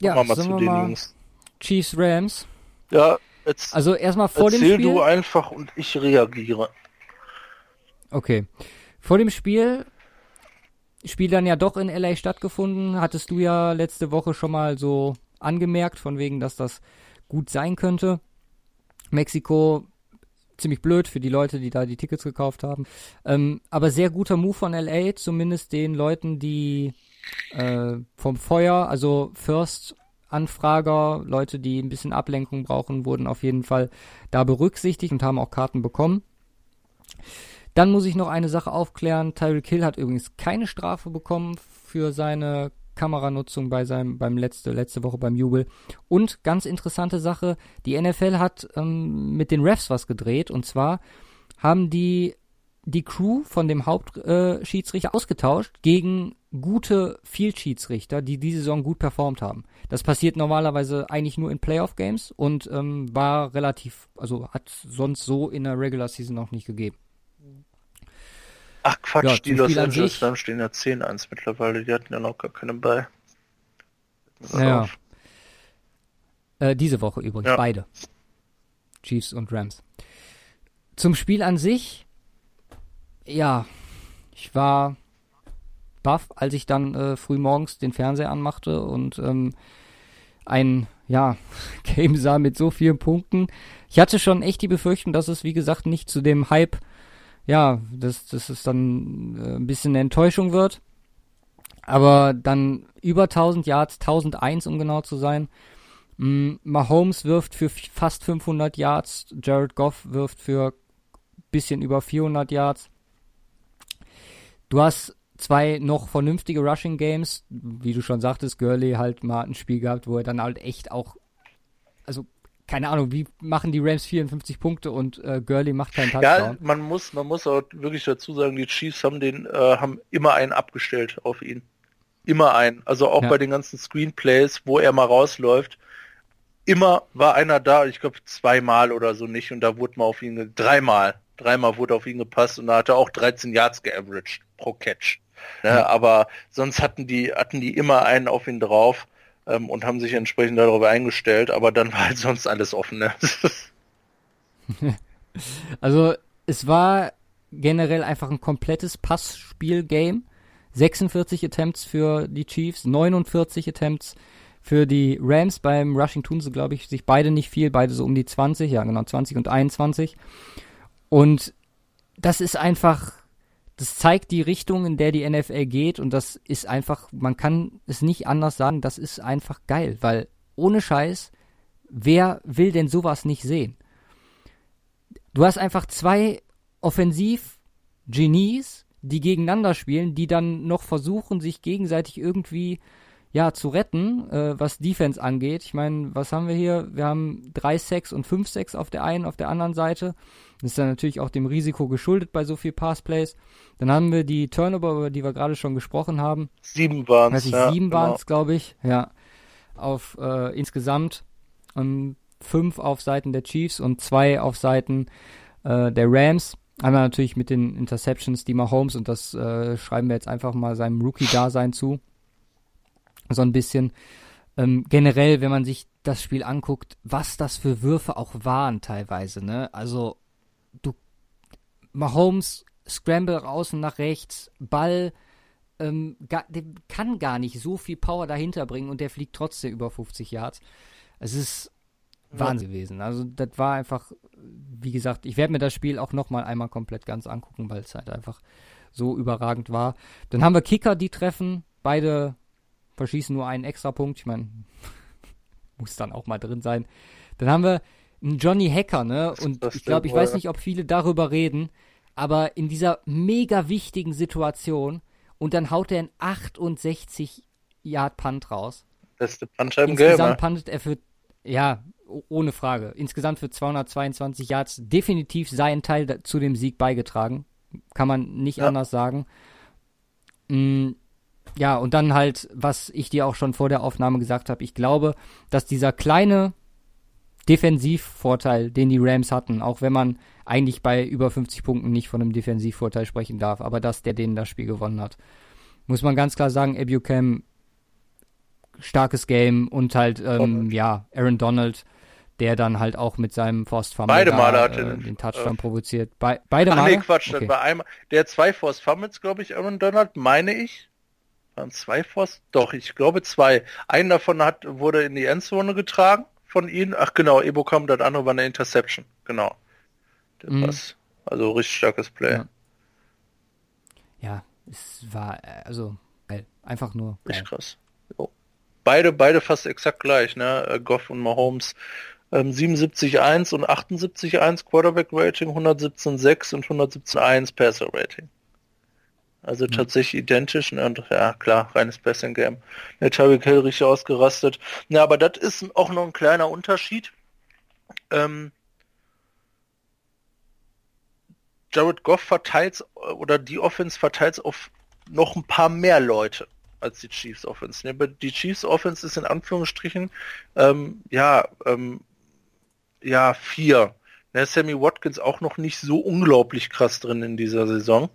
Ja, wir mal zu den mal Jungs. Chiefs Rams. Ja, jetzt also erstmal vor dem Spiel. Erzähl du einfach und ich reagiere. Okay. Vor dem Spiel Spiel dann ja doch in LA stattgefunden, hattest du ja letzte Woche schon mal so angemerkt, von wegen, dass das gut sein könnte. Mexiko ziemlich blöd für die Leute, die da die Tickets gekauft haben. Ähm, aber sehr guter Move von LA, zumindest den Leuten, die äh, vom Feuer, also First Anfrager, Leute, die ein bisschen Ablenkung brauchen, wurden auf jeden Fall da berücksichtigt und haben auch Karten bekommen. Dann muss ich noch eine Sache aufklären. Tyreek Hill hat übrigens keine Strafe bekommen für seine Kameranutzung bei seinem, beim letzte, letzte Woche beim Jubel. Und ganz interessante Sache, die NFL hat ähm, mit den Refs was gedreht und zwar haben die die Crew von dem Hauptschiedsrichter äh, ausgetauscht gegen gute Field-Schiedsrichter, die diese Saison gut performt haben. Das passiert normalerweise eigentlich nur in Playoff-Games und ähm, war relativ, also hat sonst so in der Regular Season noch nicht gegeben. Ach Quatsch, ja, die Los Angeles Rams stehen ja 10-1 mittlerweile, die hatten ja noch gar keinen bei. Ja. Äh, diese Woche übrigens, ja. beide. Chiefs und Rams. zum Spiel an sich, ja, ich war baff, als ich dann äh, früh morgens den Fernseher anmachte und ähm, ein ja, Game sah mit so vielen Punkten. Ich hatte schon echt die Befürchtung, dass es, wie gesagt, nicht zu dem Hype, ja, dass, dass es dann äh, ein bisschen eine Enttäuschung wird. Aber dann über 1000 Yards, 1001 um genau zu sein. Mm, Mahomes wirft für fast 500 Yards, Jared Goff wirft für bisschen über 400 Yards. Du hast zwei noch vernünftige Rushing Games, wie du schon sagtest, Gurley halt mal ein Spiel gehabt, wo er dann halt echt auch, also keine Ahnung, wie machen die Rams 54 Punkte und äh, Gurley macht keinen Touchdown? Ja, man muss, man muss auch wirklich dazu sagen, die Chiefs haben den, äh, haben immer einen abgestellt auf ihn. Immer einen. Also auch ja. bei den ganzen Screenplays, wo er mal rausläuft, immer war einer da, ich glaube zweimal oder so nicht, und da wurde mal auf ihn, dreimal, dreimal wurde auf ihn gepasst und da hat er auch 13 Yards geaveraged pro Catch. Ne? Mhm. Aber sonst hatten die, hatten die immer einen auf ihn drauf ähm, und haben sich entsprechend darauf eingestellt, aber dann war halt sonst alles offen. Ne? also es war generell einfach ein komplettes Passspiel-Game. 46 Attempts für die Chiefs, 49 Attempts für die Rams. Beim Rushing tun sie, glaube ich, sich beide nicht viel, beide so um die 20, ja genau, 20 und 21. Und das ist einfach das zeigt die Richtung, in der die NFL geht und das ist einfach, man kann es nicht anders sagen, das ist einfach geil, weil ohne Scheiß, wer will denn sowas nicht sehen? Du hast einfach zwei Offensiv-Genies, die gegeneinander spielen, die dann noch versuchen, sich gegenseitig irgendwie ja, zu retten, äh, was Defense angeht. Ich meine, was haben wir hier? Wir haben drei Sacks und fünf Sacks auf der einen, auf der anderen Seite. Das ist dann natürlich auch dem Risiko geschuldet bei so viel Passplays. Dann haben wir die Turnover, über die wir gerade schon gesprochen haben. Sieben waren es. Ja, sieben genau. waren es, glaube ich. Ja. Auf äh, insgesamt ähm, fünf auf Seiten der Chiefs und zwei auf Seiten äh, der Rams. Einmal natürlich mit den Interceptions, die Mahomes, und das äh, schreiben wir jetzt einfach mal seinem Rookie-Dasein zu so ein bisschen. Ähm, generell, wenn man sich das Spiel anguckt, was das für Würfe auch waren teilweise, ne? Also, du, Mahomes, Scramble raus und nach rechts, Ball, ähm, gar, der kann gar nicht so viel Power dahinter bringen und der fliegt trotzdem über 50 Yards. Es ist Wahnsinn gewesen. Also das war einfach, wie gesagt, ich werde mir das Spiel auch noch mal einmal komplett ganz angucken, weil es halt einfach so überragend war. Dann haben wir Kicker, die treffen, beide verschießen nur einen extra Punkt. Ich meine, muss dann auch mal drin sein. Dann haben wir einen Johnny Hacker, ne? Und ich glaube, ich weiß nicht, ob viele darüber reden, aber in dieser mega wichtigen Situation und dann haut er einen 68 Yard Punt raus. Beste Punch im Insgesamt Game, puntet er für, ja, ohne Frage. Insgesamt für 222 Yards definitiv seinen Teil zu dem Sieg beigetragen. Kann man nicht ja. anders sagen. Mhm ja, und dann halt, was ich dir auch schon vor der Aufnahme gesagt habe, ich glaube, dass dieser kleine Defensivvorteil, den die Rams hatten, auch wenn man eigentlich bei über 50 Punkten nicht von einem Defensivvorteil sprechen darf, aber dass der denen das Spiel gewonnen hat. Muss man ganz klar sagen, Ebucam, starkes Game und halt, ähm, ja, Aaron Donald, der dann halt auch mit seinem Forced Fumble beide Male hat äh, den Touchdown äh, provoziert. Be beide Ach, Male? nee, Quatsch, okay. das war einmal, der zwei Forced Fumbles, glaube ich, Aaron Donald, meine ich. Waren zwei Forst? Doch, ich glaube zwei. Einen davon hat, wurde in die Endzone getragen von ihnen. Ach genau, Ebo kam, das andere war eine Interception. Genau. Das mhm. war's. Also richtig starkes Play. Ja. ja, es war äh, also geil. einfach nur geil. Richtig krass. Jo. Beide, beide fast exakt gleich, ne? Äh, Goff und Mahomes. Ähm, 77-1 und 78-1 Quarterback Rating, 117-6 und 117-1 Passer Rating. Also mhm. tatsächlich identisch ne? und ja klar, reines Passing Game. Der Tyreek Hill richtig ausgerastet. Ja, aber das ist auch noch ein kleiner Unterschied. Ähm, Jared Goff verteilt oder die Offense verteilt auf noch ein paar mehr Leute als die Chiefs Offense. Ne? Die Chiefs Offense ist in Anführungsstrichen ähm, ja ähm, ja vier. Ne? Sammy Watkins auch noch nicht so unglaublich krass drin in dieser Saison.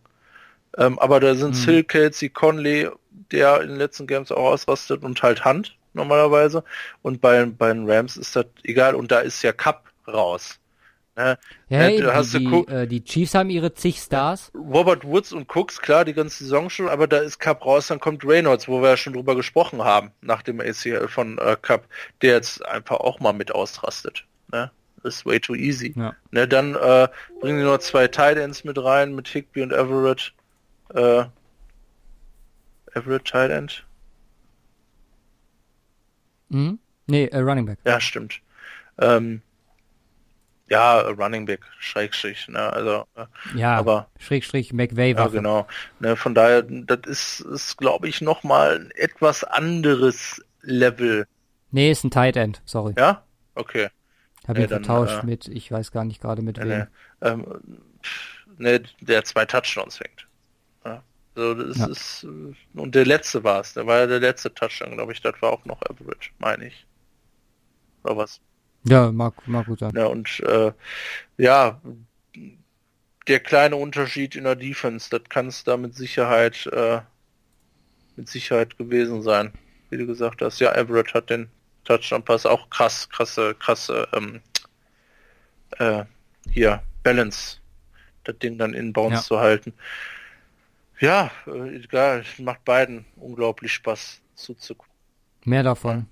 Ähm, aber da sind mhm. Hill, Kelsey, Conley, der in den letzten Games auch ausrastet und halt Hand normalerweise. Und bei, bei den Rams ist das egal und da ist ja Cup raus. Ne? Ja, Ne, du hast die, du die, äh, die Chiefs haben ihre zig Stars. Robert Woods und Cooks, klar, die ganze Saison schon, aber da ist Cup raus, dann kommt Reynolds, wo wir ja schon drüber gesprochen haben, nach dem ACL von äh, Cup, der jetzt einfach auch mal mit ausrastet. Ne? Das ist way too easy. Ja. Ne, dann äh, bringen die noch zwei Tight Ends mit rein, mit Higby und Everett. Äh, Everett Tight End? Mhm. Nee, äh, Running Back. Ja, stimmt. Ähm, ja, Running Back, Schrägstrich, ne, also, äh, Ja, aber Schrägstrich McVay Ja, war genau. Ne, von daher, das ist, ist glaube ich, nochmal ein etwas anderes Level. Nee, ist ein Tight End, sorry. Ja? Okay. Hab Nee, ihn dann, vertauscht äh, mit, ich weiß gar nicht gerade mit Ne, wem. ne, ähm, ne, der zwei Touchdowns fängt. So, das Ja. ist, äh, und der letzte war es. Der war ja der letzte Touchdown, glaube ich. Das war auch noch Average, meine ich. Oder was? Ja, mag, mag gut sein. Ja, und äh, ja, der kleine Unterschied in der Defense, das kann es da mit Sicherheit äh, mit Sicherheit gewesen sein. Wie du gesagt hast, ja, Everett hat den Touchdown-Pass auch krass, krasse, krasse ähm, äh, hier, Balance, das Ding dann in Bounce Ja. zu halten. Ja, äh, egal, macht beiden unglaublich Spaß zuzugucken. Mehr davon.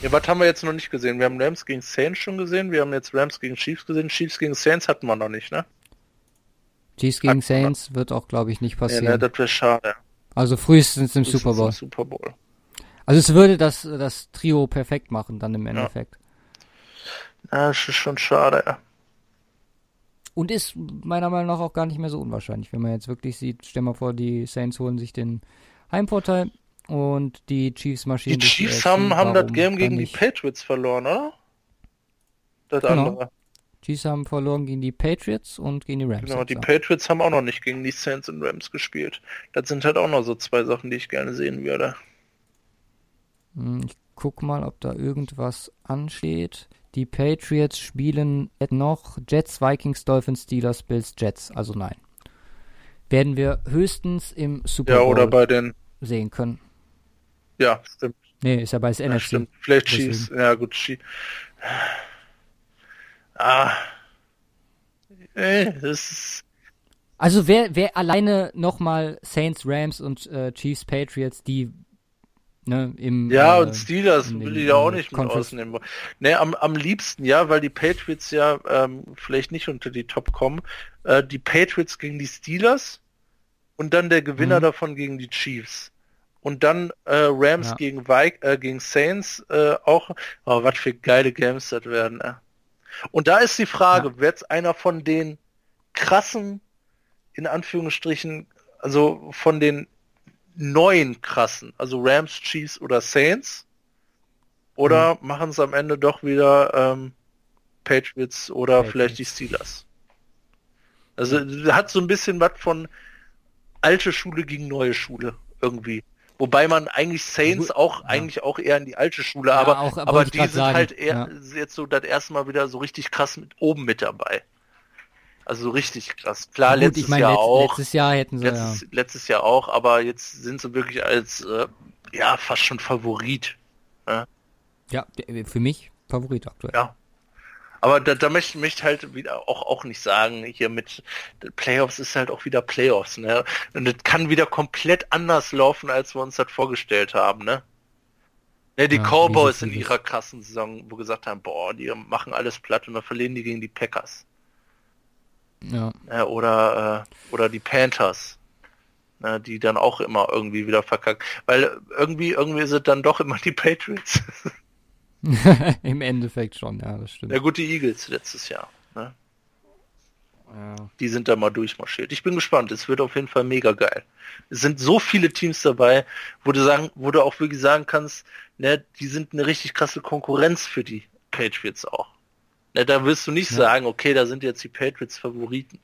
Ja, was haben wir jetzt noch nicht gesehen? Wir haben Rams gegen Saints schon gesehen, wir haben jetzt Rams gegen Chiefs gesehen. Chiefs gegen Saints hatten wir noch nicht, ne? Chiefs gegen Hat- Saints wird auch, glaube ich, nicht Ja, passieren. ne, das wäre schade. also frühestens im ist Super Bowl. im Super Bowl. Also es würde das, das Trio perfekt machen dann im Endeffekt. Ja, das ist schon schade, ja. Und ist meiner Meinung nach auch gar nicht mehr so unwahrscheinlich, wenn man jetzt wirklich sieht, stell mal vor, die Saints holen sich den Heimvorteil und die Chiefs Die marschieren durch Chiefs haben, haben das Game gegen die? Patriots verloren, oder? Das Genau. andere. Chiefs haben verloren gegen die Patriots und gegen die Rams. Genau, die. Patriots haben auch noch nicht gegen die Saints und Rams gespielt. Das sind halt auch noch so zwei Sachen, die ich gerne sehen würde. Hm, Ich guck mal, ob da irgendwas ansteht. Die Patriots spielen noch Jets, Vikings, Dolphins, Steelers, Bills, Jets. Also nein. Werden wir höchstens im Super Ja, Bowl oder bei den, sehen können. ja, stimmt. Nee, ist ja bei Ja, NFC. stimmt. Vielleicht Deswegen. Chiefs. Ja, gut, Chiefs. Ah. Ey, das ist, Also wer, wer alleine nochmal Saints, Rams und äh, Chiefs, Patriots, die ne, im Ja, äh, und Steelers will ich ja auch äh, nicht mit Conference- ausnehmen. Ne, am, am liebsten, ja, weil die Patriots ja ähm, vielleicht nicht unter die Top kommen. Äh, die Patriots gegen die Steelers und dann der Gewinner Mhm. davon gegen die Chiefs. Und dann äh, Rams Ja. gegen Vi äh, gegen Saints äh, auch. Oh, was für geile Games das werden. Äh. Und da ist die Frage, wird einer von den krassen, in Anführungsstrichen, also von den neuen krassen, also Rams, Chiefs oder Saints? Oder Mhm. machen es am Ende doch wieder ähm, Patriots oder Patriots. vielleicht die Steelers? Also hat so ein bisschen was von alte Schule gegen neue Schule irgendwie. Wobei man eigentlich Saints auch ja. eigentlich auch eher in die alte Schule, Ja, aber auch, aber die sind sagen, halt eher ja. jetzt so das erste Mal wieder so richtig krass mit oben mit dabei. Also so richtig krass. Klar, Gut, letztes ich meine, Jahr letzt, auch, letztes Jahr hätten sie letztes, letztes Jahr auch, aber jetzt sind sie wirklich als äh, ja fast schon Favorit. ja, ja, der- für mich Favorit aktuell. Ja. Aber da, da möchte ich halt wieder auch, auch nicht sagen, hier mit Playoffs ist halt auch wieder Playoffs, ne? Und das kann wieder komplett anders laufen, als wir uns das vorgestellt haben, ne? Ne, die Ja, Cowboys in ihrer krassen Saison, wo gesagt haben, boah, die machen alles platt und dann verlieren die gegen die Packers. Ja. Ne? Oder, äh, oder die Panthers. Ne, die dann auch immer irgendwie wieder verkacken. Weil irgendwie, irgendwie es dann doch immer die Patriots. Im Endeffekt schon, ja, das stimmt. Ja gut, die Eagles letztes Jahr. Ne? Ja. Die sind da mal durchmarschiert. Ich bin gespannt. Es wird auf jeden Fall mega geil. Es sind so viele Teams dabei, wo du sagen, wo du auch wirklich sagen kannst, ne, die sind eine richtig krasse Konkurrenz für die Patriots auch. Ne, da wirst du nicht Ja. sagen, okay, da sind jetzt die Patriots Favoriten.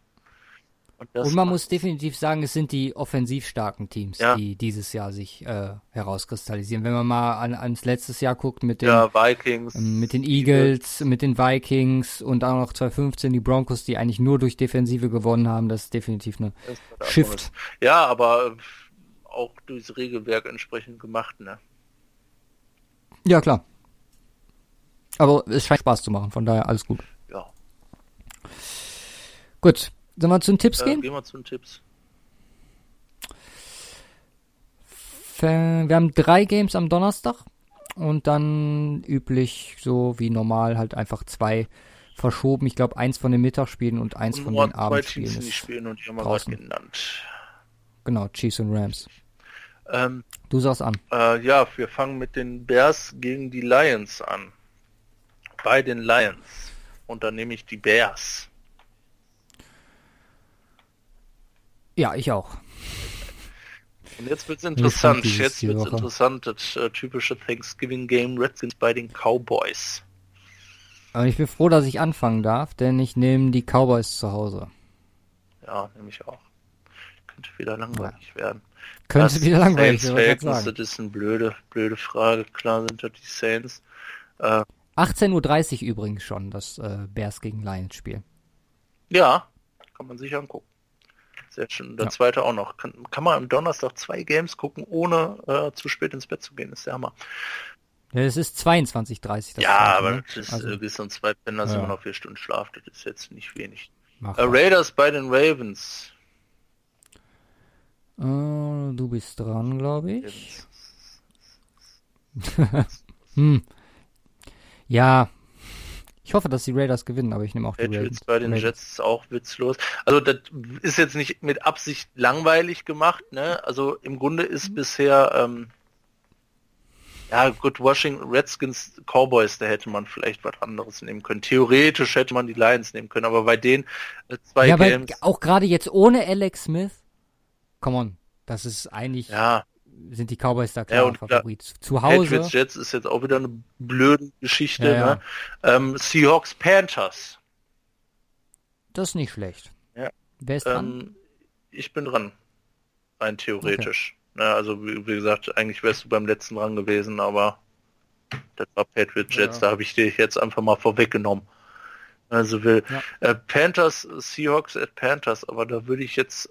Und, Und man muss definitiv sagen, es sind die offensiv starken Teams, Ja. die dieses Jahr sich äh, herauskristallisieren. Wenn man mal an, ans letztes Jahr guckt mit den, ja, Vikings. ähm, mit den Eagles, mit den Vikings und auch noch 2015 die Broncos, die eigentlich nur durch Defensive gewonnen haben, das ist definitiv eine der Shift. Ja, aber äh, auch durchs Regelwerk entsprechend gemacht, ne? Ja, klar. Aber es scheint Spaß zu machen, von daher alles gut. Ja. Gut, sollen wir zu den Tipps Äh, gehen? gehen wir zu den Tipps. Wir haben drei Games am Donnerstag und dann üblich so wie normal halt einfach zwei verschoben. Ich glaube, eins von den Mittagsspielen und eins Und von den zwei Abendspielen Teams, die ist spielen und die haben wir draußen. gerade genannt. genau Chiefs und Rams. Ähm, Du sagst an. äh, ja, wir fangen mit den Bears gegen die Lions an. Bei den Lions. Und dann nehme ich die Bears. Ja, ich auch. Und jetzt wird's interessant. Jetzt wird's Woche. interessant. Das äh, typische Thanksgiving Game Redskins bei den Cowboys. Aber ich bin froh, dass ich anfangen darf, denn ich nehme die Cowboys zu Hause. Ja, nehme ich auch. Könnte wieder langweilig werden. Könnte Das wieder langweilig werden, das ist eine blöde, blöde Frage. Klar sind das die Saints. 18.30 Uhr übrigens schon, das äh, Bears gegen Lions Spiel. Ja, kann man sich angucken. Sehr schön. Der Ja. zweite auch noch. Kann, kann man am Donnerstag zwei Games gucken, ohne äh, zu spät ins Bett zu gehen. ist der Hammer. Ja, es ist 22.30 das ja, aber ne? das ist also, äh, bis um zwei Penner sind Ja. immer noch vier Stunden Schlaf. Das ist jetzt nicht wenig. mach Äh. Raiders bei den Ravens. Äh, du bist dran, glaube ich. Hm. Ja. Ich hoffe, dass die Raiders gewinnen, aber ich nehme auch die Patriots Ravens. bei den. Jets ist auch witzlos. Also das ist jetzt nicht mit Absicht langweilig gemacht, ne? Also im Grunde ist Mhm. bisher ähm, ja gut Washington Redskins Cowboys, da hätte man vielleicht was anderes nehmen können. Theoretisch hätte man die Lions nehmen können, aber bei den äh, zwei Ja, Games, auch gerade jetzt ohne Alex Smith. Come on. Das ist eigentlich, ja, sind die Cowboys da Ja, klar und klar, Favorit. Zu Hause. Patriots Jets ist jetzt auch wieder eine blöde Geschichte, Ja, ja. ne? Ähm, Seahawks Panthers. Das ist nicht schlecht. Ja. Wer ist dran? Ähm, ich bin dran. Rein theoretisch. Ja, also wie, wie gesagt, eigentlich wärst du beim letzten dran gewesen, aber das war Patriots Jets, Ja. da habe ich dir jetzt einfach mal vorweggenommen. Also will Ja. äh, Panthers, Seahawks at Panthers, aber da würde ich jetzt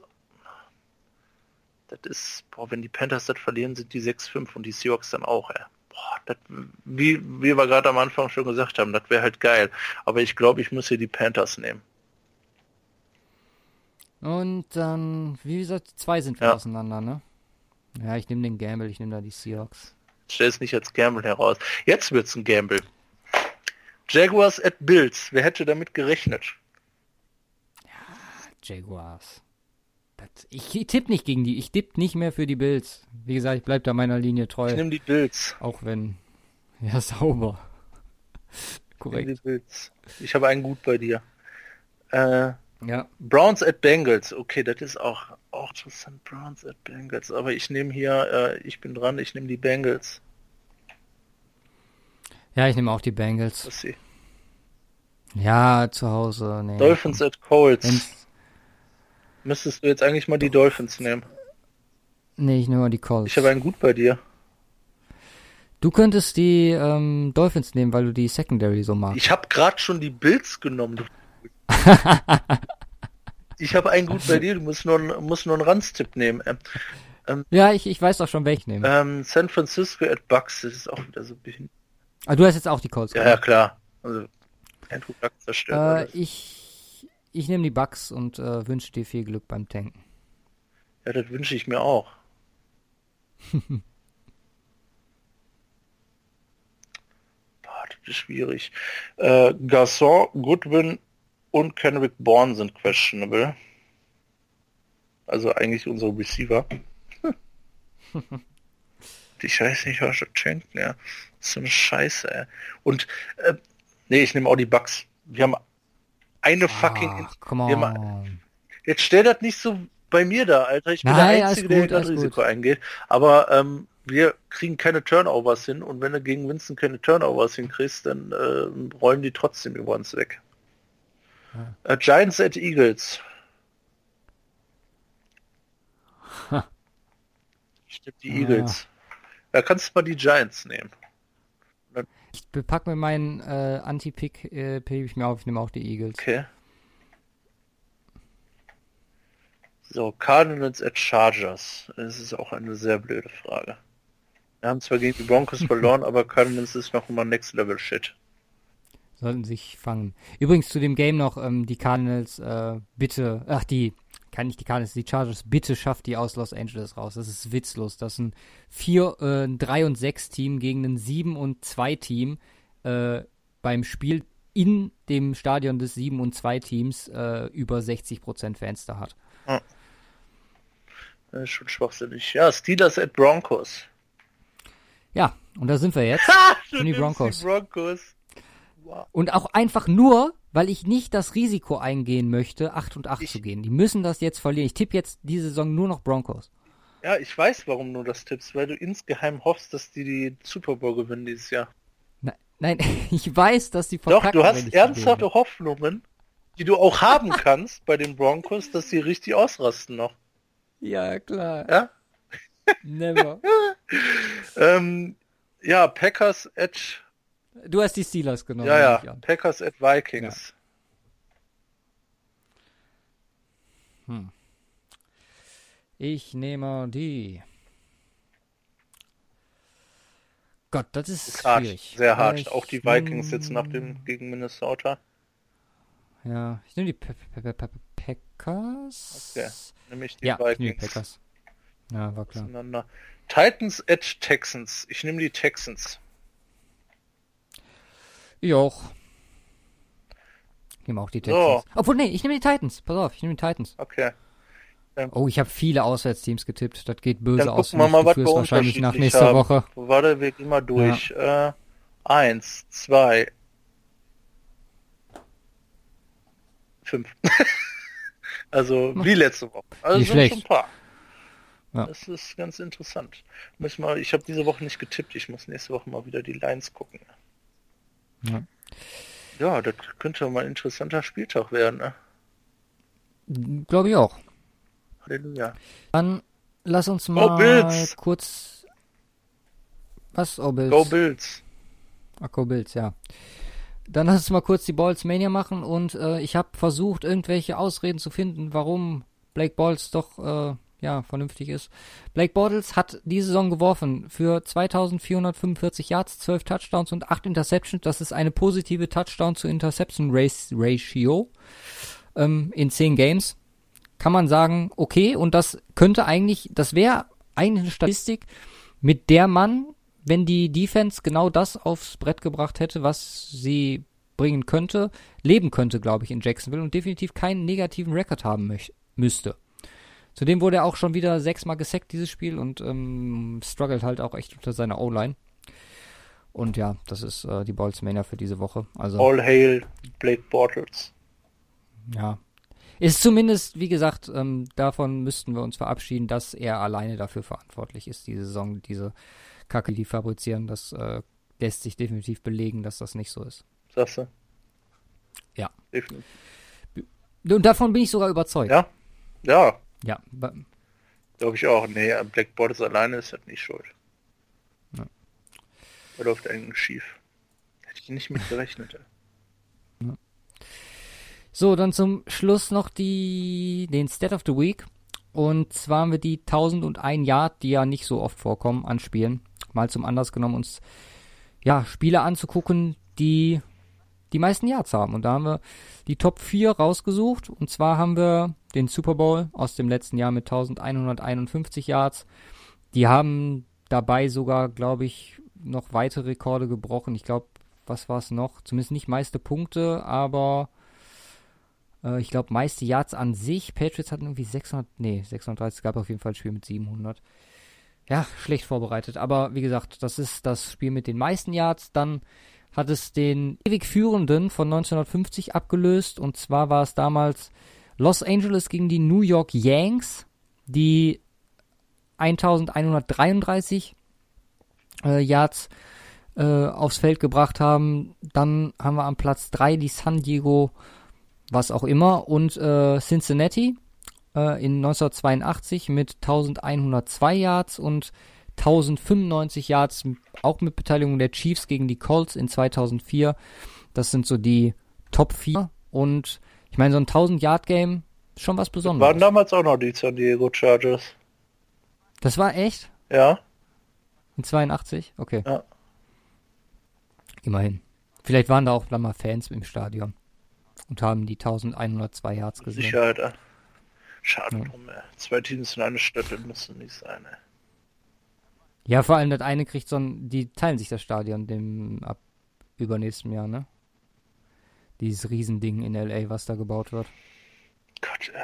das ist, boah, wenn die Panthers das verlieren, sind die 6-5 und die Seahawks dann auch, ey. Boah, das, wie, wie wir gerade am Anfang schon gesagt haben, das wäre halt geil. Aber ich glaube, ich muss hier die Panthers nehmen. Und dann, wie gesagt, zwei sind wir Ja. auseinander, ne? Ja, ich nehme den Gamble, ich nehme da die Seahawks. Stell es nicht als Gamble heraus. Jetzt wird's ein Gamble. Jaguars at Bills. Wer hätte damit gerechnet? Jaguars. Das, ich tippe nicht gegen die, ich tippe nicht mehr für die Bills. Wie gesagt, ich bleib da meiner Linie Ich treu. nehme die Bills. Auch wenn. Ja, sauber. Ich Korrekt. Bills. Ich habe einen gut bei dir. Äh, Ja. Browns at Bengals. Okay, das ist auch, auch interessant. Browns at Bengals. Aber ich nehme hier, äh, ich bin dran, ich nehme die Bengals. Ja, ich nehme auch die Bengals. Ja, zu Hause. Nee. Dolphins at Colts. Müsstest du jetzt eigentlich mal die Dolphins nehmen. Nee, ich nehme mal die Colts. Ich habe einen gut bei dir. Du könntest die ähm, Dolphins nehmen, weil du die Secondary so magst. Ich habe gerade schon die Bills genommen. Ich habe einen gut bei dir. Du musst nur, einen- musst nur einen Ranztipp nehmen. Ähm, Ja, ich, ich weiß doch schon, welchen ich nehme. ähm, San Francisco at Bucks. Das ist auch wieder so ein bisschen. Ah, du hast jetzt auch die Colts. Ja, ja, klar. Also, Andrew Luck zerstört. Äh, ich ich nehme die Bucks und äh, wünsche dir viel Glück beim Tanken. Ja, das wünsche ich mir auch. Boah, das ist schwierig. Äh, Garçon, Goodwin und Kendrick Bourne sind questionable. Also eigentlich unsere Receiver. ich weiß nicht, was das schenkt, ja. So eine Scheiße, ey. Und, äh, nee, ich nehme auch die Bugs. Wir haben eine fucking... Wir haben on. Jetzt stell das nicht so bei mir da, Alter. Ich bin Nein, der Einzige, gut, der das Risiko gut. eingeht. Aber ähm, wir kriegen keine Turnovers hin und wenn du gegen Winston keine Turnovers hinkriegst, dann äh, rollen die trotzdem über uns weg. Äh, Giants at Eagles. Tippe die Ah. Eagles. Da kannst du mal die Giants nehmen. Ich bepack mir meinen äh, Anti-Pick, äh, pick ich mir auf, ich nehme auch die Eagles. Okay. So, Cardinals at Chargers. Das ist auch eine sehr blöde Frage. Wir haben zwar gegen die Broncos verloren, aber Cardinals ist noch immer Next Level Shit. sollten sich fangen. Übrigens zu dem Game noch, ähm, die Cardinals, äh, bitte, ach, die, kann nicht die Cardinals, die Chargers, bitte schafft die aus Los Angeles raus. Das ist witzlos. Das ist ein 4, äh, 3 und 6 Team gegen ein 7 und 2 Team, äh, beim Spiel in dem Stadion des 7 und 2 Teams, äh, über 60% Fans da hat. Ja. Das ist schon schwachsinnig. Ja, Steelers at Broncos. Ja, und da sind wir jetzt. Ha! Die Broncos. Die Broncos. Wow. Und auch einfach nur, weil ich nicht das Risiko eingehen möchte, 8 und 8 Ich- zu gehen. Die müssen das jetzt verlieren. Ich tippe jetzt diese Saison nur noch Broncos. Ja, ich weiß, warum du das tippst, weil du insgeheim hoffst, dass die die Super Bowl gewinnen dieses Jahr. Ne- Nein, ich weiß, dass die Doch, verkacken, du wenn hast ernsthafte. Hoffnungen, die du auch haben kannst bei den Broncos, dass sie richtig ausrasten noch. Ja, klar. Ja? Never. Ähm, ja, Packers at Du hast die Steelers genommen. ja, nehme ich ja. Packers at Vikings. Ich nehme die. Gott, das ist, Ist hart, schwierig. sehr hart. Ich auch die Vikings jetzt nach dem gegen Minnesota. Ja, ich nehme die Pe Pe Pe Packers. Okay. Nämlich die Ja, ich nehme die Vikings. Packers. Ja, war klar. Titans at Texans. Ich nehme die Texans. Ich auch. Ich nehme auch die Texans. Obwohl, nee, ich nehme die Titans. Pass auf, ich nehme die Titans. Okay. Oh, ich habe viele Auswärtsteams getippt. Das geht böse aus. gucken wir mal, Du was führst wir wahrscheinlich nach nächster haben. Woche. Warte, wir gehen mal durch. Äh, eins, zwei, fünf. also wie letzte Woche. Also Nicht sind schlecht. schon ein paar. Ja. Das ist ganz interessant. Müssen wir, ich habe diese Woche nicht getippt. Ich muss nächste Woche mal wieder die Lines gucken. Ja. Ja, das könnte mal ein interessanter Spieltag werden. Ne? Glaube ich auch. Halleluja. Dann lass uns mal Bills. kurz. Was? Oh, Bills. Go Bills. Ach, Go Bills, ja. Dann lass uns mal kurz die Balls Mania machen und äh, ich habe versucht, irgendwelche Ausreden zu finden, warum Blake Balls doch äh, ja vernünftig ist. Blake Bortles hat diese Saison geworfen für 2445 Yards, 12 Touchdowns und 8 Interceptions. Das ist eine positive Touchdown zu Interception Ratio ähm, in 10 Games. Kann man sagen, okay, und das könnte eigentlich, das wäre eine Statistik, mit der man, wenn die Defense genau das aufs Brett gebracht hätte, was sie bringen könnte, leben könnte, glaube ich, in Jacksonville und definitiv keinen negativen Rekord haben möch- müsste. Zudem wurde er auch schon wieder sechsmal gesackt, dieses Spiel, und ähm, struggelt halt auch echt unter seiner O-Line. Und ja, das ist äh, die Boltzmania für diese Woche. Also, All hail Blake Bortles. ja. Ist zumindest, wie gesagt, ähm, davon müssten wir uns verabschieden, dass er alleine dafür verantwortlich ist, diese Saison, diese Kacke, die fabrizieren. Das äh, lässt sich definitiv belegen, dass das nicht so ist. Sagst du? Ja. Definitiv. Und davon bin ich sogar überzeugt. Ja? Ja, Ja, glaube ich auch. Nee, Black Bortles alleine ist halt nicht schuld. Ja. Da läuft eigentlich schief. Hätte ich nicht mit gerechnet. ey. So, dann zum Schluss noch die, den Stat of the Week. Und zwar haben wir die 1001 Yard, die ja nicht so oft vorkommen, an Spielen. Mal zum Anlass genommen, uns ja, Spiele anzugucken, die die meisten Yards haben. Und da haben wir die Top 4 rausgesucht. Und zwar haben wir den Super Bowl aus dem letzten Jahr mit 1151 Yards. Die haben dabei sogar, glaube ich, noch weitere Rekorde gebrochen. Ich glaube, was war es noch? Zumindest nicht meiste Punkte, aber äh, ich glaube, meiste Yards an sich. Patriots hatten irgendwie 600, nee, 630, es gab auf jeden Fall ein Spiel mit 700. Ja, schlecht vorbereitet. Aber wie gesagt, das ist das Spiel mit den meisten Yards. Dann hat es den ewig Führenden von 1950 abgelöst. Und zwar war es damals Los Angeles gegen die New York Yanks, die 1133 äh, Yards äh, aufs Feld gebracht haben. Dann haben wir am Platz 3 die San Diego, was auch immer, und äh, Cincinnati äh, in 1982 mit 1102 Yards und 1095 Yards, auch mit Beteiligung der Chiefs gegen die Colts in 2004. Das sind so die Top 4. Und ich meine, so ein 1000-Yard-Game ist schon was Waren Besonderes. damals auch noch die San Diego Chargers. Das war echt? Ja? In 82? Okay. Ja. Immerhin. Vielleicht waren da auch dann mal Fans im Stadion und haben die 1102 Yards gesehen. Sicherheit. Äh. Schade ja. drum, ey. Zwei Teams in einer Stadt, müsste nicht sein, ey. Ja, vor allem das eine kriegt so ein, die teilen sich das Stadion dem ab übernächstem Jahr, ne? Dieses Riesending in LA, was da gebaut wird. Gott, ey.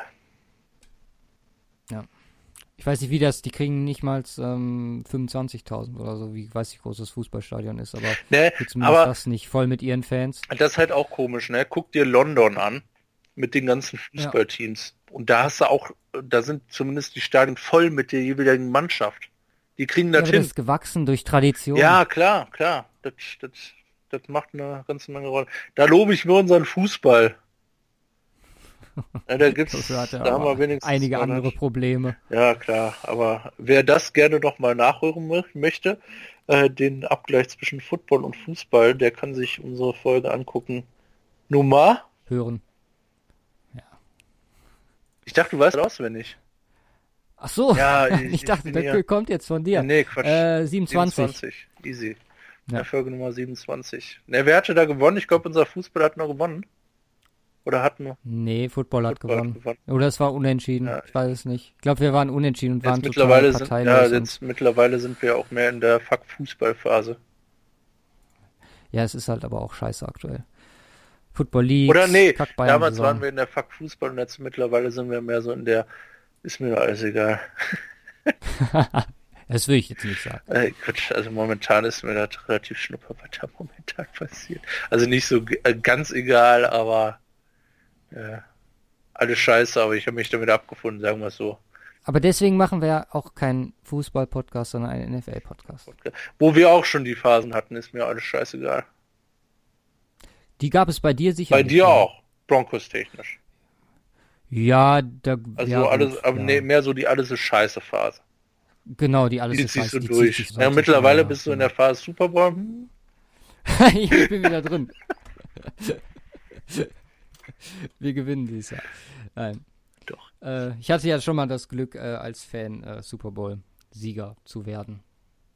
Ja. Ich weiß nicht, wie das, die kriegen nicht mal ähm, 25.000 oder so, wie weiß ich, groß das Fußballstadion ist, aber nee, zumindest aber das nicht voll mit ihren Fans. Das ist halt auch komisch, ne? Guck dir London an mit den ganzen Fußballteams. Ja. Und da hast du auch, da sind zumindest die Stadien voll mit der jeweiligen Mannschaft. Die kriegen das ja, hin. Das ist gewachsen durch Tradition. Ja, klar, klar. Das, das, das macht eine ganze Menge Rolle. Da lobe ich mir unseren Fußball. Ja, da gibt's, da haben wir wenigstens einige andere. Probleme. Ja, klar. Aber wer das gerne noch mal nachhören möchte, äh, den Abgleich zwischen Football und Fußball, der kann sich unsere Folge angucken. Nummer? Hören. Ja. Ich dachte, du weißt auswendig. Ach so, ja, ich, ich dachte, das hier... kommt jetzt von dir. Nee, Quatsch. Äh, 27. 27. Easy. Ja. Folge Nummer 27. Ne, wer hatte da gewonnen? Ich glaube, unser Fußball hat noch gewonnen. Oder hatten wir? Nee, Football, hat gewonnen. gewonnen. Oder es war unentschieden. Ja. Ich weiß es nicht. Ich glaube, wir waren unentschieden und waren mittlerweile sind, Ja, jetzt mittlerweile sind wir auch mehr in der Fuck-Fußball-Phase. Ja, es ist halt aber auch scheiße aktuell. Football League. Oder nee, damals waren wir in der Fuck-Fußball und jetzt mittlerweile sind wir mehr so in der ist mir alles egal. Das will ich jetzt nicht sagen. Äh, Quatsch, also momentan ist mir das relativ schnupper, was da momentan passiert. Also nicht so äh, ganz egal, aber äh, alles scheiße, aber ich habe mich damit abgefunden, sagen wir es so. Aber deswegen machen wir auch keinen Fußball-Podcast, sondern einen NFL-Podcast. Wo wir auch schon die Phasen hatten, ist mir alles scheißegal. Die gab es bei dir sicher. Bei dir auch, Broncos technisch. Ja, da. Also ja, alles, gut, aber ja. nee, mehr so die alles ist scheiße Phase. Genau, die alles die ist scheiße. So die durch. So ja, mittlerweile bist du in der Phase Super Bowl. Hm? ich bin wieder drin. Wir gewinnen dies Jahr. Nein. Doch. Äh, ich hatte ja schon mal das Glück, äh, als Fan äh, Super Bowl-Sieger zu werden.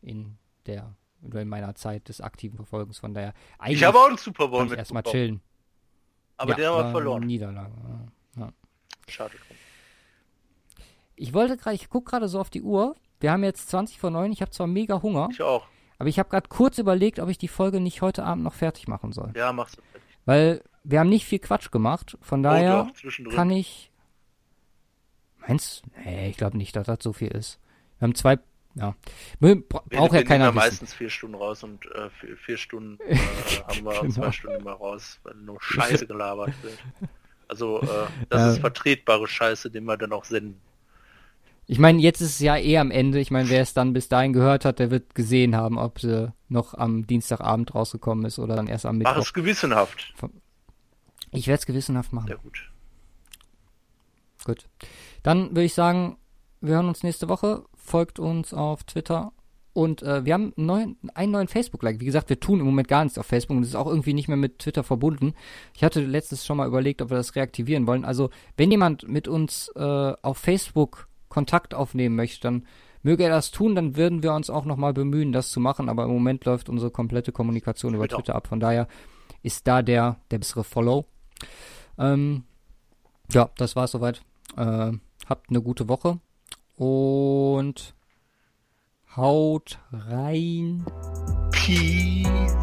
In der oder in meiner Zeit des aktiven Verfolgens. Von daher. Ich habe auch einen Super Bowl mit. Erstmal chillen. Aber ja, der haben wir verloren. Niederlage. Ja. Schade Ich wollte gerade, ich gucke gerade so auf die Uhr. Wir haben jetzt 20 vor 9. Ich habe zwar mega Hunger. Ich auch. Aber ich habe gerade kurz überlegt, ob ich die Folge nicht heute Abend noch fertig machen soll. Ja, fertig. Weil wir haben nicht viel Quatsch gemacht. Von oh, daher doch, kann ich. Meinst Nee, ich glaube nicht, dass das so viel ist. Wir haben zwei. Ja. Braucht ja keiner. Wir meistens vier Stunden raus und äh, vier, vier, Stunden äh, haben wir genau. zwei Stunden mal raus, weil nur Scheiße gelabert wird. Also äh, das ist vertretbare Scheiße, den wir dann auch senden. Ich meine, jetzt ist es ja eh am Ende. Ich meine, wer es dann bis dahin gehört hat, der wird gesehen haben, ob sie noch am Dienstagabend rausgekommen ist oder dann erst am Mittwoch. Mach es gewissenhaft. Ich werde es gewissenhaft machen. Ja, gut. Gut. Dann würde ich sagen, wir hören uns nächste Woche. Folgt uns auf Twitter und äh, wir haben einen neuen, einen neuen Facebook-Like. Wie gesagt, wir tun im Moment gar nichts auf Facebook und es ist auch irgendwie nicht mehr mit Twitter verbunden. Ich hatte letztes schon mal überlegt, ob wir das reaktivieren wollen. Also, wenn jemand mit uns äh, auf Facebook Kontakt aufnehmen möchte, dann möge er das tun, dann würden wir uns auch nochmal bemühen, das zu machen. Aber im Moment läuft unsere komplette Kommunikation über Twitter ab. Von daher ist da der, der bessere Follow. Ähm, ja, das war's soweit. Äh, habt eine gute Woche und Haut rein. Peace.